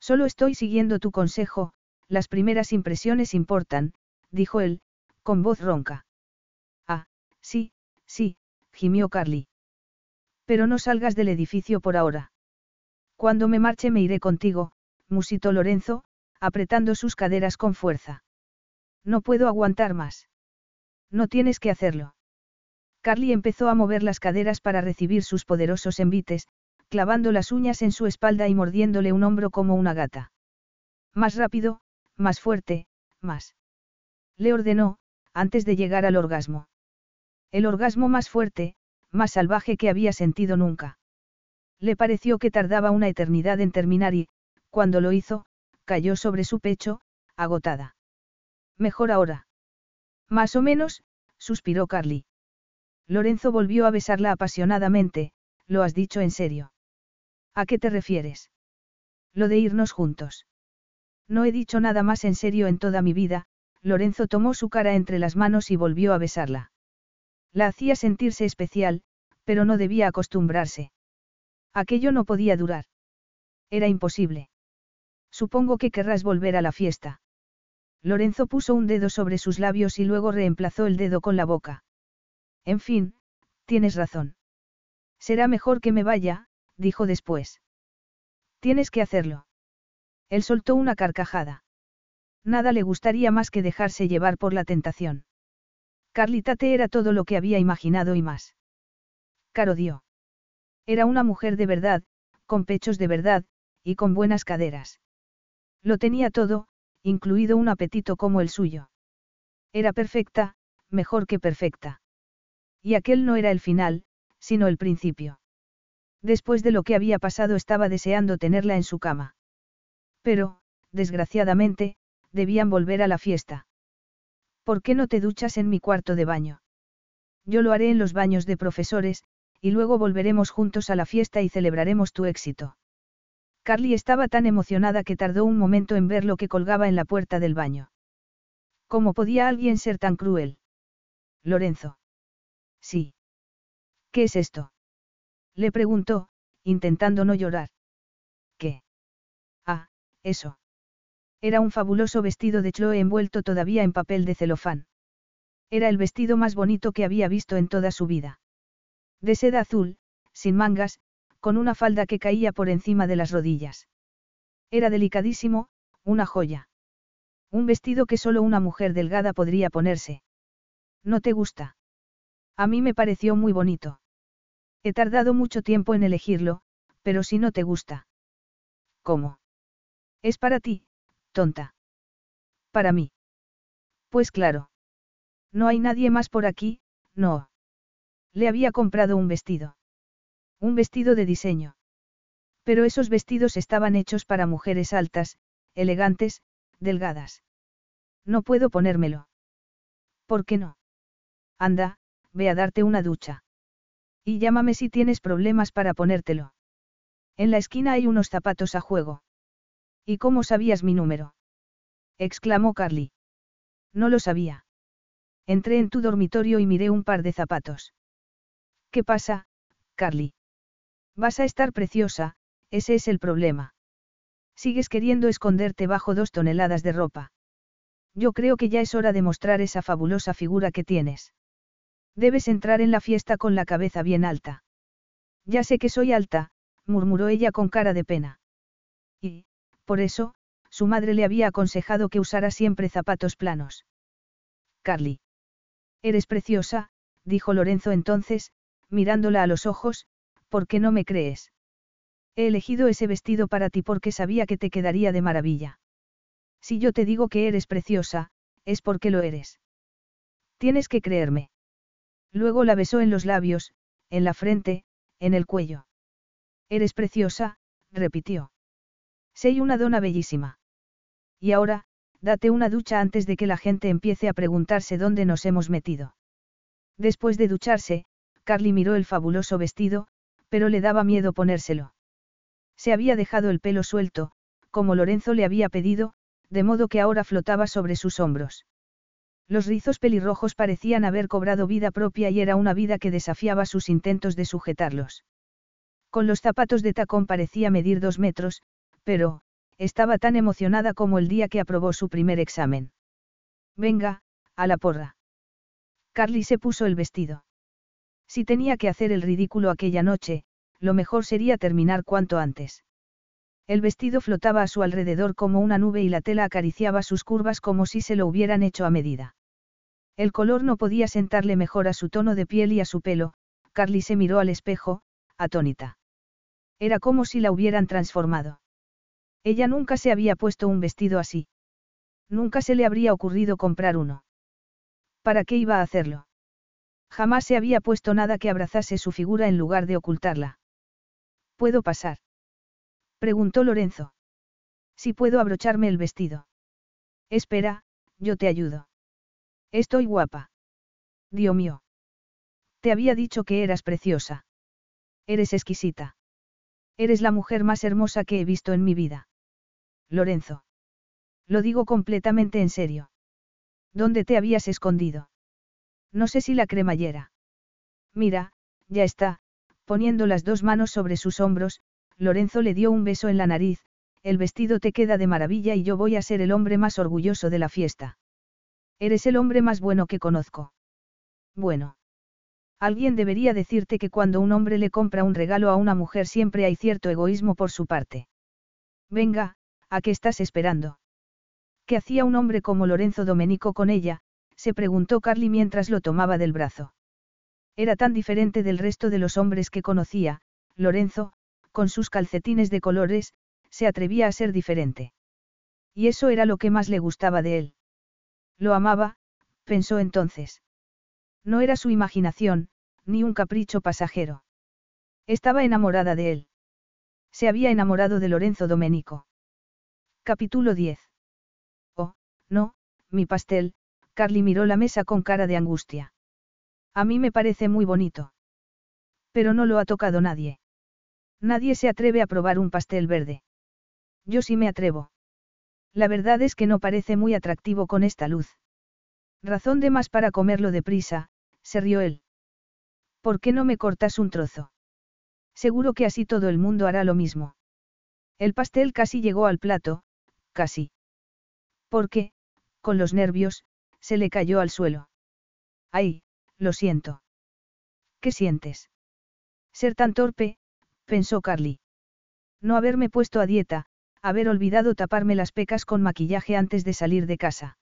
Solo estoy siguiendo tu consejo, las primeras impresiones importan, dijo él, con voz ronca. Ah, sí, sí, gimió Carly. Pero no salgas del edificio por ahora. Cuando me marche me iré contigo, musitó Lorenzo, apretando sus caderas con fuerza. No puedo aguantar más. No tienes que hacerlo. Carly empezó a mover las caderas para recibir sus poderosos envites, clavando las uñas en su espalda y mordiéndole un hombro como una gata. Más rápido, más fuerte, más. Le ordenó, antes de llegar al orgasmo. El orgasmo más fuerte, más salvaje que había sentido nunca. Le pareció que tardaba una eternidad en terminar y, cuando lo hizo, cayó sobre su pecho, agotada. Mejor ahora. Más o menos, suspiró Carly. Lorenzo volvió a besarla apasionadamente, ¿lo has dicho en serio? ¿A qué te refieres? Lo de irnos juntos. No he dicho nada más en serio en toda mi vida, Lorenzo tomó su cara entre las manos y volvió a besarla. La hacía sentirse especial, pero no debía acostumbrarse. Aquello no podía durar. Era imposible. Supongo que querrás volver a la fiesta. Lorenzo puso un dedo sobre sus labios y luego reemplazó el dedo con la boca. En fin, tienes razón. Será mejor que me vaya, dijo después. Tienes que hacerlo. Él soltó una carcajada. Nada le gustaría más que dejarse llevar por la tentación. Carlitate era todo lo que había imaginado y más. Caro dio. Era una mujer de verdad, con pechos de verdad, y con buenas caderas. Lo tenía todo, incluido un apetito como el suyo. Era perfecta, mejor que perfecta. Y aquel no era el final, sino el principio. Después de lo que había pasado estaba deseando tenerla en su cama. Pero, desgraciadamente, debían volver a la fiesta. ¿Por qué no te duchas en mi cuarto de baño? Yo lo haré en los baños de profesores, y luego volveremos juntos a la fiesta y celebraremos tu éxito. Carly estaba tan emocionada que tardó un momento en ver lo que colgaba en la puerta del baño. ¿Cómo podía alguien ser tan cruel? Lorenzo. Sí. ¿Qué es esto? Le preguntó, intentando no llorar. ¿Qué? Ah, eso. Era un fabuloso vestido de Chloe envuelto todavía en papel de celofán. Era el vestido más bonito que había visto en toda su vida. De seda azul, sin mangas, con una falda que caía por encima de las rodillas. Era delicadísimo, una joya. Un vestido que solo una mujer delgada podría ponerse. ¿No te gusta? A mí me pareció muy bonito. He tardado mucho tiempo en elegirlo, pero si no te gusta. ¿Cómo? Es para ti, tonta. Para mí. Pues claro. No hay nadie más por aquí, no. Le había comprado un vestido. Un vestido de diseño. Pero esos vestidos estaban hechos para mujeres altas, elegantes, delgadas. No puedo ponérmelo. ¿Por qué no? Anda, ve a darte una ducha. Y llámame si tienes problemas para ponértelo. En la esquina hay unos zapatos a juego. ¿Y cómo sabías mi número? exclamó Carly. No lo sabía. Entré en tu dormitorio y miré un par de zapatos. ¿Qué pasa, Carly? Vas a estar preciosa, ese es el problema. Sigues queriendo esconderte bajo dos toneladas de ropa. Yo creo que ya es hora de mostrar esa fabulosa figura que tienes. Debes entrar en la fiesta con la cabeza bien alta. Ya sé que soy alta, murmuró ella con cara de pena. Y, por eso, su madre le había aconsejado que usara siempre zapatos planos. Carly. Eres preciosa, dijo Lorenzo entonces, mirándola a los ojos, ¿por qué no me crees? He elegido ese vestido para ti porque sabía que te quedaría de maravilla. Si yo te digo que eres preciosa, es porque lo eres. Tienes que creerme. Luego la besó en los labios, en la frente, en el cuello. Eres preciosa, repitió. Soy una dona bellísima. Y ahora, date una ducha antes de que la gente empiece a preguntarse dónde nos hemos metido. Después de ducharse, Carly miró el fabuloso vestido, pero le daba miedo ponérselo. Se había dejado el pelo suelto, como Lorenzo le había pedido, de modo que ahora flotaba sobre sus hombros. Los rizos pelirrojos parecían haber cobrado vida propia y era una vida que desafiaba sus intentos de sujetarlos. Con los zapatos de tacón parecía medir dos metros, pero, estaba tan emocionada como el día que aprobó su primer examen. Venga, a la porra. Carly se puso el vestido. Si tenía que hacer el ridículo aquella noche, lo mejor sería terminar cuanto antes. El vestido flotaba a su alrededor como una nube y la tela acariciaba sus curvas como si se lo hubieran hecho a medida. El color no podía sentarle mejor a su tono de piel y a su pelo, Carly se miró al espejo, atónita. Era como si la hubieran transformado. Ella nunca se había puesto un vestido así. Nunca se le habría ocurrido comprar uno. ¿Para qué iba a hacerlo? Jamás se había puesto nada que abrazase su figura en lugar de ocultarla. ¿Puedo pasar? Preguntó Lorenzo. Si puedo abrocharme el vestido. Espera, yo te ayudo. Estoy guapa. Dios mío. Te había dicho que eras preciosa. Eres exquisita. Eres la mujer más hermosa que he visto en mi vida. Lorenzo. Lo digo completamente en serio. ¿Dónde te habías escondido? No sé si la cremallera. Mira, ya está, poniendo las dos manos sobre sus hombros, Lorenzo le dio un beso en la nariz, el vestido te queda de maravilla y yo voy a ser el hombre más orgulloso de la fiesta. Eres el hombre más bueno que conozco. Bueno. Alguien debería decirte que cuando un hombre le compra un regalo a una mujer siempre hay cierto egoísmo por su parte. Venga, ¿a qué estás esperando? ¿Qué hacía un hombre como Lorenzo Domenico con ella? Se preguntó Carly mientras lo tomaba del brazo. Era tan diferente del resto de los hombres que conocía, Lorenzo, con sus calcetines de colores, se atrevía a ser diferente. Y eso era lo que más le gustaba de él. Lo amaba, pensó entonces. No era su imaginación, ni un capricho pasajero. Estaba enamorada de él. Se había enamorado de Lorenzo Domenico. Capítulo 10. Oh, no, mi pastel, Carly miró la mesa con cara de angustia. A mí me parece muy bonito. Pero no lo ha tocado nadie. Nadie se atreve a probar un pastel verde. Yo sí me atrevo. La verdad es que no parece muy atractivo con esta luz. Razón de más para comerlo deprisa, se rió él. ¿Por qué no me cortas un trozo? Seguro que así todo el mundo hará lo mismo. El pastel casi llegó al plato, casi. Porque, con los nervios, se le cayó al suelo. Ay, lo siento. ¿Qué sientes? Ser tan torpe, pensó Carly. No haberme puesto a dieta, haber olvidado taparme las pecas con maquillaje antes de salir de casa.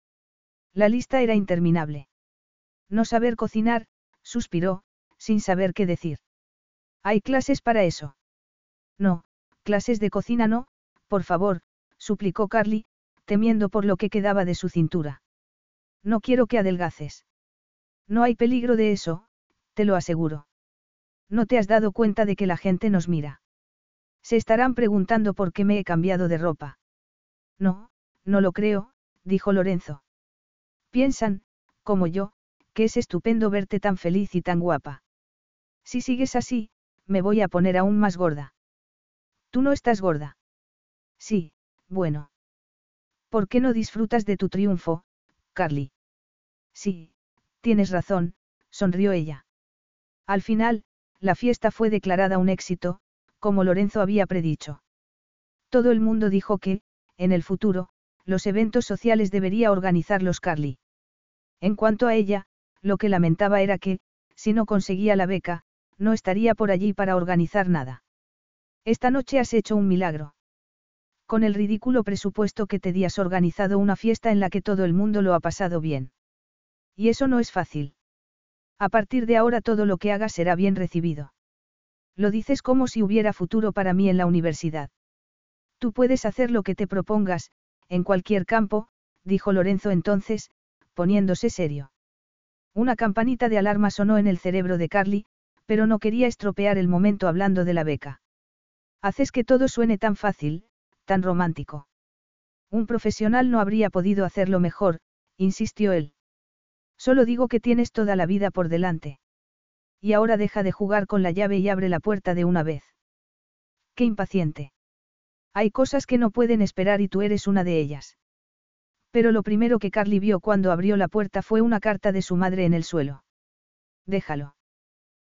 La lista era interminable. No saber cocinar, suspiró, sin saber qué decir. ¿Hay clases para eso? No, clases de cocina no, por favor, suplicó Carly, temiendo por lo que quedaba de su cintura. No quiero que adelgaces. No hay peligro de eso, te lo aseguro. No te has dado cuenta de que la gente nos mira. Se estarán preguntando por qué me he cambiado de ropa. No, no lo creo, dijo Lorenzo. Piensan, como yo, que es estupendo verte tan feliz y tan guapa. Si sigues así, me voy a poner aún más gorda. Tú no estás gorda. Sí, bueno. ¿Por qué no disfrutas de tu triunfo, Carly? Sí, tienes razón, sonrió ella. Al final, la fiesta fue declarada un éxito, como Lorenzo había predicho. Todo el mundo dijo que, en el futuro, los eventos sociales debería organizarlos Carly. En cuanto a ella, lo que lamentaba era que, si no conseguía la beca, no estaría por allí para organizar nada. Esta noche has hecho un milagro. Con el ridículo presupuesto que te di has organizado una fiesta en la que todo el mundo lo ha pasado bien. Y eso no es fácil. A partir de ahora todo lo que hagas será bien recibido. Lo dices como si hubiera futuro para mí en la universidad. Tú puedes hacer lo que te propongas, en cualquier campo, dijo Lorenzo entonces, poniéndose serio. Una campanita de alarma sonó en el cerebro de Carly, pero no quería estropear el momento hablando de la beca. Haces que todo suene tan fácil, tan romántico. Un profesional no habría podido hacerlo mejor, insistió él. Solo digo que tienes toda la vida por delante. Y ahora deja de jugar con la llave y abre la puerta de una vez. Qué impaciente. Hay cosas que no pueden esperar y tú eres una de ellas. Pero lo primero que Carly vio cuando abrió la puerta fue una carta de su madre en el suelo. Déjalo.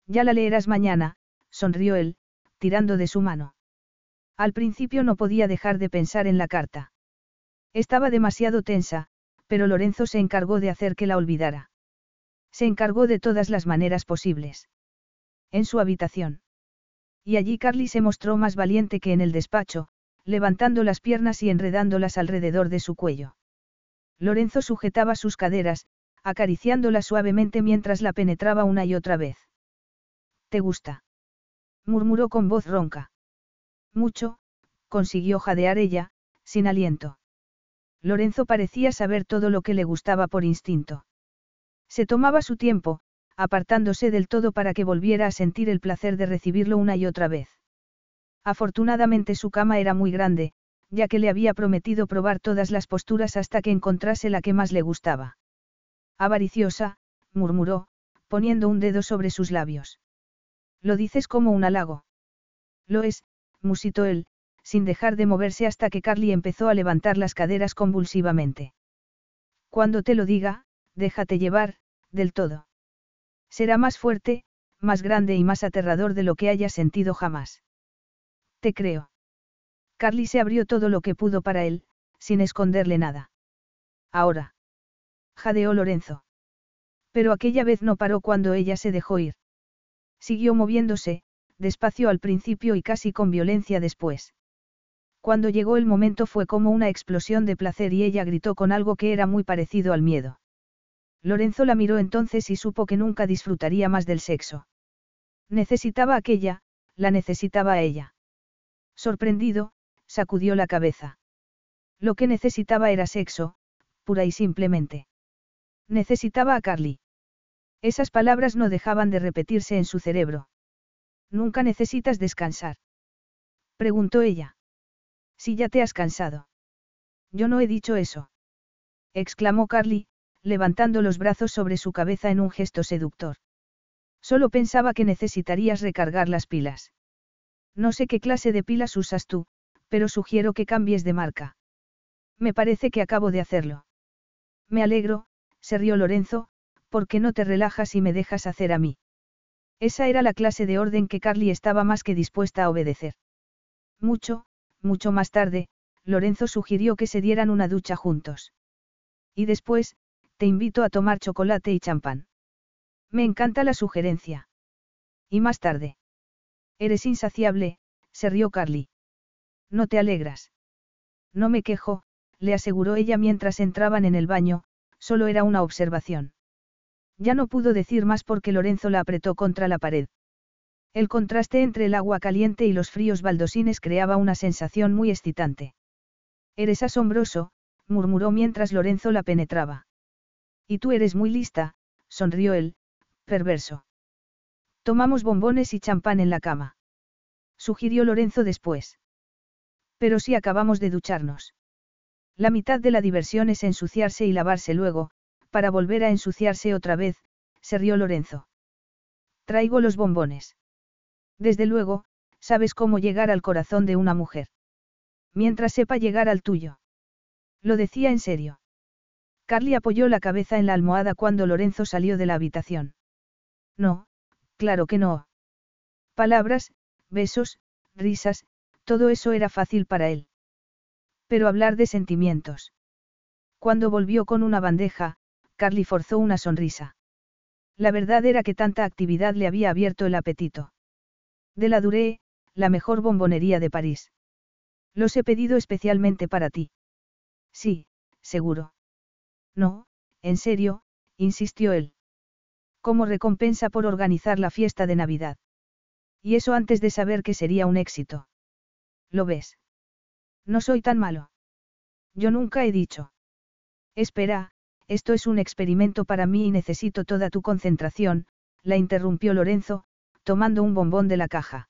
Ya la leerás mañana, sonrió él, tirando de su mano. Al principio no podía dejar de pensar en la carta. Estaba demasiado tensa, pero Lorenzo se encargó de hacer que la olvidara. Se encargó de todas las maneras posibles. En su habitación. Y allí Carly se mostró más valiente que en el despacho, levantando las piernas y enredándolas alrededor de su cuello. Lorenzo sujetaba sus caderas, acariciándola suavemente mientras la penetraba una y otra vez. ¿Te gusta? murmuró con voz ronca. Mucho, consiguió jadear ella, sin aliento. Lorenzo parecía saber todo lo que le gustaba por instinto. Se tomaba su tiempo, apartándose del todo para que volviera a sentir el placer de recibirlo una y otra vez. Afortunadamente su cama era muy grande, ya que le había prometido probar todas las posturas hasta que encontrase la que más le gustaba. Avariciosa, murmuró, poniendo un dedo sobre sus labios. Lo dices como un halago. Lo es, musitó él, sin dejar de moverse hasta que Carly empezó a levantar las caderas convulsivamente. Cuando te lo diga, déjate llevar, del todo. Será más fuerte, más grande y más aterrador de lo que haya sentido jamás. Te creo. Carly se abrió todo lo que pudo para él, sin esconderle nada. Ahora. Jadeó Lorenzo. Pero aquella vez no paró cuando ella se dejó ir. Siguió moviéndose, despacio al principio y casi con violencia después. Cuando llegó el momento fue como una explosión de placer y ella gritó con algo que era muy parecido al miedo. Lorenzo la miró entonces y supo que nunca disfrutaría más del sexo. Necesitaba aquella, la necesitaba a ella. Sorprendido, sacudió la cabeza. Lo que necesitaba era sexo, pura y simplemente. Necesitaba a Carly. Esas palabras no dejaban de repetirse en su cerebro. Nunca necesitas descansar. Preguntó ella. Si ya te has cansado. Yo no he dicho eso. Exclamó Carly, levantando los brazos sobre su cabeza en un gesto seductor. Solo pensaba que necesitarías recargar las pilas. No sé qué clase de pilas usas tú, pero sugiero que cambies de marca. Me parece que acabo de hacerlo. Me alegro, se rió Lorenzo, porque no te relajas y me dejas hacer a mí. Esa era la clase de orden que Carly estaba más que dispuesta a obedecer. Mucho, mucho más tarde, Lorenzo sugirió que se dieran una ducha juntos. Y después, te invito a tomar chocolate y champán. Me encanta la sugerencia. Y más tarde. Eres insaciable, se rió Carly. No te alegras. No me quejo, le aseguró ella mientras entraban en el baño, solo era una observación. Ya no pudo decir más porque Lorenzo la apretó contra la pared. El contraste entre el agua caliente y los fríos baldosines creaba una sensación muy excitante. Eres asombroso, murmuró mientras Lorenzo la penetraba. Y tú eres muy lista, sonrió él, perverso. Tomamos bombones y champán en la cama. Sugirió Lorenzo después. Pero si acabamos de ducharnos. La mitad de la diversión es ensuciarse y lavarse luego, para volver a ensuciarse otra vez, se rió Lorenzo. Traigo los bombones. Desde luego, sabes cómo llegar al corazón de una mujer. Mientras sepa llegar al tuyo. Lo decía en serio. Carly apoyó la cabeza en la almohada cuando Lorenzo salió de la habitación. No, claro que no. Palabras, besos, risas, todo eso era fácil para él. Pero hablar de sentimientos. Cuando volvió con una bandeja, Carly forzó una sonrisa. La verdad era que tanta actividad le había abierto el apetito. De la Duré, la mejor bombonería de París. Los he pedido especialmente para ti. Sí, seguro. No, en serio, insistió él. Como recompensa por organizar la fiesta de Navidad. Y eso antes de saber que sería un éxito. ¿Lo ves? No soy tan malo. Yo nunca he dicho. Espera, esto es un experimento para mí y necesito toda tu concentración, la interrumpió Lorenzo, tomando un bombón de la caja.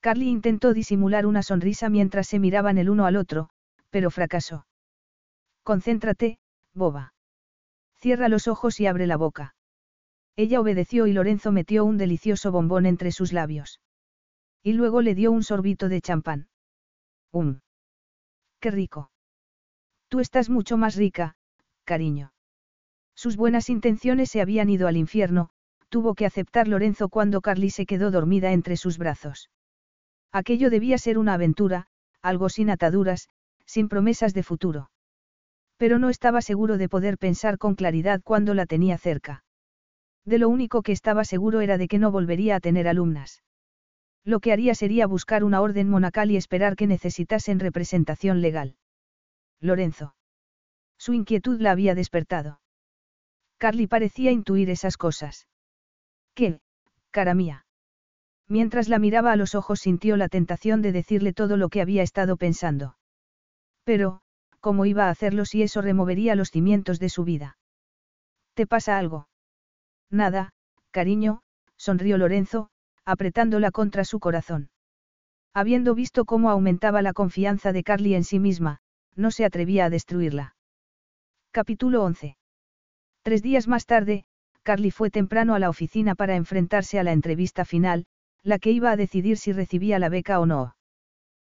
Carly intentó disimular una sonrisa mientras se miraban el uno al otro, pero fracasó. Concéntrate, boba. Cierra los ojos y abre la boca. Ella obedeció y Lorenzo metió un delicioso bombón entre sus labios. Y luego le dio un sorbito de champán. ¡Um! ¡Qué rico! Tú estás mucho más rica, cariño. Sus buenas intenciones se habían ido al infierno, tuvo que aceptar Lorenzo cuando Carly se quedó dormida entre sus brazos. Aquello debía ser una aventura, algo sin ataduras, sin promesas de futuro. Pero no estaba seguro de poder pensar con claridad cuando la tenía cerca. De lo único que estaba seguro era de que no volvería a tener alumnas. Lo que haría sería buscar una orden monacal y esperar que necesitasen representación legal. Lorenzo. Su inquietud la había despertado. Carly parecía intuir esas cosas. ¿Qué, cara mía? Mientras la miraba a los ojos sintió la tentación de decirle todo lo que había estado pensando. Pero, ¿cómo iba a hacerlo si eso removería los cimientos de su vida? ¿Te pasa algo? Nada, cariño, sonrió Lorenzo, apretándola contra su corazón. Habiendo visto cómo aumentaba la confianza de Carly en sí misma, no se atrevía a destruirla. Capítulo 11. Tres días más tarde, Carly fue temprano a la oficina para enfrentarse a la entrevista final, la que iba a decidir si recibía la beca o no.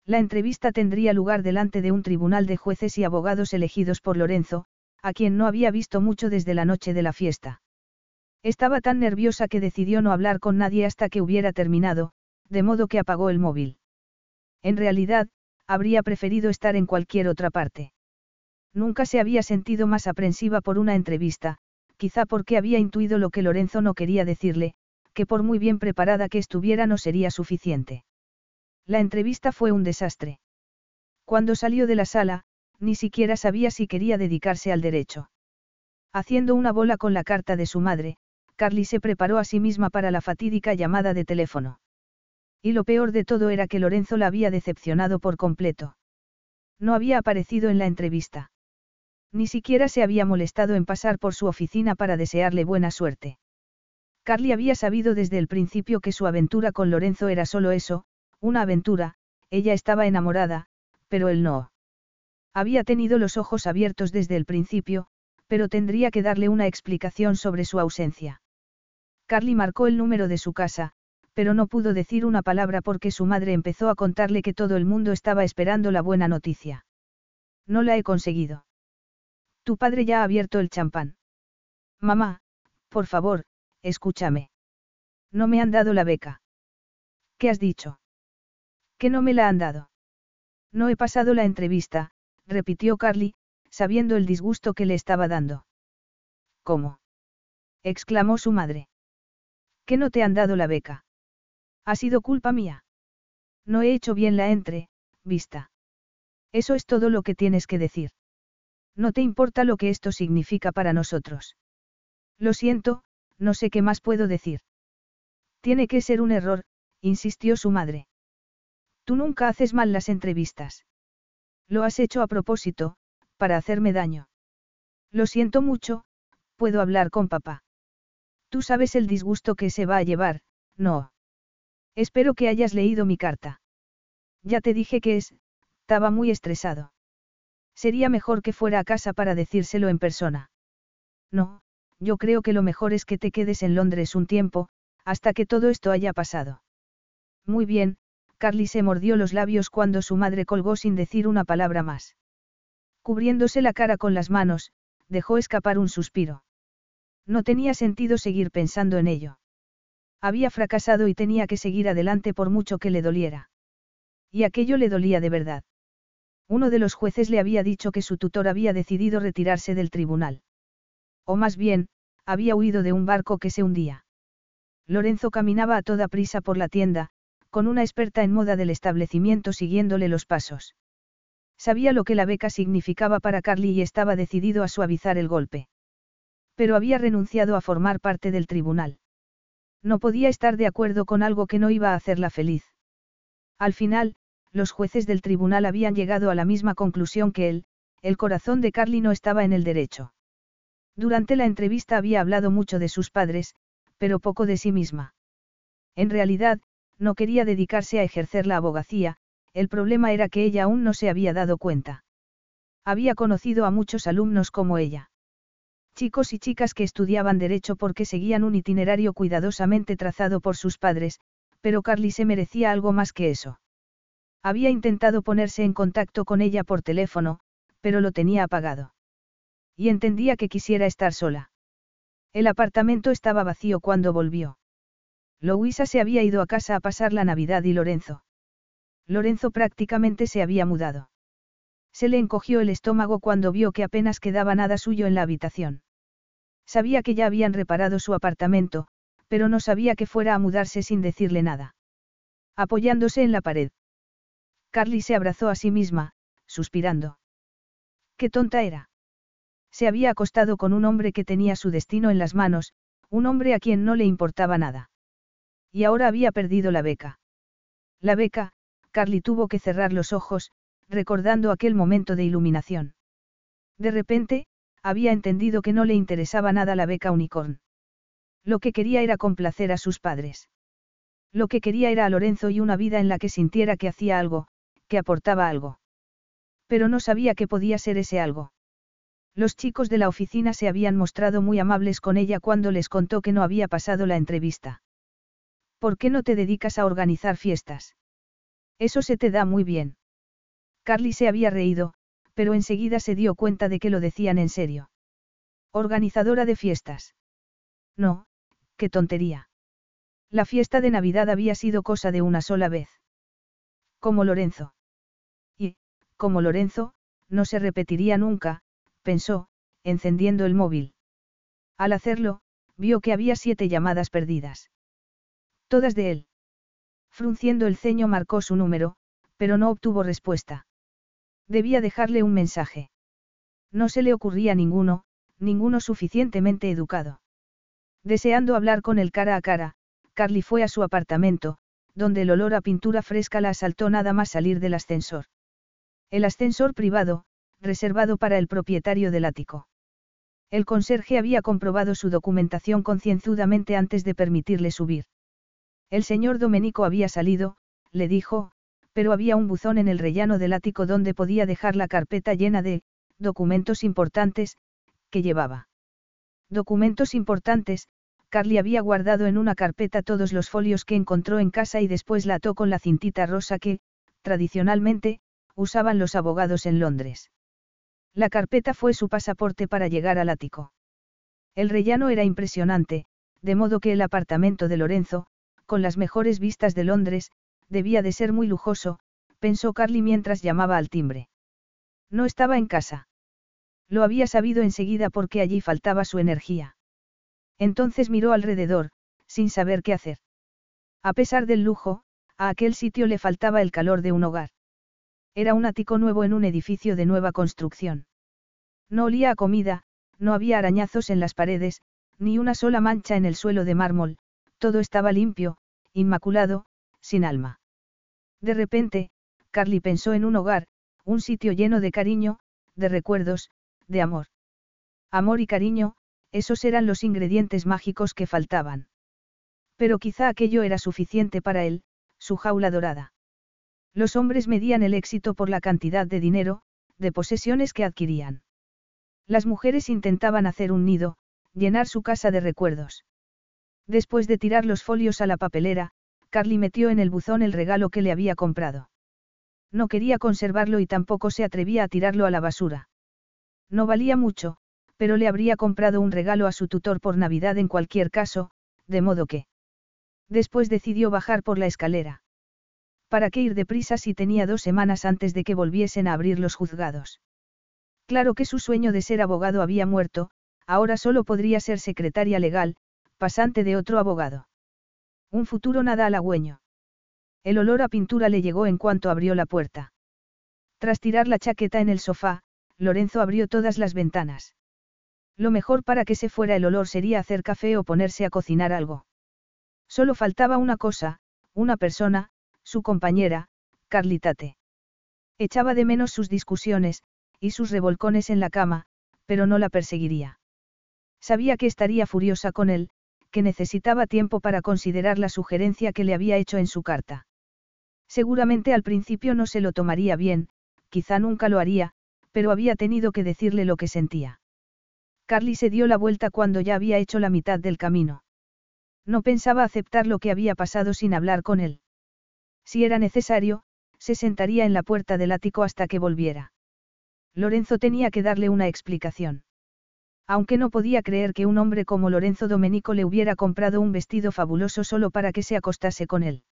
La entrevista tendría lugar delante de un tribunal de jueces y abogados elegidos por Lorenzo, a quien no había visto mucho desde la noche de la fiesta. Estaba tan nerviosa que decidió no hablar con nadie hasta que hubiera terminado, de modo que apagó el móvil. En realidad, habría preferido estar en cualquier otra parte. Nunca se había sentido más aprensiva por una entrevista, quizá porque había intuido lo que Lorenzo no quería decirle, que por muy bien preparada que estuviera no sería suficiente. La entrevista fue un desastre. Cuando salió de la sala, ni siquiera sabía si quería dedicarse al derecho. Haciendo una bola con la carta de su madre, Carly se preparó a sí misma para la fatídica llamada de teléfono. Y lo peor de todo era que Lorenzo la había decepcionado por completo. No había aparecido en la entrevista. Ni siquiera se había molestado en pasar por su oficina para desearle buena suerte. Carly había sabido desde el principio que su aventura con Lorenzo era solo eso, una aventura, ella estaba enamorada, pero él no. Había tenido los ojos abiertos desde el principio, pero tendría que darle una explicación sobre su ausencia. Carly marcó el número de su casa, pero no pudo decir una palabra porque su madre empezó a contarle que todo el mundo estaba esperando la buena noticia. No la he conseguido. Tu padre ya ha abierto el champán. Mamá, por favor, escúchame. No me han dado la beca. ¿Qué has dicho? Que no me la han dado. No he pasado la entrevista, repitió Carly, sabiendo el disgusto que le estaba dando. ¿Cómo? exclamó su madre. ¿Que no te han dado la beca? Ha sido culpa mía. No he hecho bien la entre, vista. Eso es todo lo que tienes que decir. No te importa lo que esto significa para nosotros. Lo siento, no sé qué más puedo decir. Tiene que ser un error, insistió su madre. Tú nunca haces mal las entrevistas. Lo has hecho a propósito, para hacerme daño. Lo siento mucho, puedo hablar con papá. Tú sabes el disgusto que se va a llevar, no. Espero que hayas leído mi carta. Ya te dije que es, estaba muy estresado. Sería mejor que fuera a casa para decírselo en persona. No, yo creo que lo mejor es que te quedes en Londres un tiempo, hasta que todo esto haya pasado. Muy bien, Carly se mordió los labios cuando su madre colgó sin decir una palabra más. Cubriéndose la cara con las manos, dejó escapar un suspiro. No tenía sentido seguir pensando en ello. Había fracasado y tenía que seguir adelante por mucho que le doliera. Y aquello le dolía de verdad. Uno de los jueces le había dicho que su tutor había decidido retirarse del tribunal. O más bien, había huido de un barco que se hundía. Lorenzo caminaba a toda prisa por la tienda, con una experta en moda del establecimiento siguiéndole los pasos. Sabía lo que la beca significaba para Carly y estaba decidido a suavizar el golpe. Pero había renunciado a formar parte del tribunal. No podía estar de acuerdo con algo que no iba a hacerla feliz. Al final, los jueces del tribunal habían llegado a la misma conclusión que él, el corazón de Carly no estaba en el derecho. Durante la entrevista había hablado mucho de sus padres, pero poco de sí misma. En realidad, no quería dedicarse a ejercer la abogacía, el problema era que ella aún no se había dado cuenta. Había conocido a muchos alumnos como ella. Chicos y chicas que estudiaban derecho porque seguían un itinerario cuidadosamente trazado por sus padres, pero Carly se merecía algo más que eso. Había intentado ponerse en contacto con ella por teléfono, pero lo tenía apagado. Y entendía que quisiera estar sola. El apartamento estaba vacío cuando volvió. Louisa se había ido a casa a pasar la Navidad y Lorenzo. Lorenzo prácticamente se había mudado. Se le encogió el estómago cuando vio que apenas quedaba nada suyo en la habitación. Sabía que ya habían reparado su apartamento, pero no sabía que fuera a mudarse sin decirle nada. Apoyándose en la pared. Carly se abrazó a sí misma, suspirando. Qué tonta era. Se había acostado con un hombre que tenía su destino en las manos, un hombre a quien no le importaba nada. Y ahora había perdido la beca. La beca, Carly tuvo que cerrar los ojos, recordando aquel momento de iluminación. De repente, había entendido que no le interesaba nada la beca unicorn. Lo que quería era complacer a sus padres. Lo que quería era a Lorenzo y una vida en la que sintiera que hacía algo, que aportaba algo. Pero no sabía qué podía ser ese algo. Los chicos de la oficina se habían mostrado muy amables con ella cuando les contó que no había pasado la entrevista. ¿Por qué no te dedicas a organizar fiestas? Eso se te da muy bien. Carly se había reído, pero enseguida se dio cuenta de que lo decían en serio. Organizadora de fiestas. No, qué tontería. La fiesta de Navidad había sido cosa de una sola vez. Como Lorenzo. Como Lorenzo, no se repetiría nunca, pensó, encendiendo el móvil. Al hacerlo, vio que había siete llamadas perdidas. Todas de él. Frunciendo el ceño marcó su número, pero no obtuvo respuesta. Debía dejarle un mensaje. No se le ocurría ninguno, ninguno suficientemente educado. Deseando hablar con él cara a cara, Carly fue a su apartamento, donde el olor a pintura fresca la asaltó nada más salir del ascensor. El ascensor privado, reservado para el propietario del ático. El conserje había comprobado su documentación concienzudamente antes de permitirle subir. El señor Domenico había salido, le dijo, pero había un buzón en el rellano del ático donde podía dejar la carpeta llena de documentos importantes que llevaba. Documentos importantes, Carly había guardado en una carpeta todos los folios que encontró en casa y después la ató con la cintita rosa que, tradicionalmente, usaban los abogados en Londres. La carpeta fue su pasaporte para llegar al ático. El rellano era impresionante, de modo que el apartamento de Lorenzo, con las mejores vistas de Londres, debía de ser muy lujoso, pensó Carly mientras llamaba al timbre. No estaba en casa. Lo había sabido enseguida porque allí faltaba su energía. Entonces miró alrededor, sin saber qué hacer. A pesar del lujo, a aquel sitio le faltaba el calor de un hogar. Era un ático nuevo en un edificio de nueva construcción. No olía a comida, no había arañazos en las paredes, ni una sola mancha en el suelo de mármol, todo estaba limpio, inmaculado, sin alma. De repente, Carly pensó en un hogar, un sitio lleno de cariño, de recuerdos, de amor. Amor y cariño, esos eran los ingredientes mágicos que faltaban. Pero quizá aquello era suficiente para él, su jaula dorada. Los hombres medían el éxito por la cantidad de dinero, de posesiones que adquirían. Las mujeres intentaban hacer un nido, llenar su casa de recuerdos. Después de tirar los folios a la papelera, Carly metió en el buzón el regalo que le había comprado. No quería conservarlo y tampoco se atrevía a tirarlo a la basura. No valía mucho, pero le habría comprado un regalo a su tutor por Navidad en cualquier caso, de modo que. Después decidió bajar por la escalera. ¿Para qué ir deprisa si tenía dos semanas antes de que volviesen a abrir los juzgados? Claro que su sueño de ser abogado había muerto, ahora solo podría ser secretaria legal, pasante de otro abogado. Un futuro nada halagüeño. El olor a pintura le llegó en cuanto abrió la puerta. Tras tirar la chaqueta en el sofá, Lorenzo abrió todas las ventanas. Lo mejor para que se fuera el olor sería hacer café o ponerse a cocinar algo. Solo faltaba una cosa, una persona, su compañera, Carlitate. Echaba de menos sus discusiones, y sus revolcones en la cama, pero no la perseguiría. Sabía que estaría furiosa con él, que necesitaba tiempo para considerar la sugerencia que le había hecho en su carta. Seguramente al principio no se lo tomaría bien, quizá nunca lo haría, pero había tenido que decirle lo que sentía. Carly se dio la vuelta cuando ya había hecho la mitad del camino. No pensaba aceptar lo que había pasado sin hablar con él. Si era necesario, se sentaría en la puerta del ático hasta que volviera. Lorenzo tenía que darle una explicación. Aunque no podía creer que un hombre como Lorenzo Domenico le hubiera comprado un vestido fabuloso solo para que se acostase con él.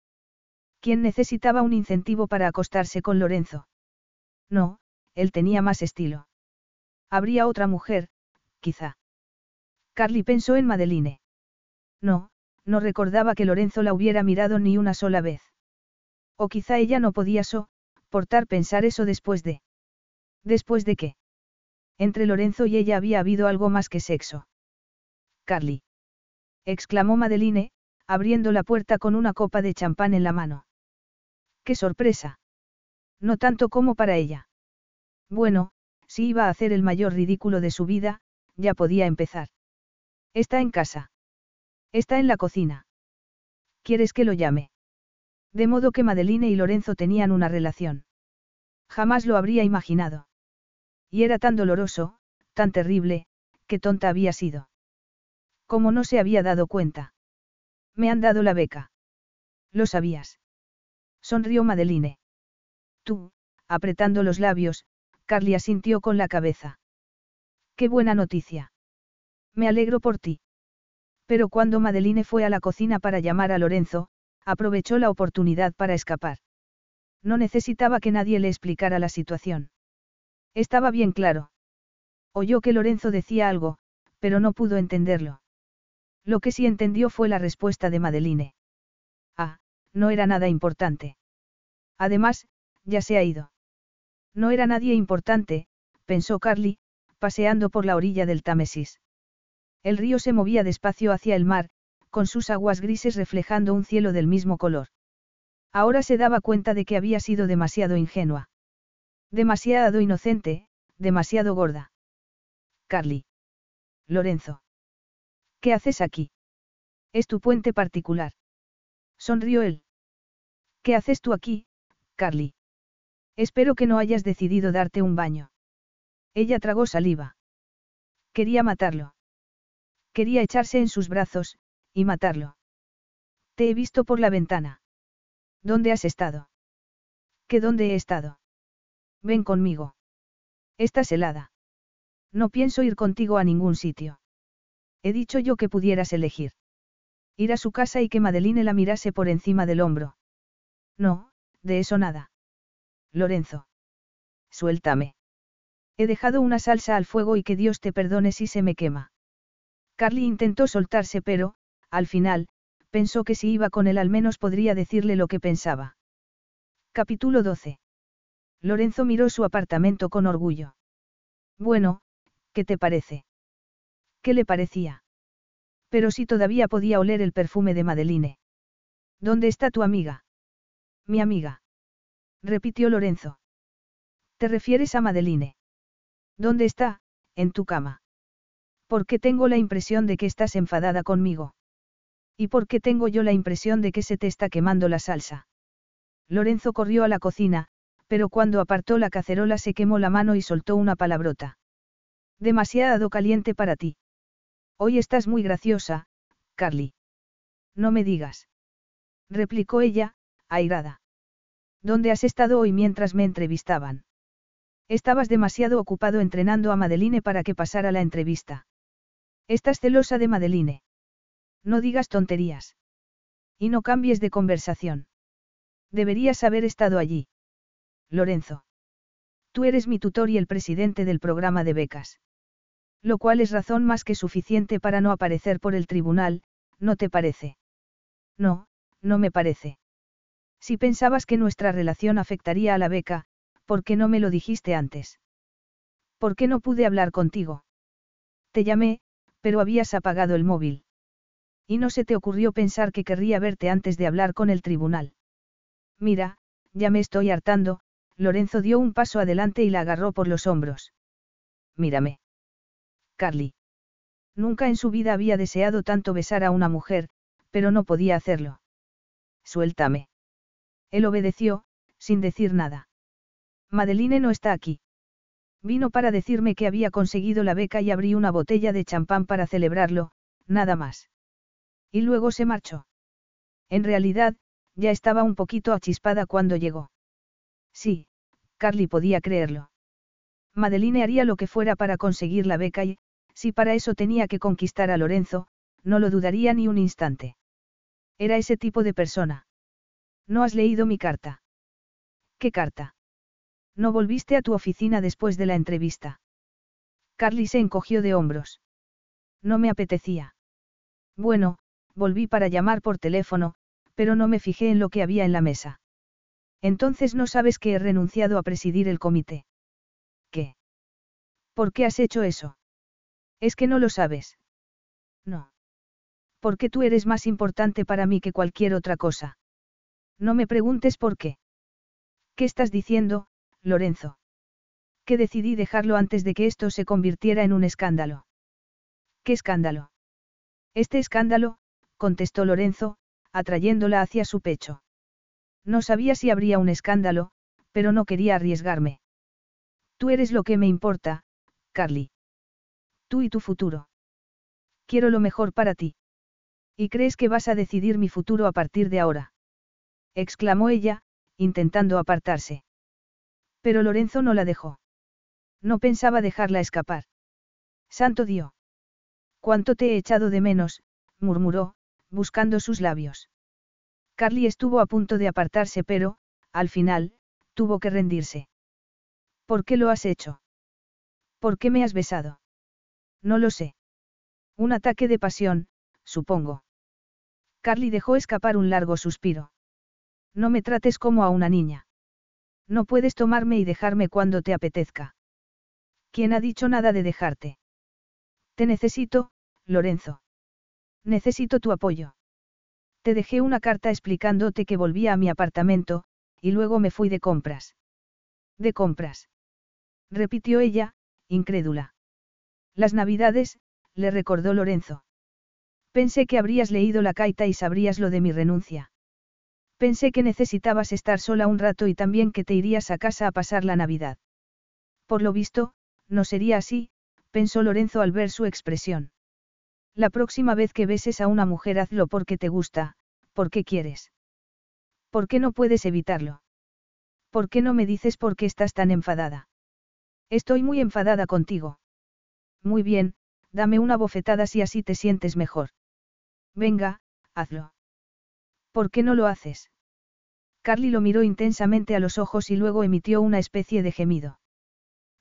¿Quién necesitaba un incentivo para acostarse con Lorenzo? No, él tenía más estilo. Habría otra mujer, quizá. Carly pensó en Madeline. No, no recordaba que Lorenzo la hubiera mirado ni una sola vez. O quizá ella no podía soportar pensar eso después de. ¿Después de qué? Entre Lorenzo y ella había habido algo más que sexo. Carly. exclamó Madeline, abriendo la puerta con una copa de champán en la mano. ¡Qué sorpresa! No tanto como para ella. Bueno, si iba a hacer el mayor ridículo de su vida, ya podía empezar. Está en casa. Está en la cocina. ¿Quieres que lo llame? De modo que Madeline y Lorenzo tenían una relación. Jamás lo habría imaginado. Y era tan doloroso, tan terrible, que tonta había sido. Como no se había dado cuenta. Me han dado la beca. Lo sabías. Sonrió Madeline. Tú, apretando los labios, Carly asintió con la cabeza. Qué buena noticia. Me alegro por ti. Pero cuando Madeline fue a la cocina para llamar a Lorenzo, aprovechó la oportunidad para escapar. No necesitaba que nadie le explicara la situación. Estaba bien claro. Oyó que Lorenzo decía algo, pero no pudo entenderlo. Lo que sí entendió fue la respuesta de Madeline. Ah, no era nada importante. Además, ya se ha ido. No era nadie importante, pensó Carly, paseando por la orilla del Támesis. El río se movía despacio hacia el mar, con sus aguas grises reflejando un cielo del mismo color. Ahora se daba cuenta de que había sido demasiado ingenua. Demasiado inocente, demasiado gorda. Carly. Lorenzo. ¿Qué haces aquí? Es tu puente particular. Sonrió él. ¿Qué haces tú aquí, Carly? Espero que no hayas decidido darte un baño. Ella tragó saliva. Quería matarlo. Quería echarse en sus brazos, y matarlo. Te he visto por la ventana. ¿Dónde has estado? ¿Qué dónde he estado? Ven conmigo. Estás helada. No pienso ir contigo a ningún sitio. He dicho yo que pudieras elegir. Ir a su casa y que Madeline la mirase por encima del hombro. No, de eso nada. Lorenzo. Suéltame. He dejado una salsa al fuego y que Dios te perdone si se me quema. Carly intentó soltarse pero, al final, pensó que si iba con él al menos podría decirle lo que pensaba. Capítulo 12. Lorenzo miró su apartamento con orgullo. Bueno, ¿qué te parece? ¿Qué le parecía? Pero si todavía podía oler el perfume de Madeline. ¿Dónde está tu amiga? Mi amiga. Repitió Lorenzo. ¿Te refieres a Madeline? ¿Dónde está? En tu cama. ¿Por qué tengo la impresión de que estás enfadada conmigo? ¿Y por qué tengo yo la impresión de que se te está quemando la salsa? Lorenzo corrió a la cocina, pero cuando apartó la cacerola se quemó la mano y soltó una palabrota. Demasiado caliente para ti. Hoy estás muy graciosa, Carly. No me digas. Replicó ella, airada. ¿Dónde has estado hoy mientras me entrevistaban? Estabas demasiado ocupado entrenando a Madeline para que pasara la entrevista. Estás celosa de Madeline. No digas tonterías. Y no cambies de conversación. Deberías haber estado allí. Lorenzo. Tú eres mi tutor y el presidente del programa de becas. Lo cual es razón más que suficiente para no aparecer por el tribunal, ¿no te parece? No, no me parece. Si pensabas que nuestra relación afectaría a la beca, ¿por qué no me lo dijiste antes? ¿Por qué no pude hablar contigo? Te llamé, pero habías apagado el móvil. Y no se te ocurrió pensar que querría verte antes de hablar con el tribunal. Mira, ya me estoy hartando, Lorenzo dio un paso adelante y la agarró por los hombros. Mírame. Carly. Nunca en su vida había deseado tanto besar a una mujer, pero no podía hacerlo. Suéltame. Él obedeció, sin decir nada. Madeline no está aquí. Vino para decirme que había conseguido la beca y abrí una botella de champán para celebrarlo, nada más. Y luego se marchó. En realidad, ya estaba un poquito achispada cuando llegó. Sí, Carly podía creerlo. Madeline haría lo que fuera para conseguir la beca y, si para eso tenía que conquistar a Lorenzo, no lo dudaría ni un instante. Era ese tipo de persona. No has leído mi carta. ¿Qué carta? No volviste a tu oficina después de la entrevista. Carly se encogió de hombros. No me apetecía. Bueno, volví para llamar por teléfono, pero no me fijé en lo que había en la mesa. Entonces no sabes que he renunciado a presidir el comité. ¿Qué? ¿Por qué has hecho eso? Es que no lo sabes. No. Porque tú eres más importante para mí que cualquier otra cosa. No me preguntes por qué. ¿Qué estás diciendo, Lorenzo. Que decidí dejarlo antes de que esto se convirtiera en un escándalo. ¿Qué escándalo? Este escándalo, contestó Lorenzo, atrayéndola hacia su pecho. No sabía si habría un escándalo, pero no quería arriesgarme. Tú eres lo que me importa, Carly. Tú y tu futuro. Quiero lo mejor para ti. ¿Y crees que vas a decidir mi futuro a partir de ahora? exclamó ella, intentando apartarse. Pero Lorenzo no la dejó. No pensaba dejarla escapar. Santo Dios. Cuánto te he echado de menos, murmuró, buscando sus labios. Carly estuvo a punto de apartarse pero, al final, tuvo que rendirse. ¿Por qué lo has hecho? ¿Por qué me has besado? No lo sé. Un ataque de pasión, supongo. Carly dejó escapar un largo suspiro. No me trates como a una niña. No puedes tomarme y dejarme cuando te apetezca. ¿Quién ha dicho nada de dejarte? Te necesito, Lorenzo. Necesito tu apoyo. Te dejé una carta explicándote que volvía a mi apartamento, y luego me fui de compras. ¿De compras? repitió ella, incrédula. Las navidades, le recordó Lorenzo. Pensé que habrías leído la carta y sabrías lo de mi renuncia. Pensé que necesitabas estar sola un rato y también que te irías a casa a pasar la Navidad. Por lo visto, no sería así, pensó Lorenzo al ver su expresión. La próxima vez que beses a una mujer hazlo porque te gusta, porque quieres. ¿Por qué no puedes evitarlo? ¿Por qué no me dices por qué estás tan enfadada? Estoy muy enfadada contigo. Muy bien, dame una bofetada si así te sientes mejor. Venga, hazlo. ¿Por qué no lo haces? Carly lo miró intensamente a los ojos y luego emitió una especie de gemido.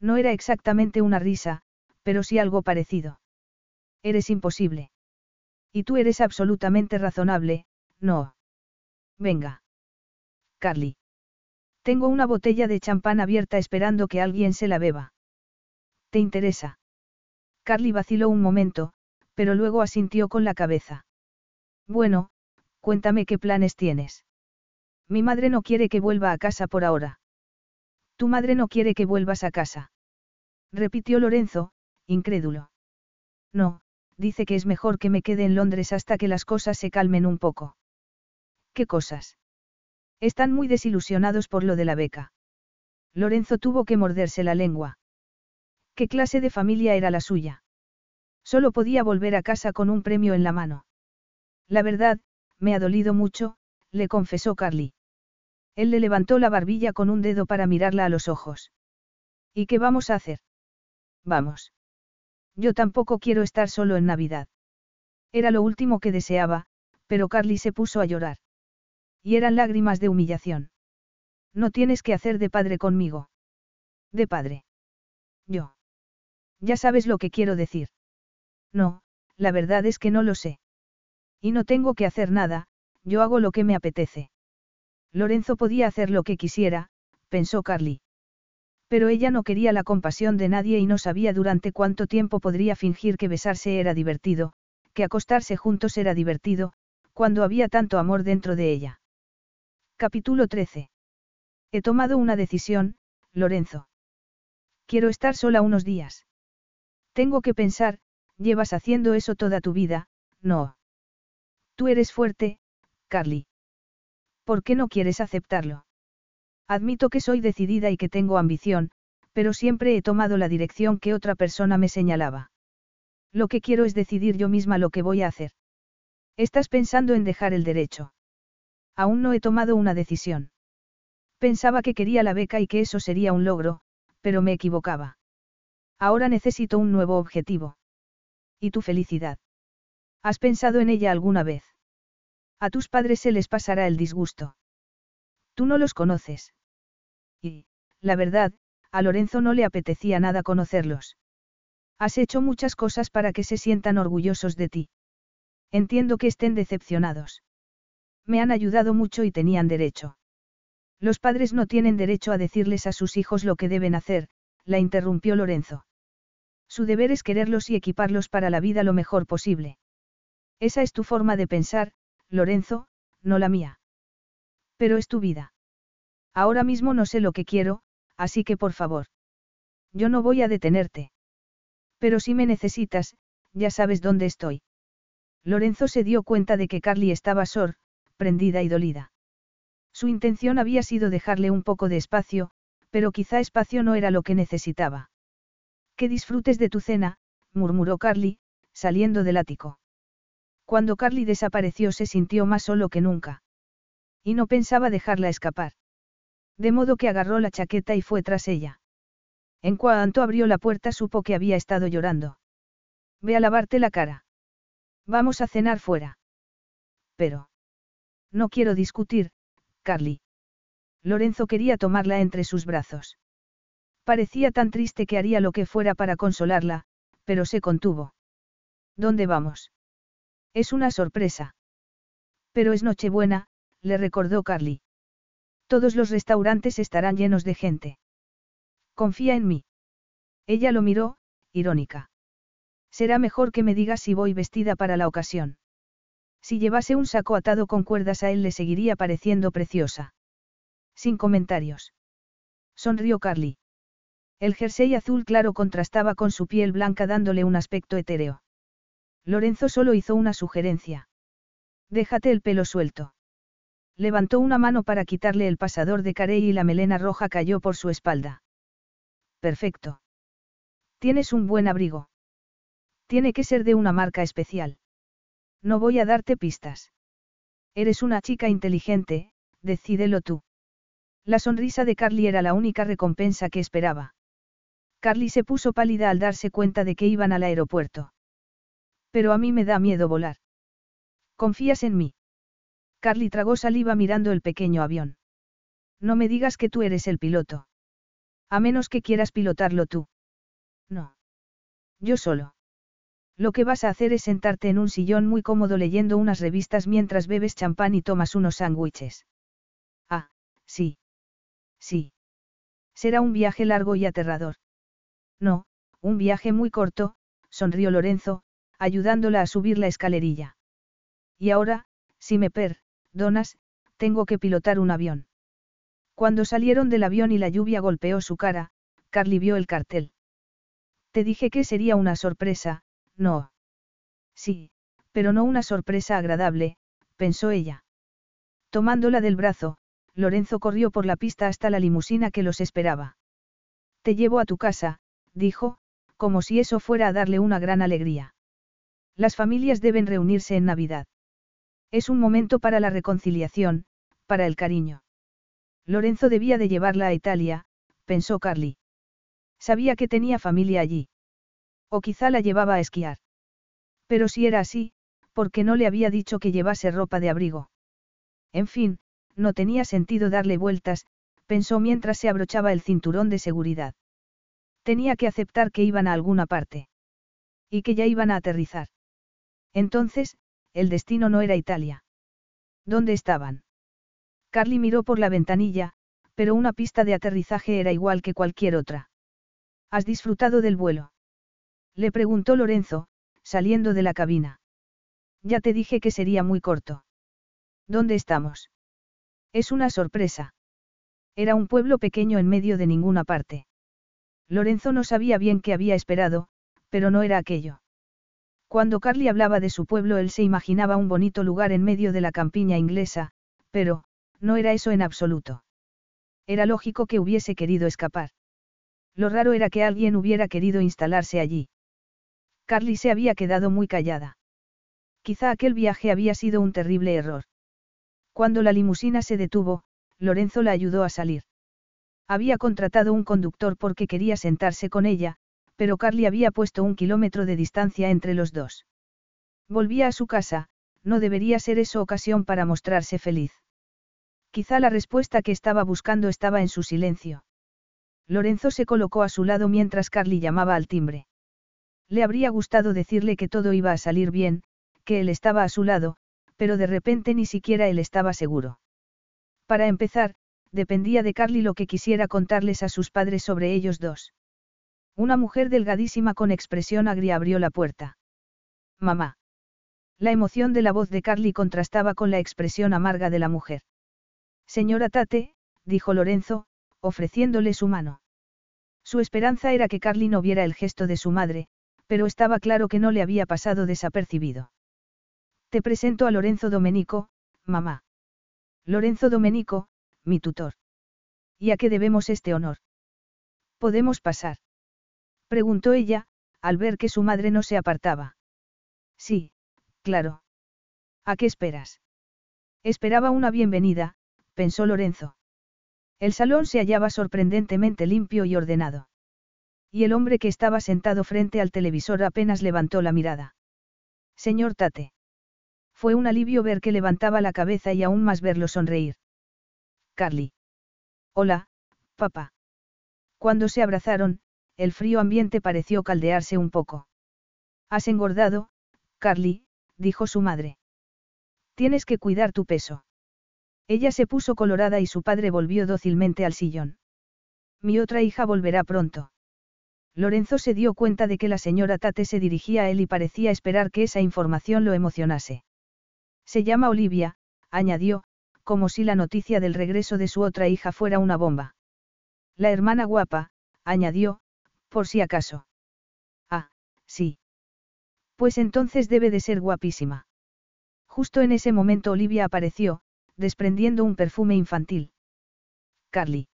No era exactamente una risa, pero sí algo parecido. Eres imposible. Y tú eres absolutamente razonable, no. Venga. Carly. Tengo una botella de champán abierta esperando que alguien se la beba. ¿Te interesa? Carly vaciló un momento, pero luego asintió con la cabeza. Bueno, Cuéntame qué planes tienes. Mi madre no quiere que vuelva a casa por ahora. Tu madre no quiere que vuelvas a casa. Repitió Lorenzo, incrédulo. No, dice que es mejor que me quede en Londres hasta que las cosas se calmen un poco. ¿Qué cosas? Están muy desilusionados por lo de la beca. Lorenzo tuvo que morderse la lengua. ¿Qué clase de familia era la suya? Solo podía volver a casa con un premio en la mano. La verdad, me ha dolido mucho, le confesó Carly. Él le levantó la barbilla con un dedo para mirarla a los ojos. ¿Y qué vamos a hacer? Vamos. Yo tampoco quiero estar solo en Navidad. Era lo último que deseaba, pero Carly se puso a llorar. Y eran lágrimas de humillación. No tienes que hacer de padre conmigo. De padre. Yo. Ya sabes lo que quiero decir. No, la verdad es que no lo sé. Y no tengo que hacer nada, yo hago lo que me apetece. Lorenzo podía hacer lo que quisiera, pensó Carly. Pero ella no quería la compasión de nadie y no sabía durante cuánto tiempo podría fingir que besarse era divertido, que acostarse juntos era divertido, cuando había tanto amor dentro de ella. Capítulo 13. He tomado una decisión, Lorenzo. Quiero estar sola unos días. Tengo que pensar, llevas haciendo eso toda tu vida, no. Tú eres fuerte, Carly. ¿Por qué no quieres aceptarlo? Admito que soy decidida y que tengo ambición, pero siempre he tomado la dirección que otra persona me señalaba. Lo que quiero es decidir yo misma lo que voy a hacer. Estás pensando en dejar el derecho. Aún no he tomado una decisión. Pensaba que quería la beca y que eso sería un logro, pero me equivocaba. Ahora necesito un nuevo objetivo. ¿Y tu felicidad? ¿Has pensado en ella alguna vez? A tus padres se les pasará el disgusto. Tú no los conoces. Y, la verdad, a Lorenzo no le apetecía nada conocerlos. Has hecho muchas cosas para que se sientan orgullosos de ti. Entiendo que estén decepcionados. Me han ayudado mucho y tenían derecho. Los padres no tienen derecho a decirles a sus hijos lo que deben hacer, la interrumpió Lorenzo. Su deber es quererlos y equiparlos para la vida lo mejor posible. Esa es tu forma de pensar, Lorenzo, no la mía. Pero es tu vida. Ahora mismo no sé lo que quiero, así que por favor. Yo no voy a detenerte. Pero si me necesitas, ya sabes dónde estoy. Lorenzo se dio cuenta de que Carly estaba sor, prendida y dolida. Su intención había sido dejarle un poco de espacio, pero quizá espacio no era lo que necesitaba. Que disfrutes de tu cena, murmuró Carly, saliendo del ático. Cuando Carly desapareció se sintió más solo que nunca. Y no pensaba dejarla escapar. De modo que agarró la chaqueta y fue tras ella. En cuanto abrió la puerta supo que había estado llorando. Ve a lavarte la cara. Vamos a cenar fuera. Pero. No quiero discutir, Carly. Lorenzo quería tomarla entre sus brazos. Parecía tan triste que haría lo que fuera para consolarla, pero se contuvo. ¿Dónde vamos? Es una sorpresa. Pero es Nochebuena, le recordó Carly. Todos los restaurantes estarán llenos de gente. Confía en mí. Ella lo miró, irónica. Será mejor que me digas si voy vestida para la ocasión. Si llevase un saco atado con cuerdas a él le seguiría pareciendo preciosa. Sin comentarios. Sonrió Carly. El jersey azul claro contrastaba con su piel blanca dándole un aspecto etéreo. Lorenzo solo hizo una sugerencia. Déjate el pelo suelto. Levantó una mano para quitarle el pasador de carey y la melena roja cayó por su espalda. Perfecto. Tienes un buen abrigo. Tiene que ser de una marca especial. No voy a darte pistas. Eres una chica inteligente, decídelo tú. La sonrisa de Carly era la única recompensa que esperaba. Carly se puso pálida al darse cuenta de que iban al aeropuerto. Pero a mí me da miedo volar. ¿Confías en mí? Carly tragó saliva mirando el pequeño avión. No me digas que tú eres el piloto. A menos que quieras pilotarlo tú. No. Yo solo. Lo que vas a hacer es sentarte en un sillón muy cómodo leyendo unas revistas mientras bebes champán y tomas unos sándwiches. Ah, sí. Sí. Será un viaje largo y aterrador. No, un viaje muy corto, sonrió Lorenzo, ayudándola a subir la escalerilla. Y ahora, si me per, Donas, tengo que pilotar un avión. Cuando salieron del avión y la lluvia golpeó su cara, Carly vio el cartel. Te dije que sería una sorpresa, no. Sí, pero no una sorpresa agradable, pensó ella. Tomándola del brazo, Lorenzo corrió por la pista hasta la limusina que los esperaba. Te llevo a tu casa, dijo, como si eso fuera a darle una gran alegría. Las familias deben reunirse en Navidad. Es un momento para la reconciliación, para el cariño. Lorenzo debía de llevarla a Italia, pensó Carly. Sabía que tenía familia allí. O quizá la llevaba a esquiar. Pero si era así, ¿por qué no le había dicho que llevase ropa de abrigo? En fin, no tenía sentido darle vueltas, pensó mientras se abrochaba el cinturón de seguridad. Tenía que aceptar que iban a alguna parte. Y que ya iban a aterrizar. Entonces, el destino no era Italia. ¿Dónde estaban? Carly miró por la ventanilla, pero una pista de aterrizaje era igual que cualquier otra. ¿Has disfrutado del vuelo? Le preguntó Lorenzo, saliendo de la cabina. Ya te dije que sería muy corto. ¿Dónde estamos? Es una sorpresa. Era un pueblo pequeño en medio de ninguna parte. Lorenzo no sabía bien qué había esperado, pero no era aquello. Cuando Carly hablaba de su pueblo él se imaginaba un bonito lugar en medio de la campiña inglesa, pero, no era eso en absoluto. Era lógico que hubiese querido escapar. Lo raro era que alguien hubiera querido instalarse allí. Carly se había quedado muy callada. Quizá aquel viaje había sido un terrible error. Cuando la limusina se detuvo, Lorenzo la ayudó a salir. Había contratado un conductor porque quería sentarse con ella, pero Carly había puesto un kilómetro de distancia entre los dos. Volvía a su casa, no debería ser eso ocasión para mostrarse feliz. Quizá la respuesta que estaba buscando estaba en su silencio. Lorenzo se colocó a su lado mientras Carly llamaba al timbre. Le habría gustado decirle que todo iba a salir bien, que él estaba a su lado, pero de repente ni siquiera él estaba seguro. Para empezar, dependía de Carly lo que quisiera contarles a sus padres sobre ellos dos. Una mujer delgadísima con expresión agria abrió la puerta. Mamá. La emoción de la voz de Carly contrastaba con la expresión amarga de la mujer. Señora Tate, dijo Lorenzo, ofreciéndole su mano. Su esperanza era que Carly no viera el gesto de su madre, pero estaba claro que no le había pasado desapercibido. Te presento a Lorenzo Domenico, mamá. Lorenzo Domenico, mi tutor. ¿Y a qué debemos este honor? ¿Podemos pasar? Preguntó ella, al ver que su madre no se apartaba. Sí, claro. ¿A qué esperas? Esperaba una bienvenida, pensó Lorenzo. El salón se hallaba sorprendentemente limpio y ordenado. Y el hombre que estaba sentado frente al televisor apenas levantó la mirada. Señor Tate. Fue un alivio ver que levantaba la cabeza y aún más verlo sonreír. Carly. Hola, papá. Cuando se abrazaron, el frío ambiente pareció caldearse un poco. Has engordado, Carly, dijo su madre. Tienes que cuidar tu peso. Ella se puso colorada y su padre volvió dócilmente al sillón. Mi otra hija volverá pronto. Lorenzo se dio cuenta de que la señora Tate se dirigía a él y parecía esperar que esa información lo emocionase. Se llama Olivia, añadió, como si la noticia del regreso de su otra hija fuera una bomba. La hermana guapa, añadió, por si acaso. Ah, sí. Pues entonces debe de ser guapísima. Justo en ese momento Olivia apareció, desprendiendo un perfume infantil. Carly.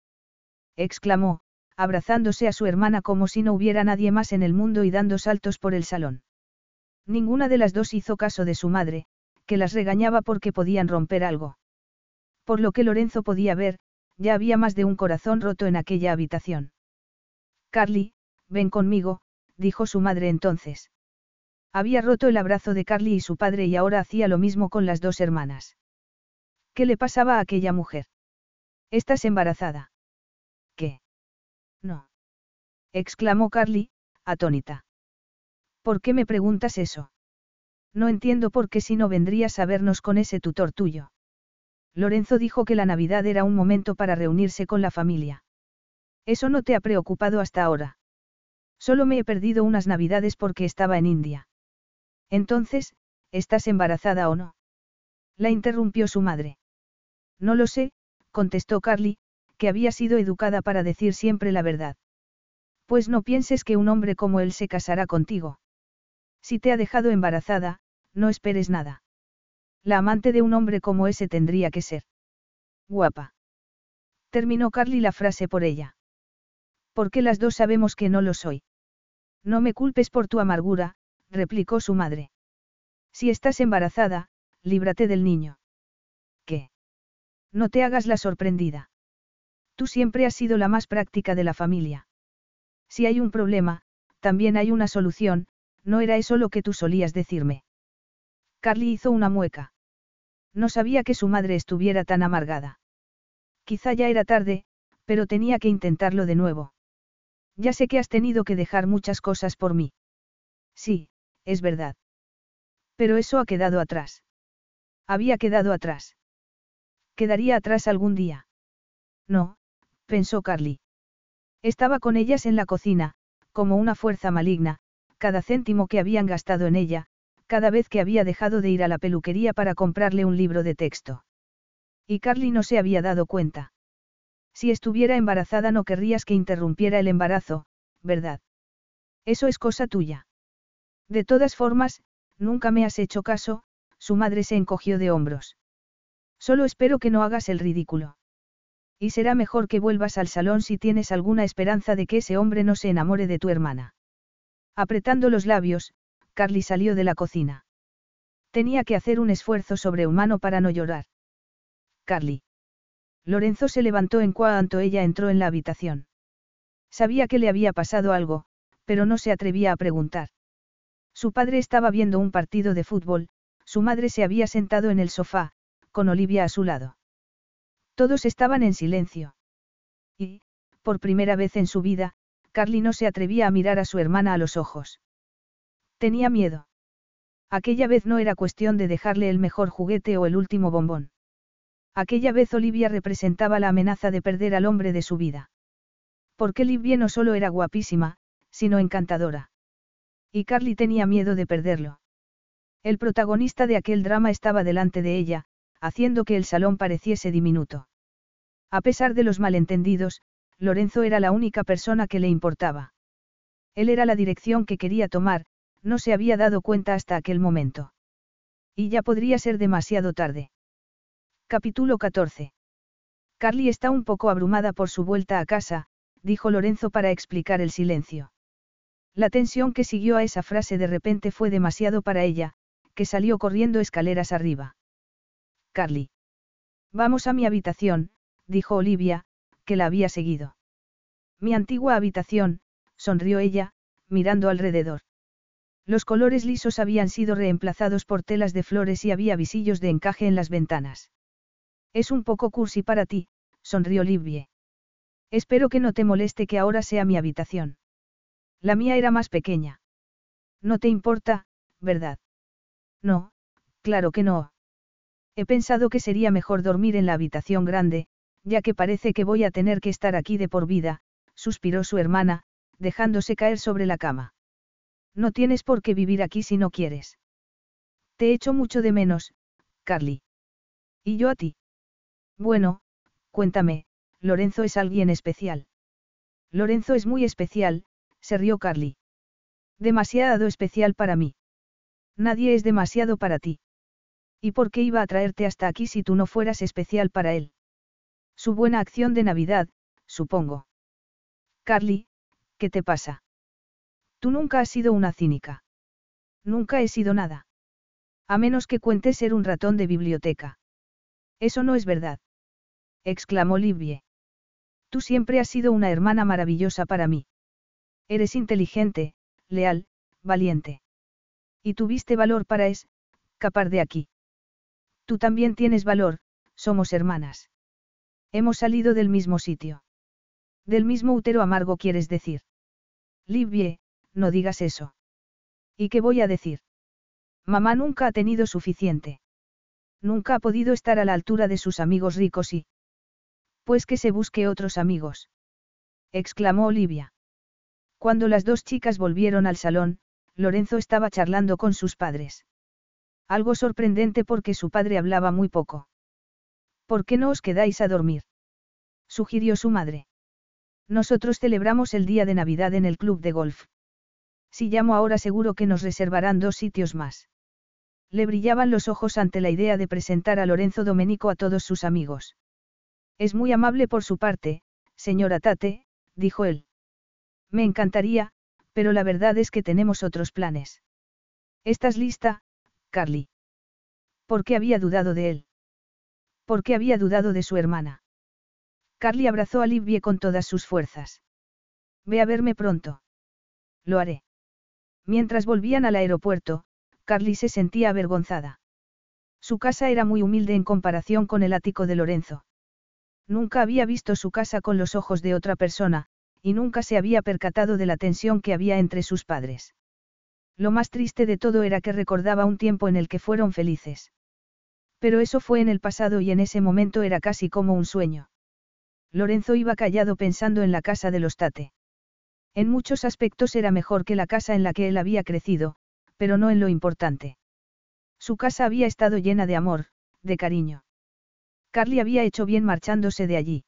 exclamó, abrazándose a su hermana como si no hubiera nadie más en el mundo y dando saltos por el salón. Ninguna de las dos hizo caso de su madre, que las regañaba porque podían romper algo. Por lo que Lorenzo podía ver, ya había más de un corazón roto en aquella habitación. Carly, ven conmigo, dijo su madre entonces. Había roto el abrazo de Carly y su padre y ahora hacía lo mismo con las dos hermanas. ¿Qué le pasaba a aquella mujer? ¿Estás embarazada? ¿Qué? No. exclamó Carly, atónita. ¿Por qué me preguntas eso? No entiendo por qué si no vendrías a vernos con ese tutor tuyo. Lorenzo dijo que la Navidad era un momento para reunirse con la familia. Eso no te ha preocupado hasta ahora. Solo me he perdido unas Navidades porque estaba en India. Entonces, ¿estás embarazada o no? La interrumpió su madre. No lo sé, contestó Carly, que había sido educada para decir siempre la verdad. Pues no pienses que un hombre como él se casará contigo. Si te ha dejado embarazada, no esperes nada. La amante de un hombre como ese tendría que ser. Guapa. Terminó Carly la frase por ella. Porque las dos sabemos que no lo soy. No me culpes por tu amargura, replicó su madre. Si estás embarazada, líbrate del niño. ¿Qué? No te hagas la sorprendida. Tú siempre has sido la más práctica de la familia. Si hay un problema, también hay una solución, no era eso lo que tú solías decirme. Carly hizo una mueca. No sabía que su madre estuviera tan amargada. Quizá ya era tarde, pero tenía que intentarlo de nuevo. Ya sé que has tenido que dejar muchas cosas por mí. Sí, es verdad. Pero eso ha quedado atrás. Había quedado atrás. ¿Quedaría atrás algún día? No, pensó Carly. Estaba con ellas en la cocina, como una fuerza maligna, cada céntimo que habían gastado en ella, cada vez que había dejado de ir a la peluquería para comprarle un libro de texto. Y Carly no se había dado cuenta. Si estuviera embarazada no querrías que interrumpiera el embarazo, ¿verdad? Eso es cosa tuya. De todas formas, nunca me has hecho caso, su madre se encogió de hombros. Solo espero que no hagas el ridículo. Y será mejor que vuelvas al salón si tienes alguna esperanza de que ese hombre no se enamore de tu hermana. Apretando los labios, Carly salió de la cocina. Tenía que hacer un esfuerzo sobrehumano para no llorar. Carly. Lorenzo se levantó en cuanto ella entró en la habitación. Sabía que le había pasado algo, pero no se atrevía a preguntar. Su padre estaba viendo un partido de fútbol, su madre se había sentado en el sofá, con Olivia a su lado. Todos estaban en silencio. Y, por primera vez en su vida, Carly no se atrevía a mirar a su hermana a los ojos. Tenía miedo. Aquella vez no era cuestión de dejarle el mejor juguete o el último bombón. Aquella vez Olivia representaba la amenaza de perder al hombre de su vida. Porque Olivia no solo era guapísima, sino encantadora. Y Carly tenía miedo de perderlo. El protagonista de aquel drama estaba delante de ella, haciendo que el salón pareciese diminuto. A pesar de los malentendidos, Lorenzo era la única persona que le importaba. Él era la dirección que quería tomar, no se había dado cuenta hasta aquel momento. Y ya podría ser demasiado tarde. Capítulo 14. Carly está un poco abrumada por su vuelta a casa, dijo Lorenzo para explicar el silencio. La tensión que siguió a esa frase de repente fue demasiado para ella, que salió corriendo escaleras arriba. Carly. Vamos a mi habitación, dijo Olivia, que la había seguido. Mi antigua habitación, sonrió ella, mirando alrededor. Los colores lisos habían sido reemplazados por telas de flores y había visillos de encaje en las ventanas. Es un poco cursi para ti, sonrió Livie. Espero que no te moleste que ahora sea mi habitación. La mía era más pequeña. No te importa, ¿verdad? No, claro que no. He pensado que sería mejor dormir en la habitación grande, ya que parece que voy a tener que estar aquí de por vida, suspiró su hermana, dejándose caer sobre la cama. No tienes por qué vivir aquí si no quieres. Te echo mucho de menos, Carly. ¿Y yo a ti? Bueno, cuéntame, Lorenzo es alguien especial. Lorenzo es muy especial, se rió Carly. Demasiado especial para mí. Nadie es demasiado para ti. ¿Y por qué iba a traerte hasta aquí si tú no fueras especial para él? Su buena acción de Navidad, supongo. Carly, ¿qué te pasa? Tú nunca has sido una cínica. Nunca he sido nada. A menos que cuentes ser un ratón de biblioteca. Eso no es verdad. Exclamó Livie. Tú siempre has sido una hermana maravillosa para mí. Eres inteligente, leal, valiente. Y tuviste valor para escapar de aquí. Tú también tienes valor, somos hermanas. Hemos salido del mismo sitio. Del mismo útero amargo quieres decir. Livie, no digas eso. ¿Y qué voy a decir? Mamá nunca ha tenido suficiente. Nunca ha podido estar a la altura de sus amigos ricos y... Pues que se busque otros amigos. exclamó Olivia. Cuando las dos chicas volvieron al salón, Lorenzo estaba charlando con sus padres. Algo sorprendente porque su padre hablaba muy poco. ¿Por qué no os quedáis a dormir? sugirió su madre. Nosotros celebramos el día de Navidad en el club de golf. Si llamo ahora seguro que nos reservarán dos sitios más. Le brillaban los ojos ante la idea de presentar a Lorenzo Domenico a todos sus amigos. Es muy amable por su parte, señora Tate, dijo él. Me encantaría, pero la verdad es que tenemos otros planes. ¿Estás lista, Carly? ¿Por qué había dudado de él? ¿Por qué había dudado de su hermana? Carly abrazó a Livie con todas sus fuerzas. Ve a verme pronto. Lo haré. Mientras volvían al aeropuerto, Carly se sentía avergonzada. Su casa era muy humilde en comparación con el ático de Lorenzo. Nunca había visto su casa con los ojos de otra persona, y nunca se había percatado de la tensión que había entre sus padres. Lo más triste de todo era que recordaba un tiempo en el que fueron felices. Pero eso fue en el pasado y en ese momento era casi como un sueño. Lorenzo iba callado pensando en la casa de los Tate. En muchos aspectos era mejor que la casa en la que él había crecido, pero no en lo importante. Su casa había estado llena de amor, de cariño. Carly había hecho bien marchándose de allí.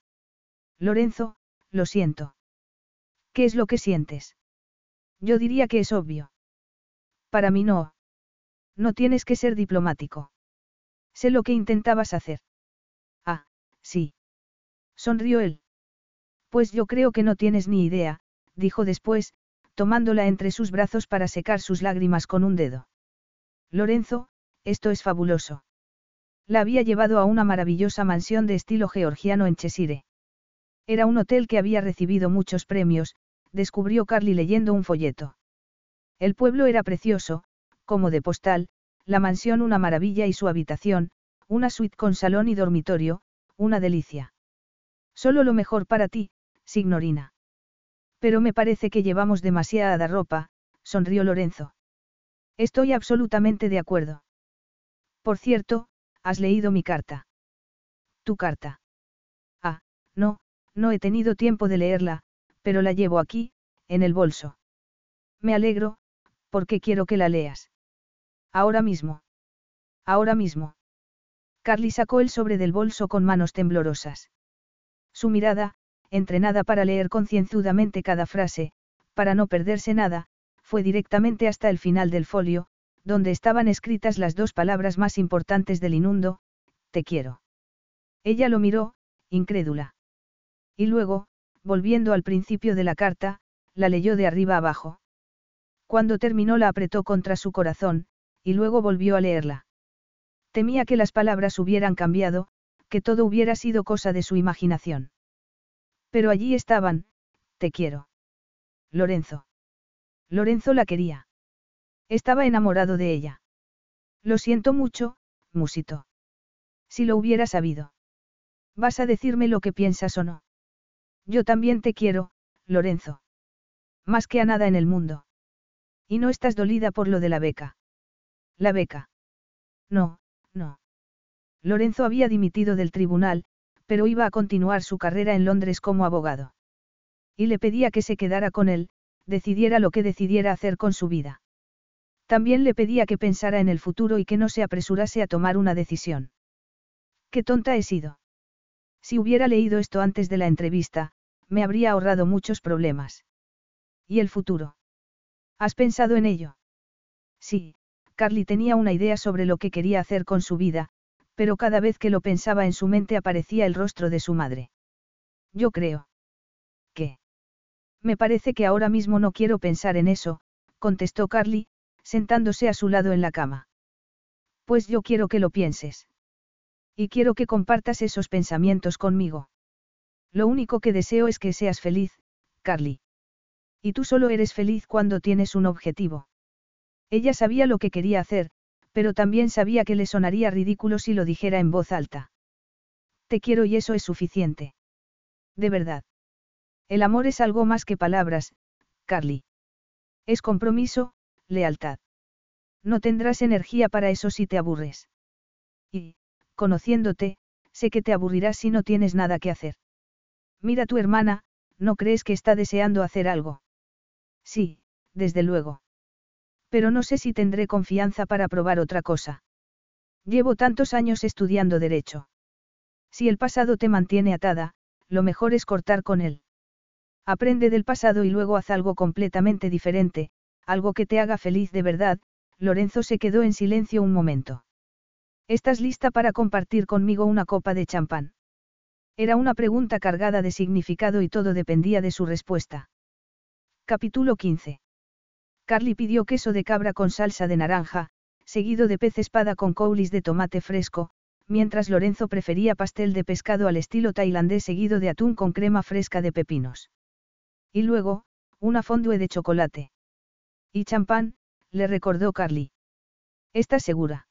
Lorenzo, lo siento. ¿Qué es lo que sientes? Yo diría que es obvio. Para mí no. No tienes que ser diplomático. Sé lo que intentabas hacer. Ah, sí. Sonrió él. Pues yo creo que no tienes ni idea, dijo después, tomándola entre sus brazos para secar sus lágrimas con un dedo. Lorenzo, esto es fabuloso. La había llevado a una maravillosa mansión de estilo georgiano en Cheshire. Era un hotel que había recibido muchos premios, descubrió Carly leyendo un folleto. El pueblo era precioso, como de postal, la mansión una maravilla y su habitación, una suite con salón y dormitorio, una delicia. Solo lo mejor para ti, signorina. Pero me parece que llevamos demasiada ropa, sonrió Lorenzo. Estoy absolutamente de acuerdo. Por cierto, has leído mi carta. Tu carta. Ah, no, no he tenido tiempo de leerla, pero la llevo aquí, en el bolso. Me alegro, porque quiero que la leas. Ahora mismo. Ahora mismo. Carly sacó el sobre del bolso con manos temblorosas. Su mirada, entrenada para leer concienzudamente cada frase, para no perderse nada, fue directamente hasta el final del folio, donde estaban escritas las dos palabras más importantes del inundo, te quiero. Ella lo miró, incrédula. Y luego, volviendo al principio de la carta, la leyó de arriba abajo. Cuando terminó la apretó contra su corazón, y luego volvió a leerla. Temía que las palabras hubieran cambiado, que todo hubiera sido cosa de su imaginación. Pero allí estaban, te quiero. Lorenzo. Lorenzo la quería. Estaba enamorado de ella. Lo siento mucho, musito. Si lo hubiera sabido. ¿Vas a decirme lo que piensas o no? Yo también te quiero, Lorenzo. Más que a nada en el mundo. Y no estás dolida por lo de la beca. La beca. No, no. Lorenzo había dimitido del tribunal, pero iba a continuar su carrera en Londres como abogado. Y le pedía que se quedara con él, decidiera lo que decidiera hacer con su vida. También le pedía que pensara en el futuro y que no se apresurase a tomar una decisión. Qué tonta he sido. Si hubiera leído esto antes de la entrevista, me habría ahorrado muchos problemas. ¿Y el futuro? ¿Has pensado en ello? Sí, Carly tenía una idea sobre lo que quería hacer con su vida, pero cada vez que lo pensaba en su mente aparecía el rostro de su madre. Yo creo. ¿Qué? Me parece que ahora mismo no quiero pensar en eso, contestó Carly, sentándose a su lado en la cama. Pues yo quiero que lo pienses. Y quiero que compartas esos pensamientos conmigo. Lo único que deseo es que seas feliz, Carly. Y tú solo eres feliz cuando tienes un objetivo. Ella sabía lo que quería hacer, pero también sabía que le sonaría ridículo si lo dijera en voz alta. Te quiero y eso es suficiente. De verdad. El amor es algo más que palabras, Carly. Es compromiso, lealtad. No tendrás energía para eso si te aburres. Y, conociéndote, sé que te aburrirás si no tienes nada que hacer. Mira tu hermana, ¿no crees que está deseando hacer algo? Sí, desde luego. Pero no sé si tendré confianza para probar otra cosa. Llevo tantos años estudiando derecho. Si el pasado te mantiene atada, lo mejor es cortar con él. Aprende del pasado y luego haz algo completamente diferente, algo que te haga feliz de verdad, Lorenzo se quedó en silencio un momento. ¿Estás lista para compartir conmigo una copa de champán? Era una pregunta cargada de significado y todo dependía de su respuesta. Capítulo 15. Carly pidió queso de cabra con salsa de naranja, seguido de pez espada con coulis de tomate fresco, mientras Lorenzo prefería pastel de pescado al estilo tailandés seguido de atún con crema fresca de pepinos. Y luego, una fondue de chocolate. Y champán, le recordó Carly. ¿Estás segura?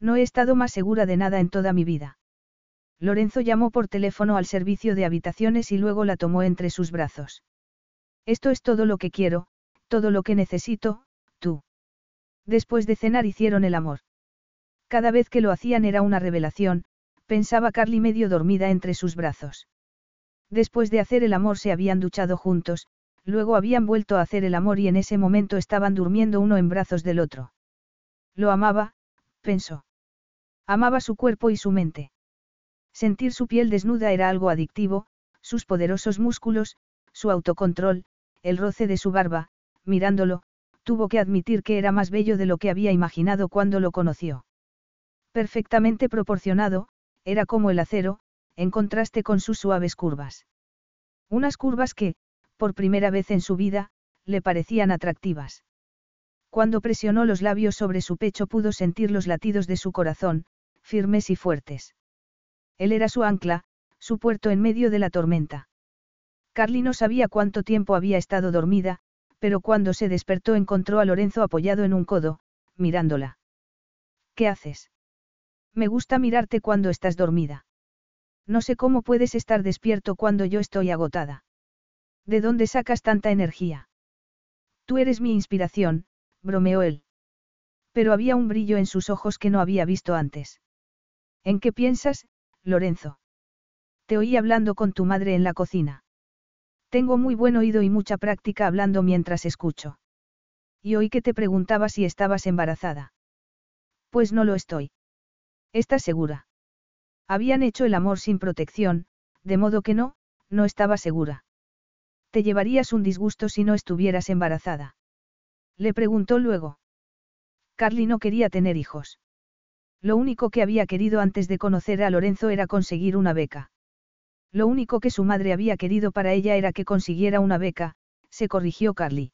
No he estado más segura de nada en toda mi vida. Lorenzo llamó por teléfono al servicio de habitaciones y luego la tomó entre sus brazos. Esto es todo lo que quiero, todo lo que necesito, tú. Después de cenar hicieron el amor. Cada vez que lo hacían era una revelación, pensaba Carly medio dormida entre sus brazos. Después de hacer el amor se habían duchado juntos, luego habían vuelto a hacer el amor y en ese momento estaban durmiendo uno en brazos del otro. Lo amaba, pensó. Amaba su cuerpo y su mente. Sentir su piel desnuda era algo adictivo, sus poderosos músculos, su autocontrol, el roce de su barba, mirándolo, tuvo que admitir que era más bello de lo que había imaginado cuando lo conoció. Perfectamente proporcionado, era como el acero, en contraste con sus suaves curvas. Unas curvas que, por primera vez en su vida, le parecían atractivas. Cuando presionó los labios sobre su pecho pudo sentir los latidos de su corazón, firmes y fuertes. Él era su ancla, su puerto en medio de la tormenta. Carly no sabía cuánto tiempo había estado dormida, pero cuando se despertó encontró a Lorenzo apoyado en un codo, mirándola. ¿Qué haces? Me gusta mirarte cuando estás dormida. No sé cómo puedes estar despierto cuando yo estoy agotada. ¿De dónde sacas tanta energía? Tú eres mi inspiración, bromeó él. Pero había un brillo en sus ojos que no había visto antes. ¿En qué piensas, Lorenzo? Te oí hablando con tu madre en la cocina. Tengo muy buen oído y mucha práctica hablando mientras escucho. Y oí que te preguntaba si estabas embarazada. Pues no lo estoy. ¿Estás segura? Habían hecho el amor sin protección, de modo que no, no estaba segura. ¿Te llevarías un disgusto si no estuvieras embarazada? Le preguntó luego. Carly no quería tener hijos. Lo único que había querido antes de conocer a Lorenzo era conseguir una beca. Lo único que su madre había querido para ella era que consiguiera una beca, se corrigió Carly.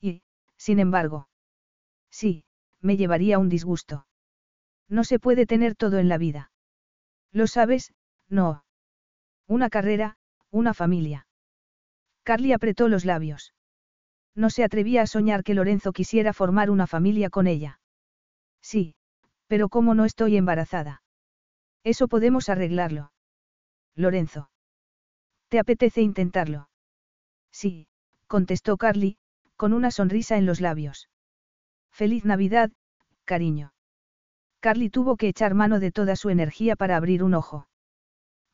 Y, sin embargo. Sí, me llevaría un disgusto. No se puede tener todo en la vida. ¿Lo sabes? No. Una carrera, una familia. Carly apretó los labios. No se atrevía a soñar que Lorenzo quisiera formar una familia con ella. Sí, pero ¿cómo no estoy embarazada? Eso podemos arreglarlo. Lorenzo. ¿Te apetece intentarlo? Sí, contestó Carly, con una sonrisa en los labios. Feliz Navidad, cariño. Carly tuvo que echar mano de toda su energía para abrir un ojo.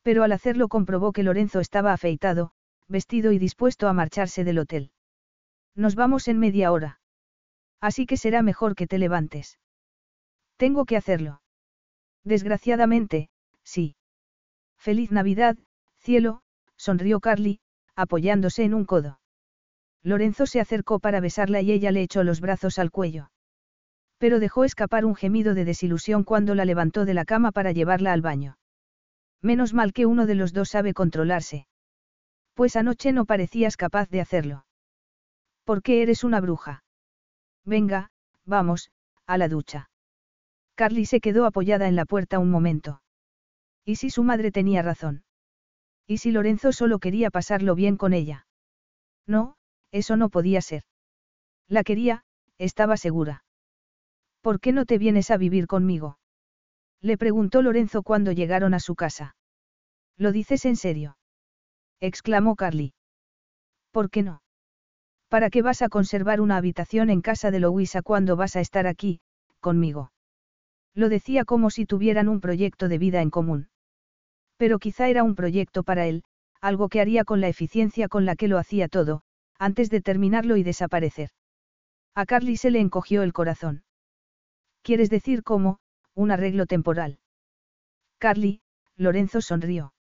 Pero al hacerlo comprobó que Lorenzo estaba afeitado, vestido y dispuesto a marcharse del hotel. Nos vamos en media hora. Así que será mejor que te levantes. Tengo que hacerlo. Desgraciadamente, sí. Feliz Navidad, cielo, sonrió Carly, apoyándose en un codo. Lorenzo se acercó para besarla y ella le echó los brazos al cuello. Pero dejó escapar un gemido de desilusión cuando la levantó de la cama para llevarla al baño. Menos mal que uno de los dos sabe controlarse. Pues anoche no parecías capaz de hacerlo. ¿Por qué eres una bruja? Venga, vamos, a la ducha. Carly se quedó apoyada en la puerta un momento. ¿Y si su madre tenía razón? ¿Y si Lorenzo solo quería pasarlo bien con ella? No, eso no podía ser. La quería, estaba segura. ¿Por qué no te vienes a vivir conmigo? Le preguntó Lorenzo cuando llegaron a su casa. ¿Lo dices en serio? exclamó Carly. ¿Por qué no? ¿Para qué vas a conservar una habitación en casa de Louisa cuando vas a estar aquí, conmigo? Lo decía como si tuvieran un proyecto de vida en común. Pero quizá era un proyecto para él, algo que haría con la eficiencia con la que lo hacía todo, antes de terminarlo y desaparecer. A Carly se le encogió el corazón. ¿Quieres decir cómo, un arreglo temporal? Carly, Lorenzo sonrió.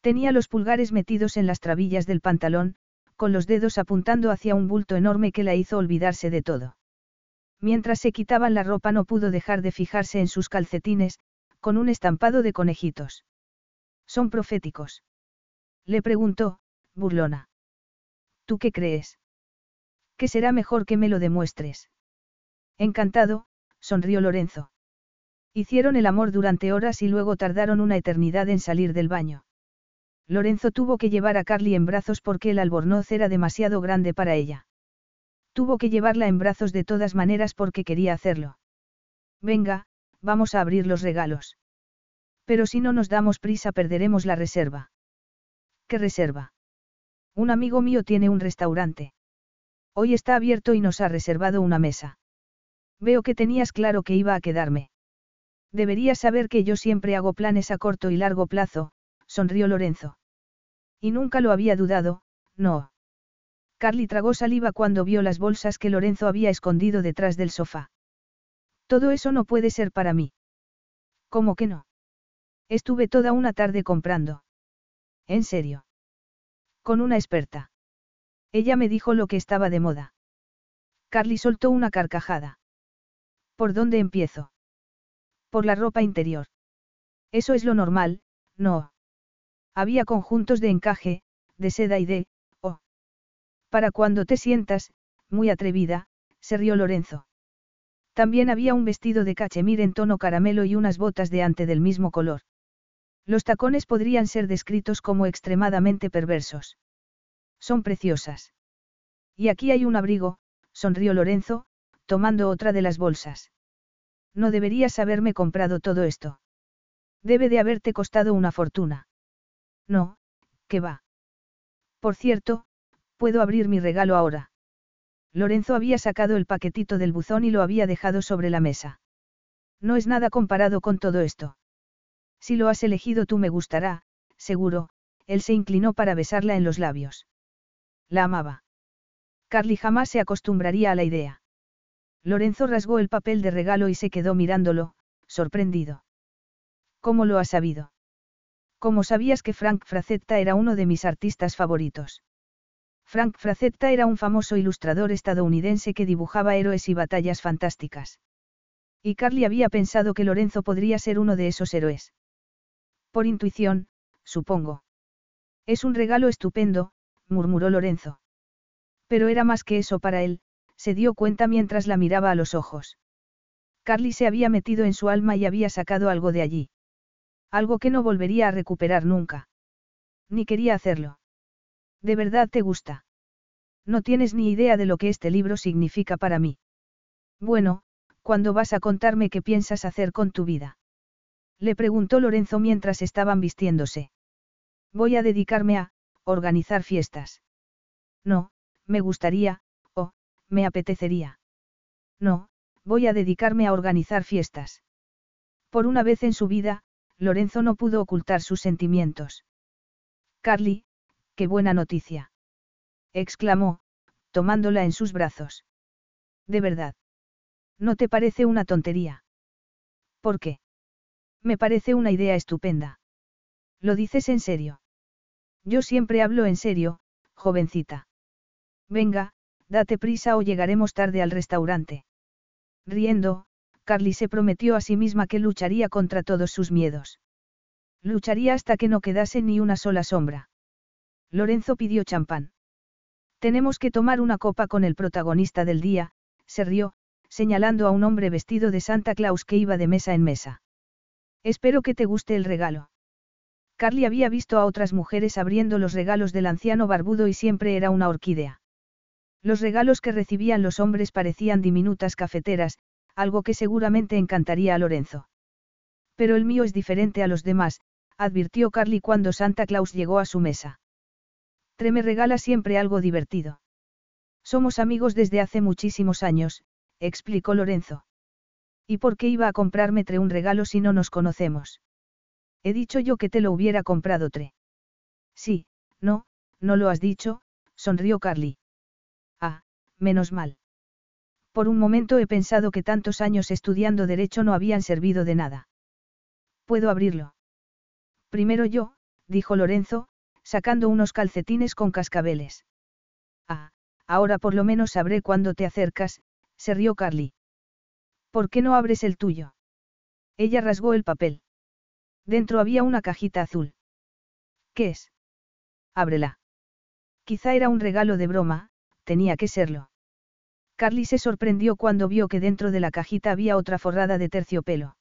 Tenía los pulgares metidos en las trabillas del pantalón, con los dedos apuntando hacia un bulto enorme que la hizo olvidarse de todo. Mientras se quitaban la ropa no pudo dejar de fijarse en sus calcetines, con un estampado de conejitos. ¿Son proféticos? Le preguntó, burlona. ¿Tú qué crees? Que será mejor que me lo demuestres. Encantado, sonrió Lorenzo. Hicieron el amor durante horas y luego tardaron una eternidad en salir del baño. Lorenzo tuvo que llevar a Carly en brazos porque el albornoz era demasiado grande para ella. Tuvo que llevarla en brazos de todas maneras porque quería hacerlo. Venga, vamos a abrir los regalos. Pero si no nos damos prisa perderemos la reserva. ¿Qué reserva? Un amigo mío tiene un restaurante. Hoy está abierto y nos ha reservado una mesa. Veo que tenías claro que iba a quedarme. Deberías saber que yo siempre hago planes a corto y largo plazo, sonrió Lorenzo. Y nunca lo había dudado, no. Carly tragó saliva cuando vio las bolsas que Lorenzo había escondido detrás del sofá. Todo eso no puede ser para mí. ¿Cómo que no? Estuve toda una tarde comprando. ¿En serio? Con una experta. Ella me dijo lo que estaba de moda. Carly soltó una carcajada. ¿Por dónde empiezo? Por la ropa interior. Eso es lo normal, no. Había conjuntos de encaje, de seda y de. Para cuando te sientas, muy atrevida, se rió Lorenzo. También había un vestido de cachemir en tono caramelo y unas botas de ante del mismo color. Los tacones podrían ser descritos como extremadamente perversos. Son preciosas. Y aquí hay un abrigo, sonrió Lorenzo, tomando otra de las bolsas. No deberías haberme comprado todo esto. Debe de haberte costado una fortuna. No, ¿qué va? Por cierto, puedo abrir mi regalo ahora. Lorenzo había sacado el paquetito del buzón y lo había dejado sobre la mesa. No es nada comparado con todo esto. Si lo has elegido tú me gustará, seguro, él se inclinó para besarla en los labios. La amaba. Carly jamás se acostumbraría a la idea. Lorenzo rasgó el papel de regalo y se quedó mirándolo, sorprendido. ¿Cómo lo has sabido? ¿Cómo sabías que Frank Frazetta era uno de mis artistas favoritos? Frank Frazetta era un famoso ilustrador estadounidense que dibujaba héroes y batallas fantásticas. Y Carly había pensado que Lorenzo podría ser uno de esos héroes. Por intuición, supongo. Es un regalo estupendo, murmuró Lorenzo. Pero era más que eso para él, se dio cuenta mientras la miraba a los ojos. Carly se había metido en su alma y había sacado algo de allí. Algo que no volvería a recuperar nunca. Ni quería hacerlo. ¿De verdad te gusta? No tienes ni idea de lo que este libro significa para mí. Bueno, ¿cuándo vas a contarme qué piensas hacer con tu vida? Le preguntó Lorenzo mientras estaban vistiéndose. Voy a dedicarme a, organizar fiestas. No, me gustaría, o, me apetecería. No, voy a dedicarme a organizar fiestas. Por una vez en su vida, Lorenzo no pudo ocultar sus sentimientos. Carly, qué buena noticia. exclamó, tomándola en sus brazos. De verdad. ¿No te parece una tontería? ¿Por qué? Me parece una idea estupenda. ¿Lo dices en serio? Yo siempre hablo en serio, jovencita. Venga, date prisa o llegaremos tarde al restaurante. Riendo, Carly se prometió a sí misma que lucharía contra todos sus miedos. Lucharía hasta que no quedase ni una sola sombra. Lorenzo pidió champán. Tenemos que tomar una copa con el protagonista del día, se rió, señalando a un hombre vestido de Santa Claus que iba de mesa en mesa. Espero que te guste el regalo. Carly había visto a otras mujeres abriendo los regalos del anciano barbudo y siempre era una orquídea. Los regalos que recibían los hombres parecían diminutas cafeteras, algo que seguramente encantaría a Lorenzo. Pero el mío es diferente a los demás, advirtió Carly cuando Santa Claus llegó a su mesa. Tre me regala siempre algo divertido. Somos amigos desde hace muchísimos años, explicó Lorenzo. ¿Y por qué iba a comprarme Tre un regalo si no nos conocemos? He dicho yo que te lo hubiera comprado Tre. Sí, no, no lo has dicho, sonrió Carly. Ah, menos mal. Por un momento he pensado que tantos años estudiando derecho no habían servido de nada. ¿Puedo abrirlo? Primero yo, dijo Lorenzo, sacando unos calcetines con cascabeles. Ah, ahora por lo menos sabré cuándo te acercas, se rió Carly. ¿Por qué no abres el tuyo? Ella rasgó el papel. Dentro había una cajita azul. ¿Qué es? Ábrela. Quizá era un regalo de broma, tenía que serlo. Carly se sorprendió cuando vio que dentro de la cajita había otra forrada de terciopelo.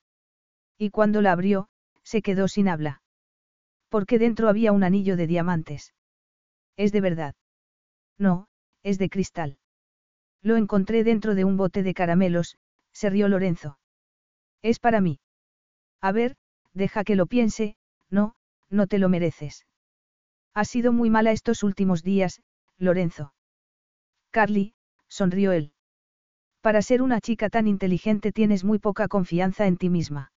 Y cuando la abrió, se quedó sin habla porque dentro había un anillo de diamantes. ¿Es de verdad? No, es de cristal. Lo encontré dentro de un bote de caramelos, se rió Lorenzo. Es para mí. A ver, deja que lo piense, no, no te lo mereces. Has sido muy mala estos últimos días, Lorenzo. Carly, sonrió él. Para ser una chica tan inteligente tienes muy poca confianza en ti misma.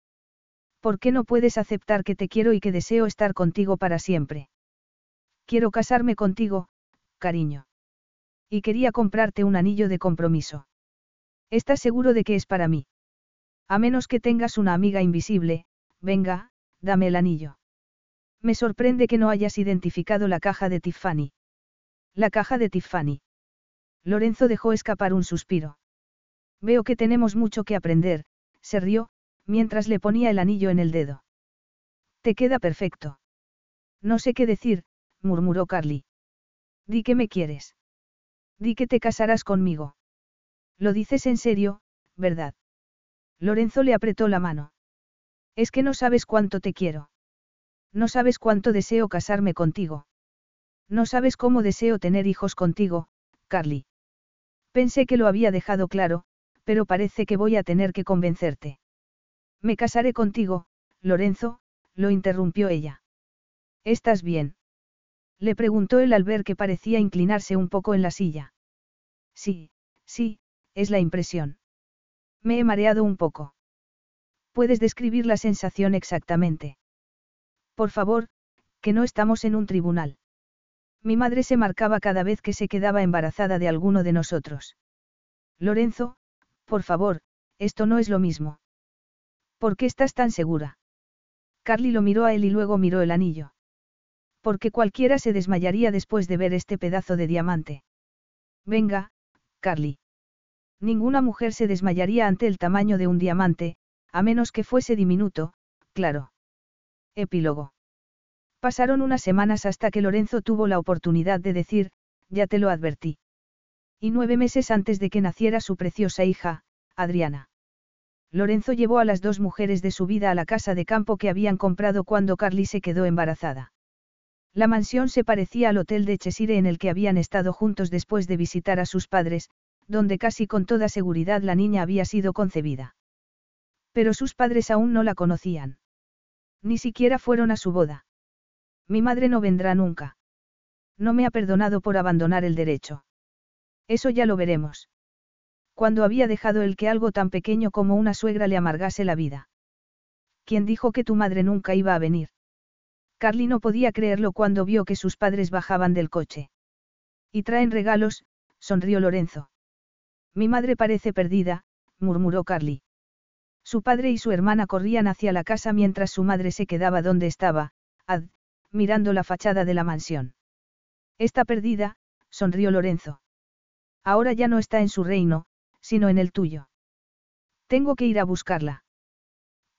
¿Por qué no puedes aceptar que te quiero y que deseo estar contigo para siempre? Quiero casarme contigo, cariño. Y quería comprarte un anillo de compromiso. ¿Estás seguro de que es para mí? A menos que tengas una amiga invisible, venga, dame el anillo. Me sorprende que no hayas identificado la caja de Tiffany. La caja de Tiffany. Lorenzo dejó escapar un suspiro. Veo que tenemos mucho que aprender, se rió, mientras le ponía el anillo en el dedo. Te queda perfecto. No sé qué decir, murmuró Carly. Di que me quieres. Di que te casarás conmigo. Lo dices en serio, ¿verdad? Lorenzo le apretó la mano. Es que no sabes cuánto te quiero. No sabes cuánto deseo casarme contigo. No sabes cómo deseo tener hijos contigo, Carly. Pensé que lo había dejado claro, pero parece que voy a tener que convencerte. Me casaré contigo, Lorenzo, lo interrumpió ella. ¿Estás bien? Le preguntó él al ver que parecía inclinarse un poco en la silla. Sí, sí, es la impresión. Me he mareado un poco. ¿Puedes describir la sensación exactamente? Por favor, que no estamos en un tribunal. Mi madre se marcaba cada vez que se quedaba embarazada de alguno de nosotros. Lorenzo, por favor, esto no es lo mismo. ¿Por qué estás tan segura? Carly lo miró a él y luego miró el anillo. Porque cualquiera se desmayaría después de ver este pedazo de diamante. Venga, Carly. Ninguna mujer se desmayaría ante el tamaño de un diamante, a menos que fuese diminuto, claro. Epílogo. Pasaron unas semanas hasta que Lorenzo tuvo la oportunidad de decir, ya te lo advertí. Y nueve meses antes de que naciera su preciosa hija, Adriana. Lorenzo llevó a las dos mujeres de su vida a la casa de campo que habían comprado cuando Carly se quedó embarazada. La mansión se parecía al hotel de Cheshire en el que habían estado juntos después de visitar a sus padres, donde casi con toda seguridad la niña había sido concebida. Pero sus padres aún no la conocían. Ni siquiera fueron a su boda. Mi madre no vendrá nunca. No me ha perdonado por abandonar el derecho. Eso ya lo veremos. Cuando había dejado el que algo tan pequeño como una suegra le amargase la vida. ¿Quién dijo que tu madre nunca iba a venir? Carly no podía creerlo cuando vio que sus padres bajaban del coche. Y traen regalos, sonrió Lorenzo. Mi madre parece perdida, murmuró Carly. Su padre y su hermana corrían hacia la casa mientras su madre se quedaba donde estaba, ad, mirando la fachada de la mansión. Está perdida, sonrió Lorenzo. Ahora ya no está en su reino, sino en el tuyo. Tengo que ir a buscarla.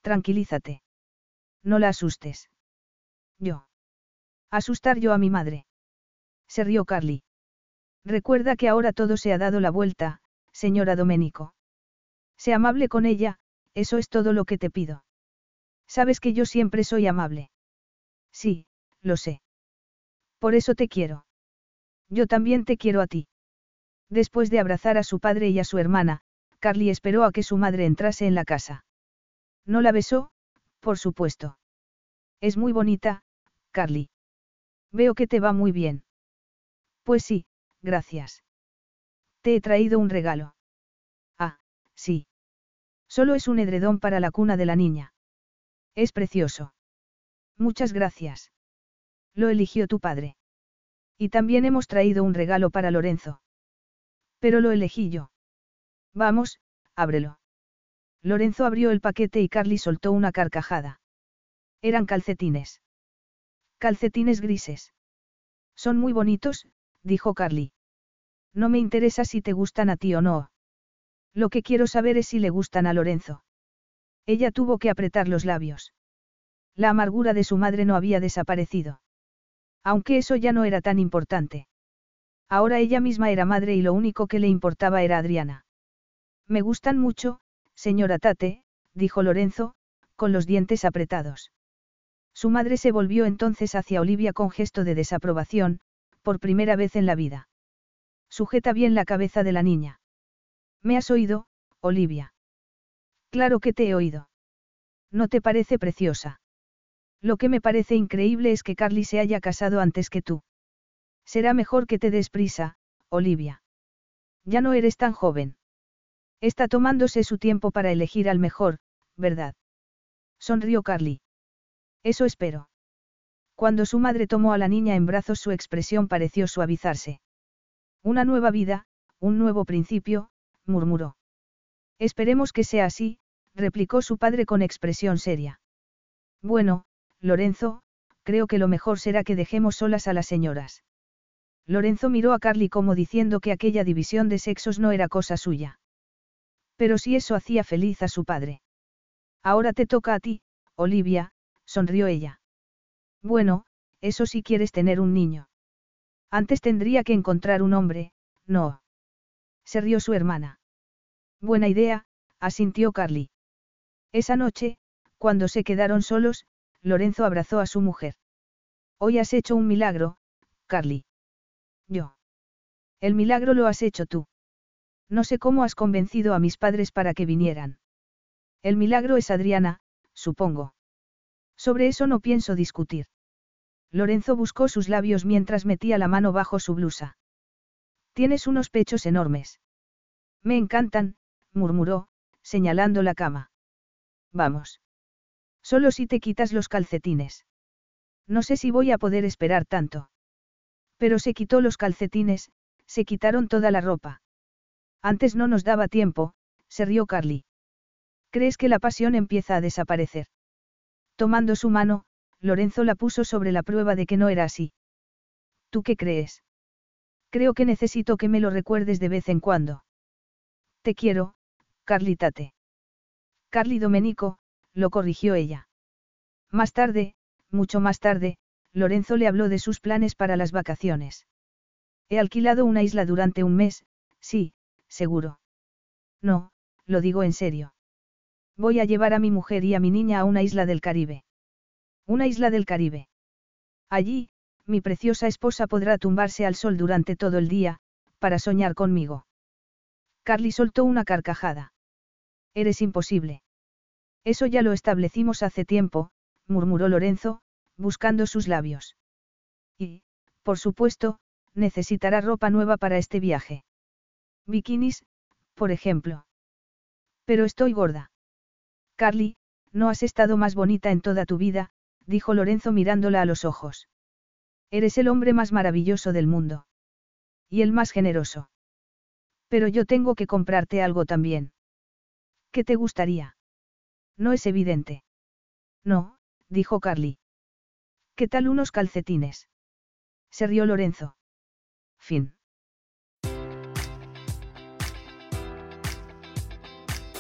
Tranquilízate. No la asustes. Yo. Asustar yo a mi madre. Se rió Carly. Recuerda que ahora todo se ha dado la vuelta, señora Domenico. Sé amable con ella, eso es todo lo que te pido. Sabes que yo siempre soy amable. Sí, lo sé. Por eso te quiero. Yo también te quiero a ti. Después de abrazar a su padre y a su hermana, Carly esperó a que su madre entrase en la casa. No la besó, por supuesto. Es muy bonita, Carly. Veo que te va muy bien. Pues sí, gracias. Te he traído un regalo. Ah, sí. Solo es un edredón para la cuna de la niña. Es precioso. Muchas gracias. Lo eligió tu padre. Y también hemos traído un regalo para Lorenzo. Pero lo elegí yo. Vamos, ábrelo. Lorenzo abrió el paquete y Carly soltó una carcajada. Eran calcetines. Calcetines grises. Son muy bonitos, dijo Carly. No me interesa si te gustan a ti o no. Lo que quiero saber es si le gustan a Lorenzo. Ella tuvo que apretar los labios. La amargura de su madre no había desaparecido. Aunque eso ya no era tan importante. Ahora ella misma era madre y lo único que le importaba era Adriana. Me gustan mucho, señora Tate, dijo Lorenzo, con los dientes apretados. Su madre se volvió entonces hacia Olivia con gesto de desaprobación, por primera vez en la vida. Sujeta bien la cabeza de la niña. ¿Me has oído, Olivia? Claro que te he oído. ¿No te parece preciosa? Lo que me parece increíble es que Carly se haya casado antes que tú. Será mejor que te des prisa, Olivia. Ya no eres tan joven. Está tomándose su tiempo para elegir al mejor, ¿verdad? Sonrió Carly. Eso espero. Cuando su madre tomó a la niña en brazos su expresión pareció suavizarse. Una nueva vida, un nuevo principio, murmuró. Esperemos que sea así, replicó su padre con expresión seria. Bueno, Lorenzo, creo que lo mejor será que dejemos solas a las señoras. Lorenzo miró a Carly como diciendo que aquella división de sexos no era cosa suya. Pero si eso hacía feliz a su padre. Ahora te toca a ti, Olivia, sonrió ella. Bueno, eso si quieres tener un niño. Antes tendría que encontrar un hombre, no. Se rió su hermana. Buena idea, asintió Carly. Esa noche, cuando se quedaron solos, Lorenzo abrazó a su mujer. Hoy has hecho un milagro, Carly. Yo. El milagro lo has hecho tú. No sé cómo has convencido a mis padres para que vinieran. El milagro es Adriana, supongo. Sobre eso no pienso discutir. Lorenzo buscó sus labios mientras metía la mano bajo su blusa. Tienes unos pechos enormes. Me encantan, murmuró, señalando la cama. Vamos. Solo si te quitas los calcetines. No sé si voy a poder esperar tanto. Pero se quitó los calcetines, se quitaron toda la ropa. Antes no nos daba tiempo, se rió Carly. ¿Crees que la pasión empieza a desaparecer? Tomando su mano, Lorenzo la puso sobre la prueba de que no era así. ¿Tú qué crees? Creo que necesito que me lo recuerdes de vez en cuando. Te quiero, Carly Tate. Carly Domenico, lo corrigió ella. Más tarde, mucho más tarde, Lorenzo le habló de sus planes para las vacaciones. He alquilado una isla durante un mes, sí, seguro. No, lo digo en serio. Voy a llevar a mi mujer y a mi niña a una isla del Caribe. Una isla del Caribe. Allí, mi preciosa esposa podrá tumbarse al sol durante todo el día, para soñar conmigo. Carly soltó una carcajada. Eres imposible. Eso ya lo establecimos hace tiempo, murmuró Lorenzo, buscando sus labios. Y, por supuesto, necesitará ropa nueva para este viaje. Bikinis, por ejemplo. Pero estoy gorda. Carly, no has estado más bonita en toda tu vida, dijo Lorenzo mirándola a los ojos. Eres el hombre más maravilloso del mundo. Y el más generoso. Pero yo tengo que comprarte algo también. ¿Qué te gustaría? No es evidente. No, dijo Carly. ¿Qué tal unos calcetines? Se rió Lorenzo. Fin.